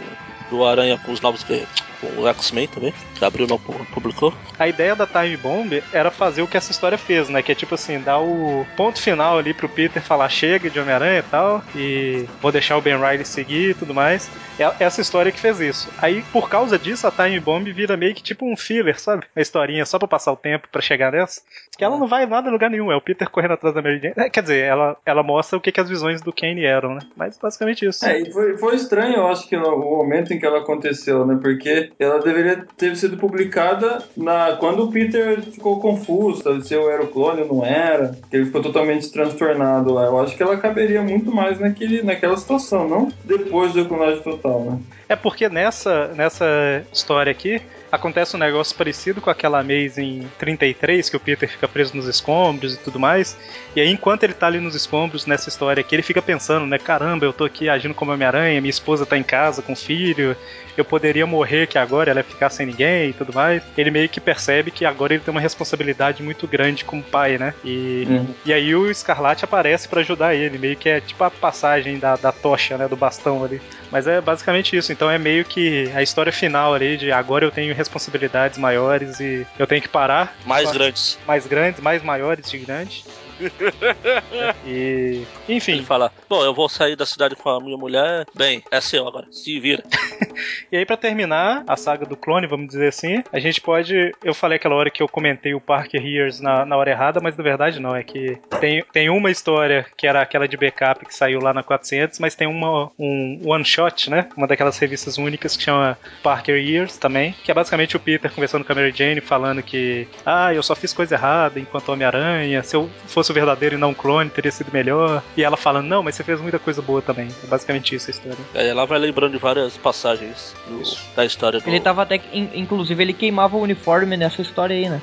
do Aranha com os novos guerreiros. Com o X-Men também, que abriu não pu- publicou. A ideia da Time Bomb era fazer o que essa história fez, né? Que é tipo assim, dar o ponto final ali pro Peter falar chega de Homem-Aranha e tal, e vou deixar o Ben Riley seguir e tudo mais. É essa história que fez isso. Aí, por causa disso, a Time Bomb vira meio que tipo um filler, sabe? Uma historinha só pra passar o tempo pra chegar nessa. Que ela não vai nada em lugar nenhum, é o Peter correndo atrás da Mary Jane. É, quer dizer, ela, ela mostra o que, que as visões do Kane eram, né? Mas basicamente isso. É, e foi, foi estranho, eu acho que no, o momento em que ela aconteceu, né? Porque ela deveria ter sido publicada na, quando o Peter ficou confuso, sabe, se eu era o clone ou não era, que ele ficou totalmente transtornado lá. Eu acho que ela caberia muito mais naquele, naquela situação, não depois do clonagem total, né? É porque nessa, nessa história aqui acontece um negócio parecido com aquela Amazing 33, que o Peter fica preso nos escombros e tudo mais. E aí, enquanto ele tá ali nos escombros nessa história aqui, ele fica pensando, né? Caramba, eu tô aqui agindo como Homem-Aranha, minha esposa tá em casa com o filho, eu poderia morrer que agora ela ia ficar sem ninguém e tudo mais. Ele meio que percebe que agora ele tem uma responsabilidade muito grande como pai, né? E, Uhum. e aí o Escarlate aparece pra ajudar ele, meio que é tipo a passagem da, da tocha, né? Do bastão ali. Mas é basicamente isso. Então é meio que a história final ali de agora eu tenho responsabilidades maiores e eu tenho que parar. Mais grandes. Mais grandes, mais maiores de grandes. e. Ele Enfim. fala, bom, eu vou sair da cidade com a minha mulher. Bem, é seu agora. Se vira. E aí, pra terminar a saga do clone, vamos dizer assim, a gente pode. Eu falei aquela hora que eu comentei o Parker Years na, na hora errada, mas na verdade não. É que tem, tem uma história que era aquela de backup que saiu lá na 400, mas tem uma, um one shot, né? Uma daquelas revistas únicas que chama Parker Years também, que é basicamente o Peter conversando com a Mary Jane, falando que, ah, eu só fiz coisa errada enquanto Homem-Aranha, se eu fosse o verdadeiro e não clone, teria sido melhor. E ela falando, não, mas você fez muita coisa boa também. É basicamente isso a história. Aí ela vai lembrando de várias passagens do- da história do. Ele tava até. Inclusive, ele queimava o uniforme nessa história aí, né?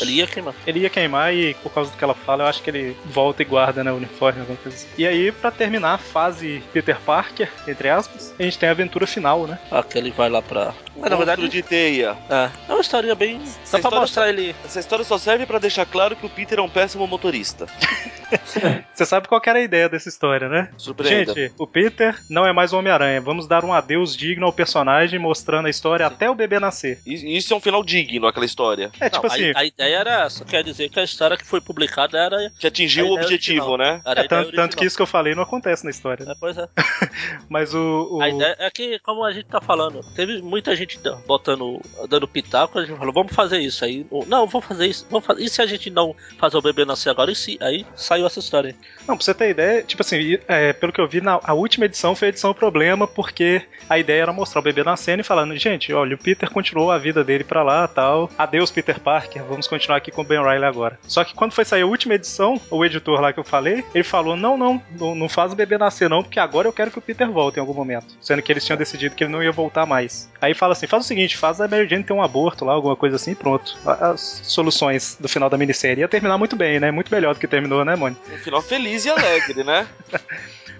Ele ia queimar. Ele ia queimar e, por causa do que ela fala, eu acho que ele volta e guarda né, o uniforme, alguma coisa assim. E aí, pra terminar a fase Peter Parker, entre aspas, a gente tem a aventura final, né? Ah, que ele vai lá pra. Mas na verdade. de teia. É, é uma historinha bem. Dá pra história mostrar ele. Essa história só serve pra deixar claro que o Peter é um péssimo motorista. Você sabe qual que era a ideia dessa história, né? Surpreenda. Gente, o Peter não é mais o Homem-Aranha. Vamos dar um adeus digno ao personagem, mostrando a história até o bebê nascer. E- Isso é um final digno, aquela história. É tipo Não, a- assim. a, ideia era essa. Quer dizer que a história que foi publicada era. Que atingiu a o objetivo, original. né? Era a É, tanto, tanto que isso que eu falei não acontece na história. né? É, pois é. Mas o. o- A ideia é que, como a gente tá falando, teve muita gente da- botando, dando pitaco, a gente falou, vamos fazer isso. Aí, o- não, vamos fazer isso. Vamos fazer. E se a gente não fazer o bebê nascer agora? E se? Aí saiu essa história. Não, pra você ter ideia, tipo assim, é, pelo que eu vi, na, a última edição foi a edição problema, porque a ideia era mostrar o bebê nascendo e falando, gente, olha, o Peter continuou a vida dele pra lá tal. Adeus, Peter Parker, vamos continuar aqui com o Ben Riley agora. Só que quando foi sair a última edição, o editor lá que eu falei, ele falou: não, não, não, não faz o bebê nascer, não, porque agora eu quero que o Peter volte em algum momento. Sendo que eles tinham decidido que ele não ia voltar mais. Aí fala assim: faz o seguinte, faz a Mary Jane ter um aborto lá, alguma coisa assim, e pronto. As soluções do final da minissérie. Ia terminar muito bem, né? Muito melhor do que terminou, né, Mônica? Um final feliz e alegre, né?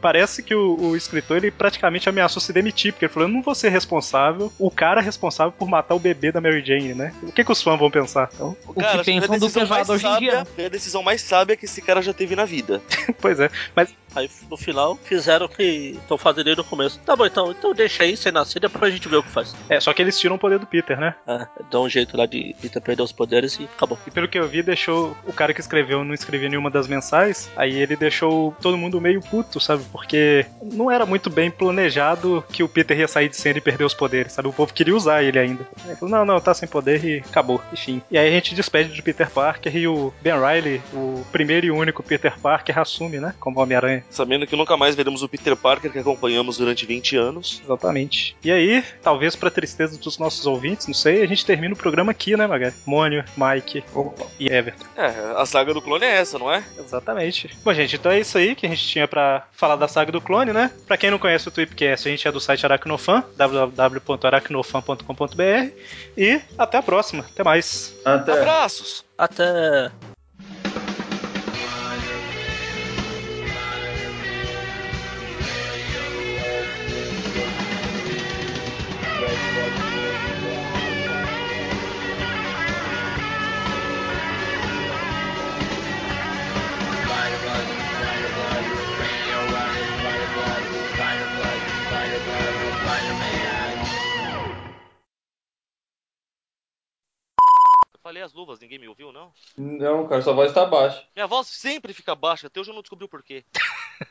Parece que o, o escritor ele praticamente ameaçou se demitir, porque ele falou: eu não vou ser responsável, o cara responsável por matar o bebê da Mary Jane, né? O que, que os fãs vão pensar? Então, O Cara, que pensam do decisão mais pesado hoje em sábia- dia. Foi a decisão mais sábia que esse cara já teve na vida. pois é, mas Aí no final fizeram o que estão fazendo desde o começo. Tá bom, então, então deixa aí sem nascer, depois a gente vê o que faz. é só que eles tiram o poder do Peter, né? É, dá um jeito lá de Peter perder os poderes e acabou. E pelo que eu vi, deixou o cara que escreveu não escrevia nenhuma das mensais, aí ele deixou todo mundo meio puto, sabe? Porque não era muito bem planejado que o Peter ia sair de cena e perder os poderes, sabe? O povo queria usar ele ainda. Ele falou, não, não, tá sem poder e acabou, enfim. E aí a gente despede de Peter Parker e o Ben Riley, o primeiro e único Peter Parker, assume, né? Como Homem-Aranha. Sabendo que nunca mais veremos o Peter Parker que acompanhamos durante 20 anos. Exatamente. E aí, talvez pra tristeza dos nossos ouvintes, não sei, a gente termina o programa aqui, né, Magari? Mônio, Mike Opa. e Everton. É, a saga do clone é essa, não é? Exatamente. Bom, gente, então é isso aí que a gente tinha pra falar da saga do clone, né? Pra quem não conhece o Tweepcast, a gente é do site Aracnofan, www.aracnofan.com.br e até a próxima. Até mais. Até. Abraços! Até. Falei as luvas, ninguém me ouviu, não? Não, cara, sua voz tá baixa. Minha voz sempre fica baixa, até hoje eu não descobri o porquê.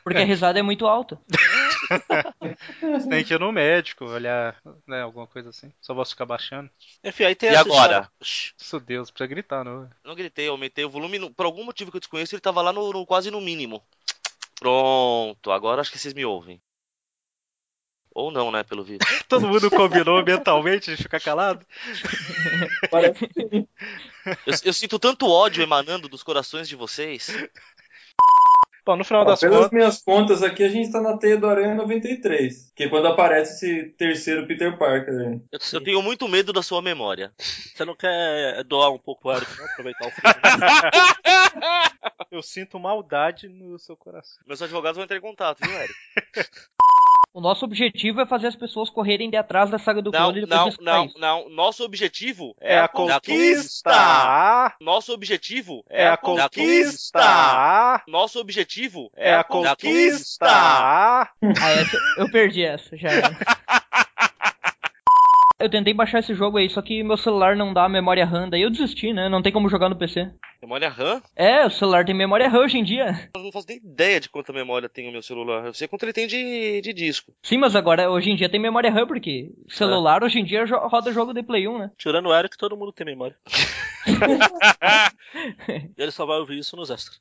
Porque a risada é muito alta. Você tem que ir no médico, olhar, né, alguma coisa assim. Só voz ficar baixando. Enfim, aí tem E essa agora? história- Isso, Deus, precisa gritar, não. Não gritei, eu aumentei o volume. no- Por algum motivo que eu desconheço, ele tava lá no, no- quase no mínimo. Pronto, agora acho que vocês me ouvem. Ou não, né, pelo vídeo. Todo mundo combinou mentalmente de ficar calado? Parece Eu, eu sinto tanto ódio emanando dos corações de vocês. Bom, no final das pelas contas. minhas contas aqui, a gente tá na teia do Aranha 93. Que é quando aparece esse terceiro Peter Parker aí. Eu Eu tenho muito medo da sua memória. Você não quer doar um pouco o Eric, não? Aproveitar o filme. Eu sinto maldade no seu coração. Meus advogados vão entrar em contato, viu, Eric? O nosso objetivo é fazer as pessoas correrem de atrás da saga do Não, clone e não, não, não. Nosso objetivo É a conquista! Nosso objetivo É a conquista! Nosso objetivo É a conquista! Ah, essa, eu perdi essa, já. Eu tentei baixar esse jogo aí, só que meu celular não dá memória RAM, daí eu desisti, né? Não tem como jogar no PC. Memória RAM? É, o celular tem memória RAM hoje em dia. Eu não faço nem ideia de quanta memória tem o meu celular. Eu sei quanto ele tem de, de disco. Sim, mas agora hoje em dia tem memória RAM, porque celular hoje em dia roda jogo de Play 1, né? Tirando o Eric, todo mundo tem memória. e ele só vai ouvir isso nos extras.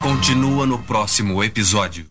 Continua no próximo episódio.